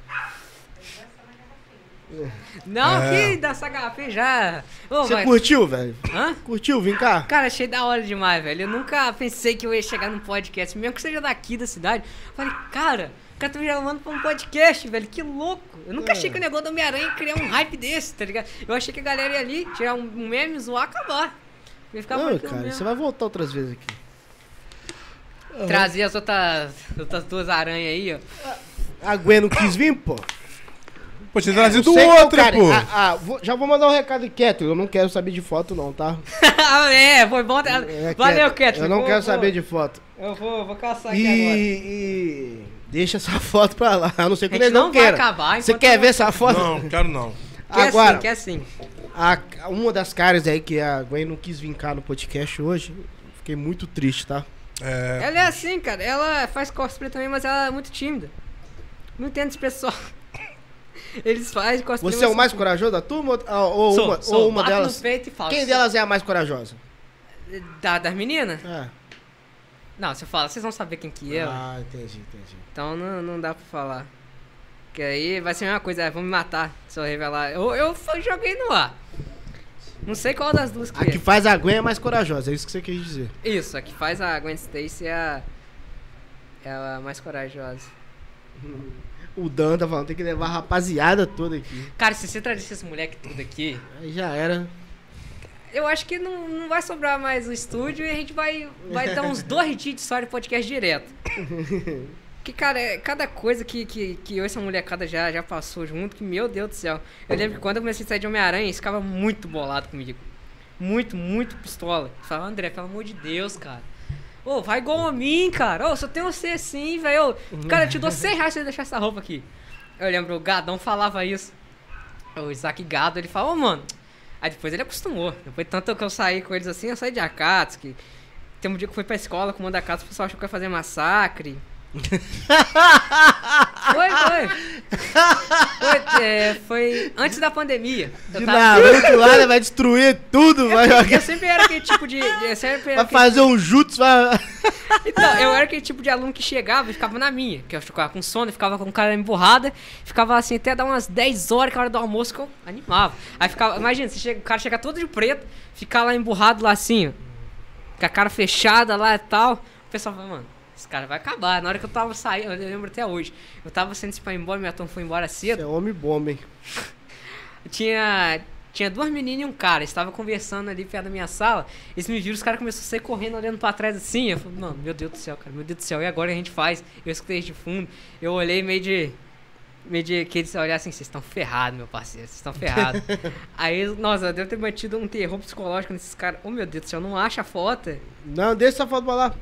<laughs> Não, É. que dessa garrafa já. Ô, Você mas- curtiu, velho? Hã? Curtiu? Vem cá. Cara, achei da hora demais, velho. Eu nunca pensei que eu ia chegar num podcast, mesmo que seja daqui da cidade. Falei, cara, o cara tá me chamando pra um podcast, velho. Que louco. Eu nunca É. achei que o negócio do Homem-Aranha ia criar um hype desse, tá ligado? Eu achei que a galera ia ali, tirar um meme, zoar, acabar. Ia ficar Não, cara, mesmo. você vai voltar outras vezes aqui. Trazer as outras, outras duas aranhas aí, ó. A Gwen não quis vir, pô? Pô, tinha trazido qual, outra, pô. Ah, ah, vou- já vou mandar um recado quieto. Eu não quero saber de foto, não, tá? <laughs> é, foi bom. É, Valeu, Cat. Eu não Vou- quero vou- saber de foto. Eu vou, vou caçar E, aqui agora. e deixa essa <laughs> foto pra lá. A não ser que ele não, não vai queira. acabar Você quer eu- ver essa foto? Não, quero não. Quer Agora, assim, quer assim. a- uma das caras aí que a Gwen não quis vincar no podcast hoje, fiquei muito triste, tá? É, Ela é assim, cara. Ela faz cosplay também, mas ela é muito tímida. Não entendo esse pessoal. Eles fazem cosplay. Você é o mais são- corajoso da turma ou, ah, ou Sou, uma, sou. ou uma delas? No peito e falo, Quem sou- delas é a mais corajosa? Da, das meninas? É. Não, se eu falar, vocês vão saber quem que é. Ah, entendi, entendi. Então não, não dá pra falar. Que aí vai ser a mesma coisa, é, vão me matar se eu revelar. Eu, eu joguei no ar. Não sei qual das duas que A que é. faz a Gwen é mais corajosa, é isso que você quis dizer. Isso, a que faz a Gwen Stacy é a. É a mais corajosa. O Dan tá falando, tem que levar a rapaziada toda aqui. Cara, se você traduzir esse moleque tudo aqui, Aí já era. eu acho que não, não vai sobrar mais o estúdio e a gente vai, vai dar uns dois dias de história de podcast direto. <laughs> Que, cara, é cada coisa que, que, que eu e essa molecada já, já passou junto, que, meu Deus do céu. Eu lembro que quando eu comecei a sair de Homem-Aranha, eles ficavam muito bolado comigo. Muito, muito pistola. Eu Falava, André, pelo amor de Deus, cara. Ô, vai igual a mim, cara. Ô, só tem você assim, velho. Cara, eu te dou 100 reais se você deixar essa roupa aqui. Eu lembro, o Gadão falava isso. O Isaac Gado, ele falou, ô, mano. Aí depois ele acostumou. Depois tanto que eu saí com eles assim, eu saí de Akatsuki. Tem um dia que eu fui pra escola com o Mandakatsu, o pessoal achou que ia fazer massacre. Foi, foi. Foi, é, foi antes da pandemia. Eu tava- Naruto lá, vai destruir tudo, vai, eu sempre era aquele tipo de. Eu sempre vai aquele fazer um jutsu, vai... então, eu era aquele tipo de aluno que chegava e ficava na minha. Que eu ficava com sono, ficava com cara emburrada, ficava assim até dar umas 10 horas, que era hora do almoço, que eu animava. Aí ficava, imagina, você chega, o cara chega todo de preto, ficar lá emburrado lá assim, ó, com a cara fechada lá e tal. O pessoal fala, mano, esse cara vai acabar. Na hora que eu tava saindo, eu lembro até hoje, eu tava pra ir embora, minha turma foi embora cedo. Você é homem bomba, hein? <laughs> Tinha, tinha duas meninas e um cara. Eles estavam conversando ali perto da minha sala. Eles me viram, os caras começaram a sair correndo, olhando pra trás assim. Eu falei, mano, meu Deus do céu, cara, meu Deus do céu, e agora a gente faz? Eu escutei de fundo. Eu olhei meio de. Meio de que eles olharam assim, vocês estão ferrados, meu parceiro, vocês estão ferrados. <laughs> Aí, nossa, eu devo ter mantido um terror psicológico nesses caras. Oh meu Deus do céu, não acha a foto? Não, deixa essa foto pra lá.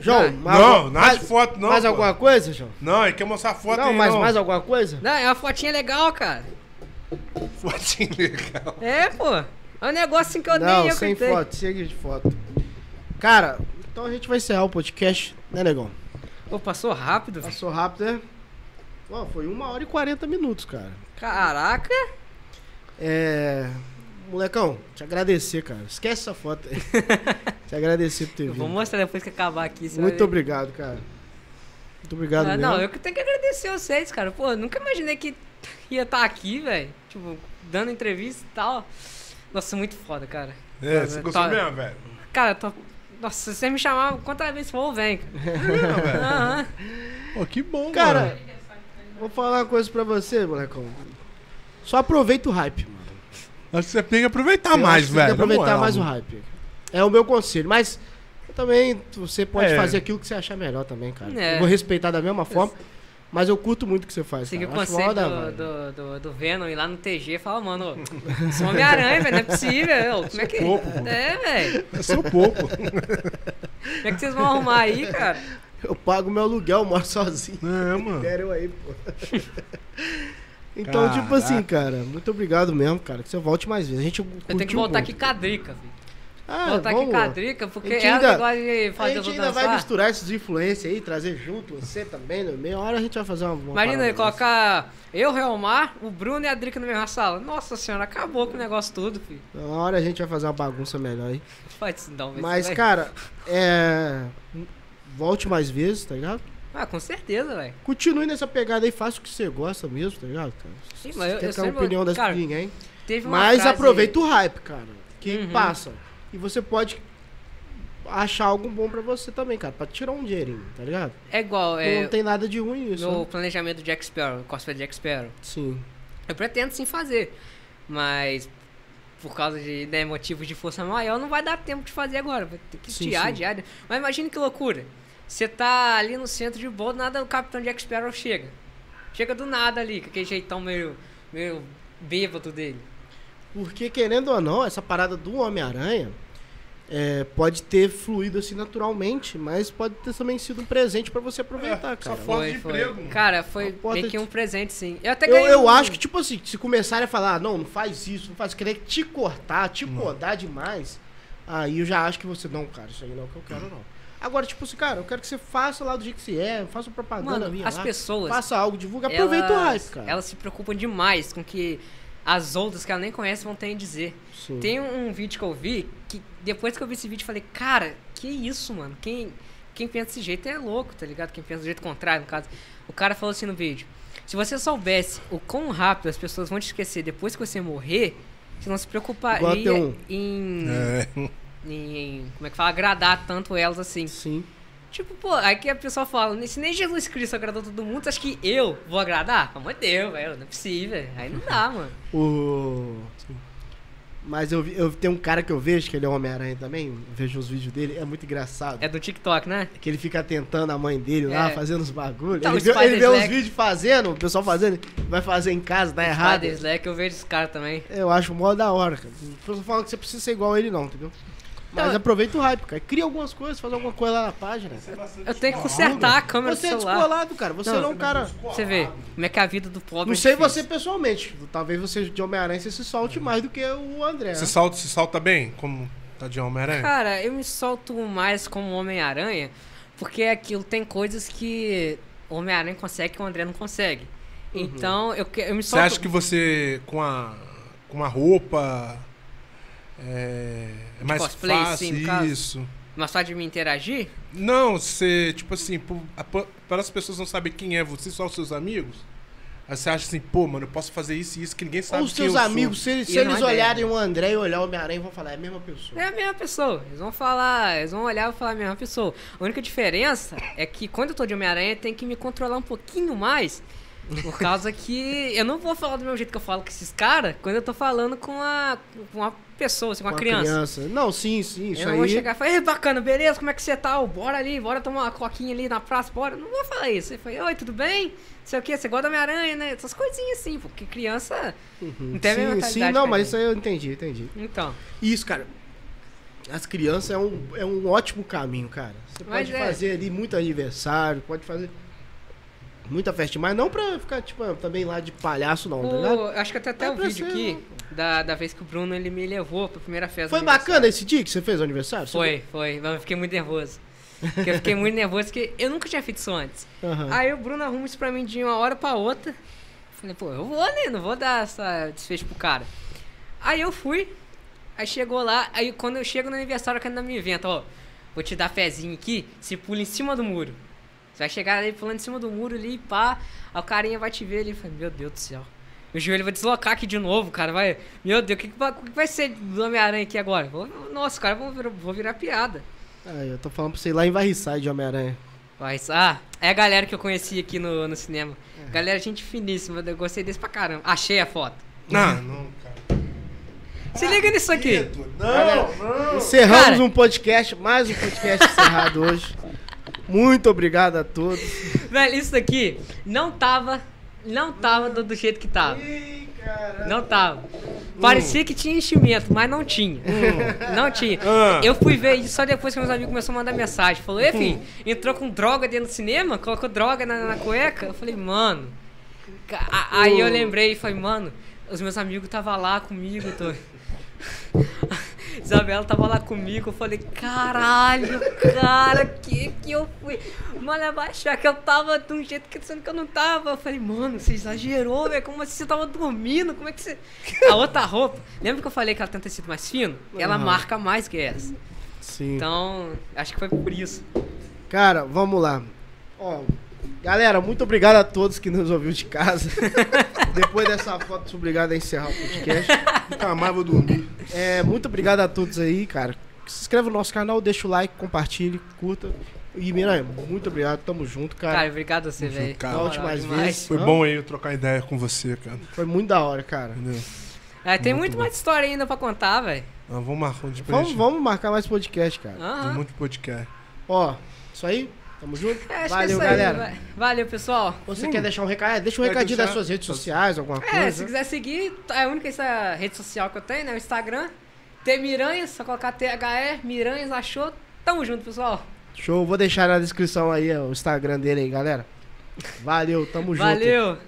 João, Não, mais, não, mais, de foto, não. mais pô. alguma coisa, João? Não, ele quer mostrar foto não, aí, mas não. mais alguma coisa? Não, é uma fotinha legal, cara. Fotinho legal. É, pô. É um negócio assim que eu não, nem eu sem acreditei. foto, chega de foto. Cara, então a gente vai encerrar o podcast, né, negão? Pô, passou rápido. Passou rápido, né? Ó, foi uma hora e 40 minutos, cara. Caraca. É. Molecão, te agradecer, cara. Esquece essa foto aí. <laughs> te agradecer por ter Eu vindo. vou mostrar depois que acabar aqui. você vai Muito obrigado, cara. Muito obrigado Ah, mesmo. não, eu que tenho que agradecer vocês, cara. Pô, nunca imaginei que <laughs> ia estar aqui, velho. Tipo, dando entrevista e tal. Nossa, muito foda, cara. É, você gostou Tá. mesmo, velho? Cara, eu tô. Nossa, se você me chamar, quantas vezes for, eu venho, cara. Não, velho. <laughs> Aham. Pô, que bom, Cara, mano. vou falar uma coisa pra você, molecão. Só aproveita o hype, mano. Acho que você tem que aproveitar Eu mais, acho que velho. Tem que aproveitar mais o hype. É o meu conselho. Mas também você pode É. fazer aquilo que você achar melhor também, cara. É. Eu vou respeitar da mesma forma. Mas eu curto muito o que você faz. Segui o da do, do, do, do Venom e lá no TG fala, mano, ô, sou Homem-Aranha, velho, não é possível. Como é que. pouco. É, velho. É seu pouco. Como é que vocês vão arrumar aí, cara? Eu pago meu aluguel, moro sozinho. É, mano. Quero eu aí, pô. Então, tipo assim, cara, muito obrigado mesmo, cara. Que você volte mais vezes. A gente Eu tenho que voltar aqui com a Drica, filho. Ah, voltar vamos. aqui com a Drica, porque A gente ela ainda- gosta de A fazer gente eu ainda vai misturar esses influências aí, trazer junto você também. No meia hora a gente vai fazer uma. uma parada colocar eu, Realmar, o Bruno e a Drica na mesma sala. Nossa senhora, acabou com o negócio tudo, filho. Na hora a gente vai fazer uma bagunça melhor aí. Faz isso não, velho. Mas, cara, é. Volte mais vezes, tá ligado? Ah, com certeza, velho. Continue nessa pegada aí, faça o que você gosta mesmo, tá ligado, cara? Sim, mas eu- Quer eu a opinião das cara, de ninguém. Teve uma Mas frase- aproveita o hype, cara. Que Uhum. passa. E você pode achar algo bom pra você também, cara. Pra tirar um dinheirinho, tá ligado? É igual, é, Não tem nada de ruim nisso. no né? planejamento do Jack Sparrow, cosplay de Jack Sparrow. Sim. Eu pretendo sim fazer, mas por causa de né, motivos de força maior, não vai dar tempo de fazer agora. Vai ter que Sim, tirar sim. diário. Mas imagine que loucura. Você tá ali no centro de boa, nada o Capitão Jack Sparrow chega. Chega do nada ali, com aquele jeitão meio, meio bêbado dele. Porque, querendo ou não, essa parada do Homem-Aranha é, pode ter fluído assim naturalmente, mas pode ter também sido um presente pra você aproveitar, É, cara. só Foto de emprego. Cara, foi meio que de- um presente, sim. Eu até Eu, ganhei eu um- acho que, tipo assim, se começarem a falar, "Ah, não, não faz isso, não faz, querer te cortar, te podar demais, aí eu já acho que você, não, cara, isso aí não é o que eu quero, não. Agora, tipo assim, cara, eu quero que você faça lá do jeito que você é, faça propaganda Mano, minha as lá, pessoas. faça algo, divulga, aproveita o elas- hype, cara. Elas se preocupam demais com que as outras que ela nem conhece vão ter a dizer. Sim. Tem um, vídeo que eu vi que depois que eu vi esse vídeo eu falei, cara, que isso, mano? Quem, quem pensa desse jeito é louco, tá ligado? Quem pensa do jeito contrário, no caso. O cara falou assim no vídeo: se você soubesse o quão rápido as pessoas vão te esquecer depois que você morrer, você não se preocuparia um- em, É. em. Como é que fala? Agradar tanto elas assim. Sim. Tipo, pô, aí que a pessoa fala, se nem Jesus Cristo agradou todo mundo, você acha que eu vou agradar? Pelo amor de Deus, velho, não é possível. Aí não dá, mano. O... Mas eu, eu tenho um cara que eu vejo, que ele é Homem-Aranha também, vejo os vídeos dele, é muito engraçado. É do TikTok, né? Que ele fica tentando a mãe dele lá, É. fazendo os bagulhos. Então, ele, o vê, ele vê vídeos fazendo, o pessoal fazendo, vai fazer em casa, tá errado. Spider Slack, eu vejo esse cara também. Eu acho mó da hora, cara. Não tô falando que você precisa ser igual a ele, não, entendeu? Mas Então- aproveita o hype, cara. Cria algumas coisas, faz alguma coisa lá na página. Eu tenho que consertar a câmera Você do é celular. descolado, cara. Você não, Não, é um cara. Você vê, como é que é a vida do pobre Não é sei difícil. você pessoalmente. Talvez você de Homem-Aranha você se solte mais do que o André. Você né? salta, se salta bem? Como tá de Homem-Aranha? Cara, eu me solto mais como Homem-Aranha, porque aquilo tem coisas que o Homem-Aranha consegue que o André não consegue. Então, eu, eu me Você solto... acha que você, com a, com a roupa, é, é mais cosplay, fácil sim, no isso? Mas só de me interagir? Não, você, tipo assim, a- para as pessoas não saberem quem é você, só os seus amigos, aí você acha assim, pô, mano, eu posso fazer isso e isso que ninguém sabe os quem seus eu sou. amigos, se, se eles é olharem o André e olhar o Homem-Aranha, vão falar, é a mesma pessoa. É a mesma pessoa. Eles vão falar, eles vão olhar e falar a mesma pessoa. A única diferença é que quando eu tô de Homem-Aranha, tem que me controlar um pouquinho mais. Por causa que eu não vou falar do mesmo jeito que eu falo com esses caras quando eu tô falando com uma, com uma pessoa, assim, com uma criança. Não, sim, sim, isso eu aí. vou chegar e falar, "Ei, bacana, beleza, como é que você tá? Bora ali, bora tomar uma coquinha ali na praça, bora. Não vou falar isso. Eu falei, oi, tudo bem? Sei o que, você gosta da Homem-Aranha, né? Essas coisinhas assim, porque criança Uhum. não tem a Sim, mentalidade sim, não, a mas isso aí eu entendi, entendi. Então, Isso, cara. As crianças é um, é um ótimo caminho, cara. Você Mas pode é. fazer ali muito aniversário, pode fazer muita festa, mas não pra ficar, tipo, também lá de palhaço, não, tá ligado? o, acho que até até É o pra vídeo ser, aqui da, da vez que o Bruno ele me levou pra primeira festa. Foi bacana esse dia que você fez o aniversário? Você- Foi, foi. Mas eu fiquei muito nervoso. Porque eu fiquei muito nervoso porque eu nunca tinha feito isso antes. Aham. Aí o Bruno arruma isso pra mim de uma hora pra outra. Falei, pô, eu vou, né? Não vou dar essa desfecho pro cara. Aí eu fui. Aí chegou lá. Aí quando eu chego no aniversário, que ainda me inventa, ó. Vou te dar fezinho aqui, se pula em cima do muro. Você vai chegar ali pulando em cima do muro ali, pá. Aí o carinha vai te ver ali e fala, meu Deus do céu. Meu joelho vai deslocar aqui de novo, cara. Vai. Meu Deus, o que, que, vai, o que vai ser do Homem-Aranha aqui agora? Vou- nossa, cara, vou virar, vou virar piada. Aí, eu tô falando pra você ir lá em Varriçai de Homem-Aranha. Mas, ah, é a galera que eu conheci aqui no, no cinema. Galera, gente finíssima, eu gostei desse pra caramba. Achei a foto. Não, não, cara. Se liga nisso aqui. Não, não. Encerramos Cara. um podcast, mais um podcast encerrado hoje. Muito obrigado a todos. Velho, isso daqui não tava. Não tava do, do jeito que tava. Ih. Não tava. Parecia que tinha enchimento, mas não tinha. Não tinha. Ah. Eu fui ver isso só depois que meus amigos começaram a mandar mensagem. Falou, ei, filho, entrou com droga dentro do cinema? Colocou droga na, na cueca? Eu falei, mano. Aí eu lembrei e falei, mano, os meus amigos estavam lá comigo, tô. <laughs> Isabela tava lá comigo, eu falei, caralho, cara, que que eu fui? Mano, achar que eu tava de um jeito que sendo que eu não tava. Eu falei, mano, você exagerou, velho. Como assim você tava dormindo? Como é que você. <laughs> A outra roupa. Lembra que eu falei que ela tem um tecido mais fino? Ela Aham. marca mais que essa. Sim. Então, acho que foi por isso. Cara, vamos lá. Ó, galera, muito obrigado a todos que nos ouviu de casa. <laughs> Depois dessa foto, sou obrigado a encerrar o podcast. Nunca mais vou dormir. É, muito obrigado a todos aí, cara. Se inscreva no nosso canal, deixa o like, compartilhe, curta. E Miranha, muito obrigado, tamo junto, cara. Cara, obrigado a você, velho. Volte mais demais. vezes. Foi bom aí eu trocar ideia com você, cara. Foi muito da hora, cara. Entendeu? É, tem Muito muito mais história ainda pra contar, velho. Ah, vamos marcar um de Vamos, vamos marcar mais podcast, cara. Tem Aham. muito podcast. Ó, isso aí, tamo junto. É, acho que é Valeu, isso aí, galera. vai. Valeu, pessoal. Você Hum. quer deixar um recado? É, Deixa um recadinho deixar- das suas redes sociais, alguma É, coisa. se quiser seguir, é a única essa rede social que eu tenho, né? O Instagram. T Miranhas, só colocar THE, Miranhas, achou. Tamo junto, pessoal. Show, vou deixar na descrição aí ó, o Instagram dele aí, galera. Valeu, tamo junto. Valeu.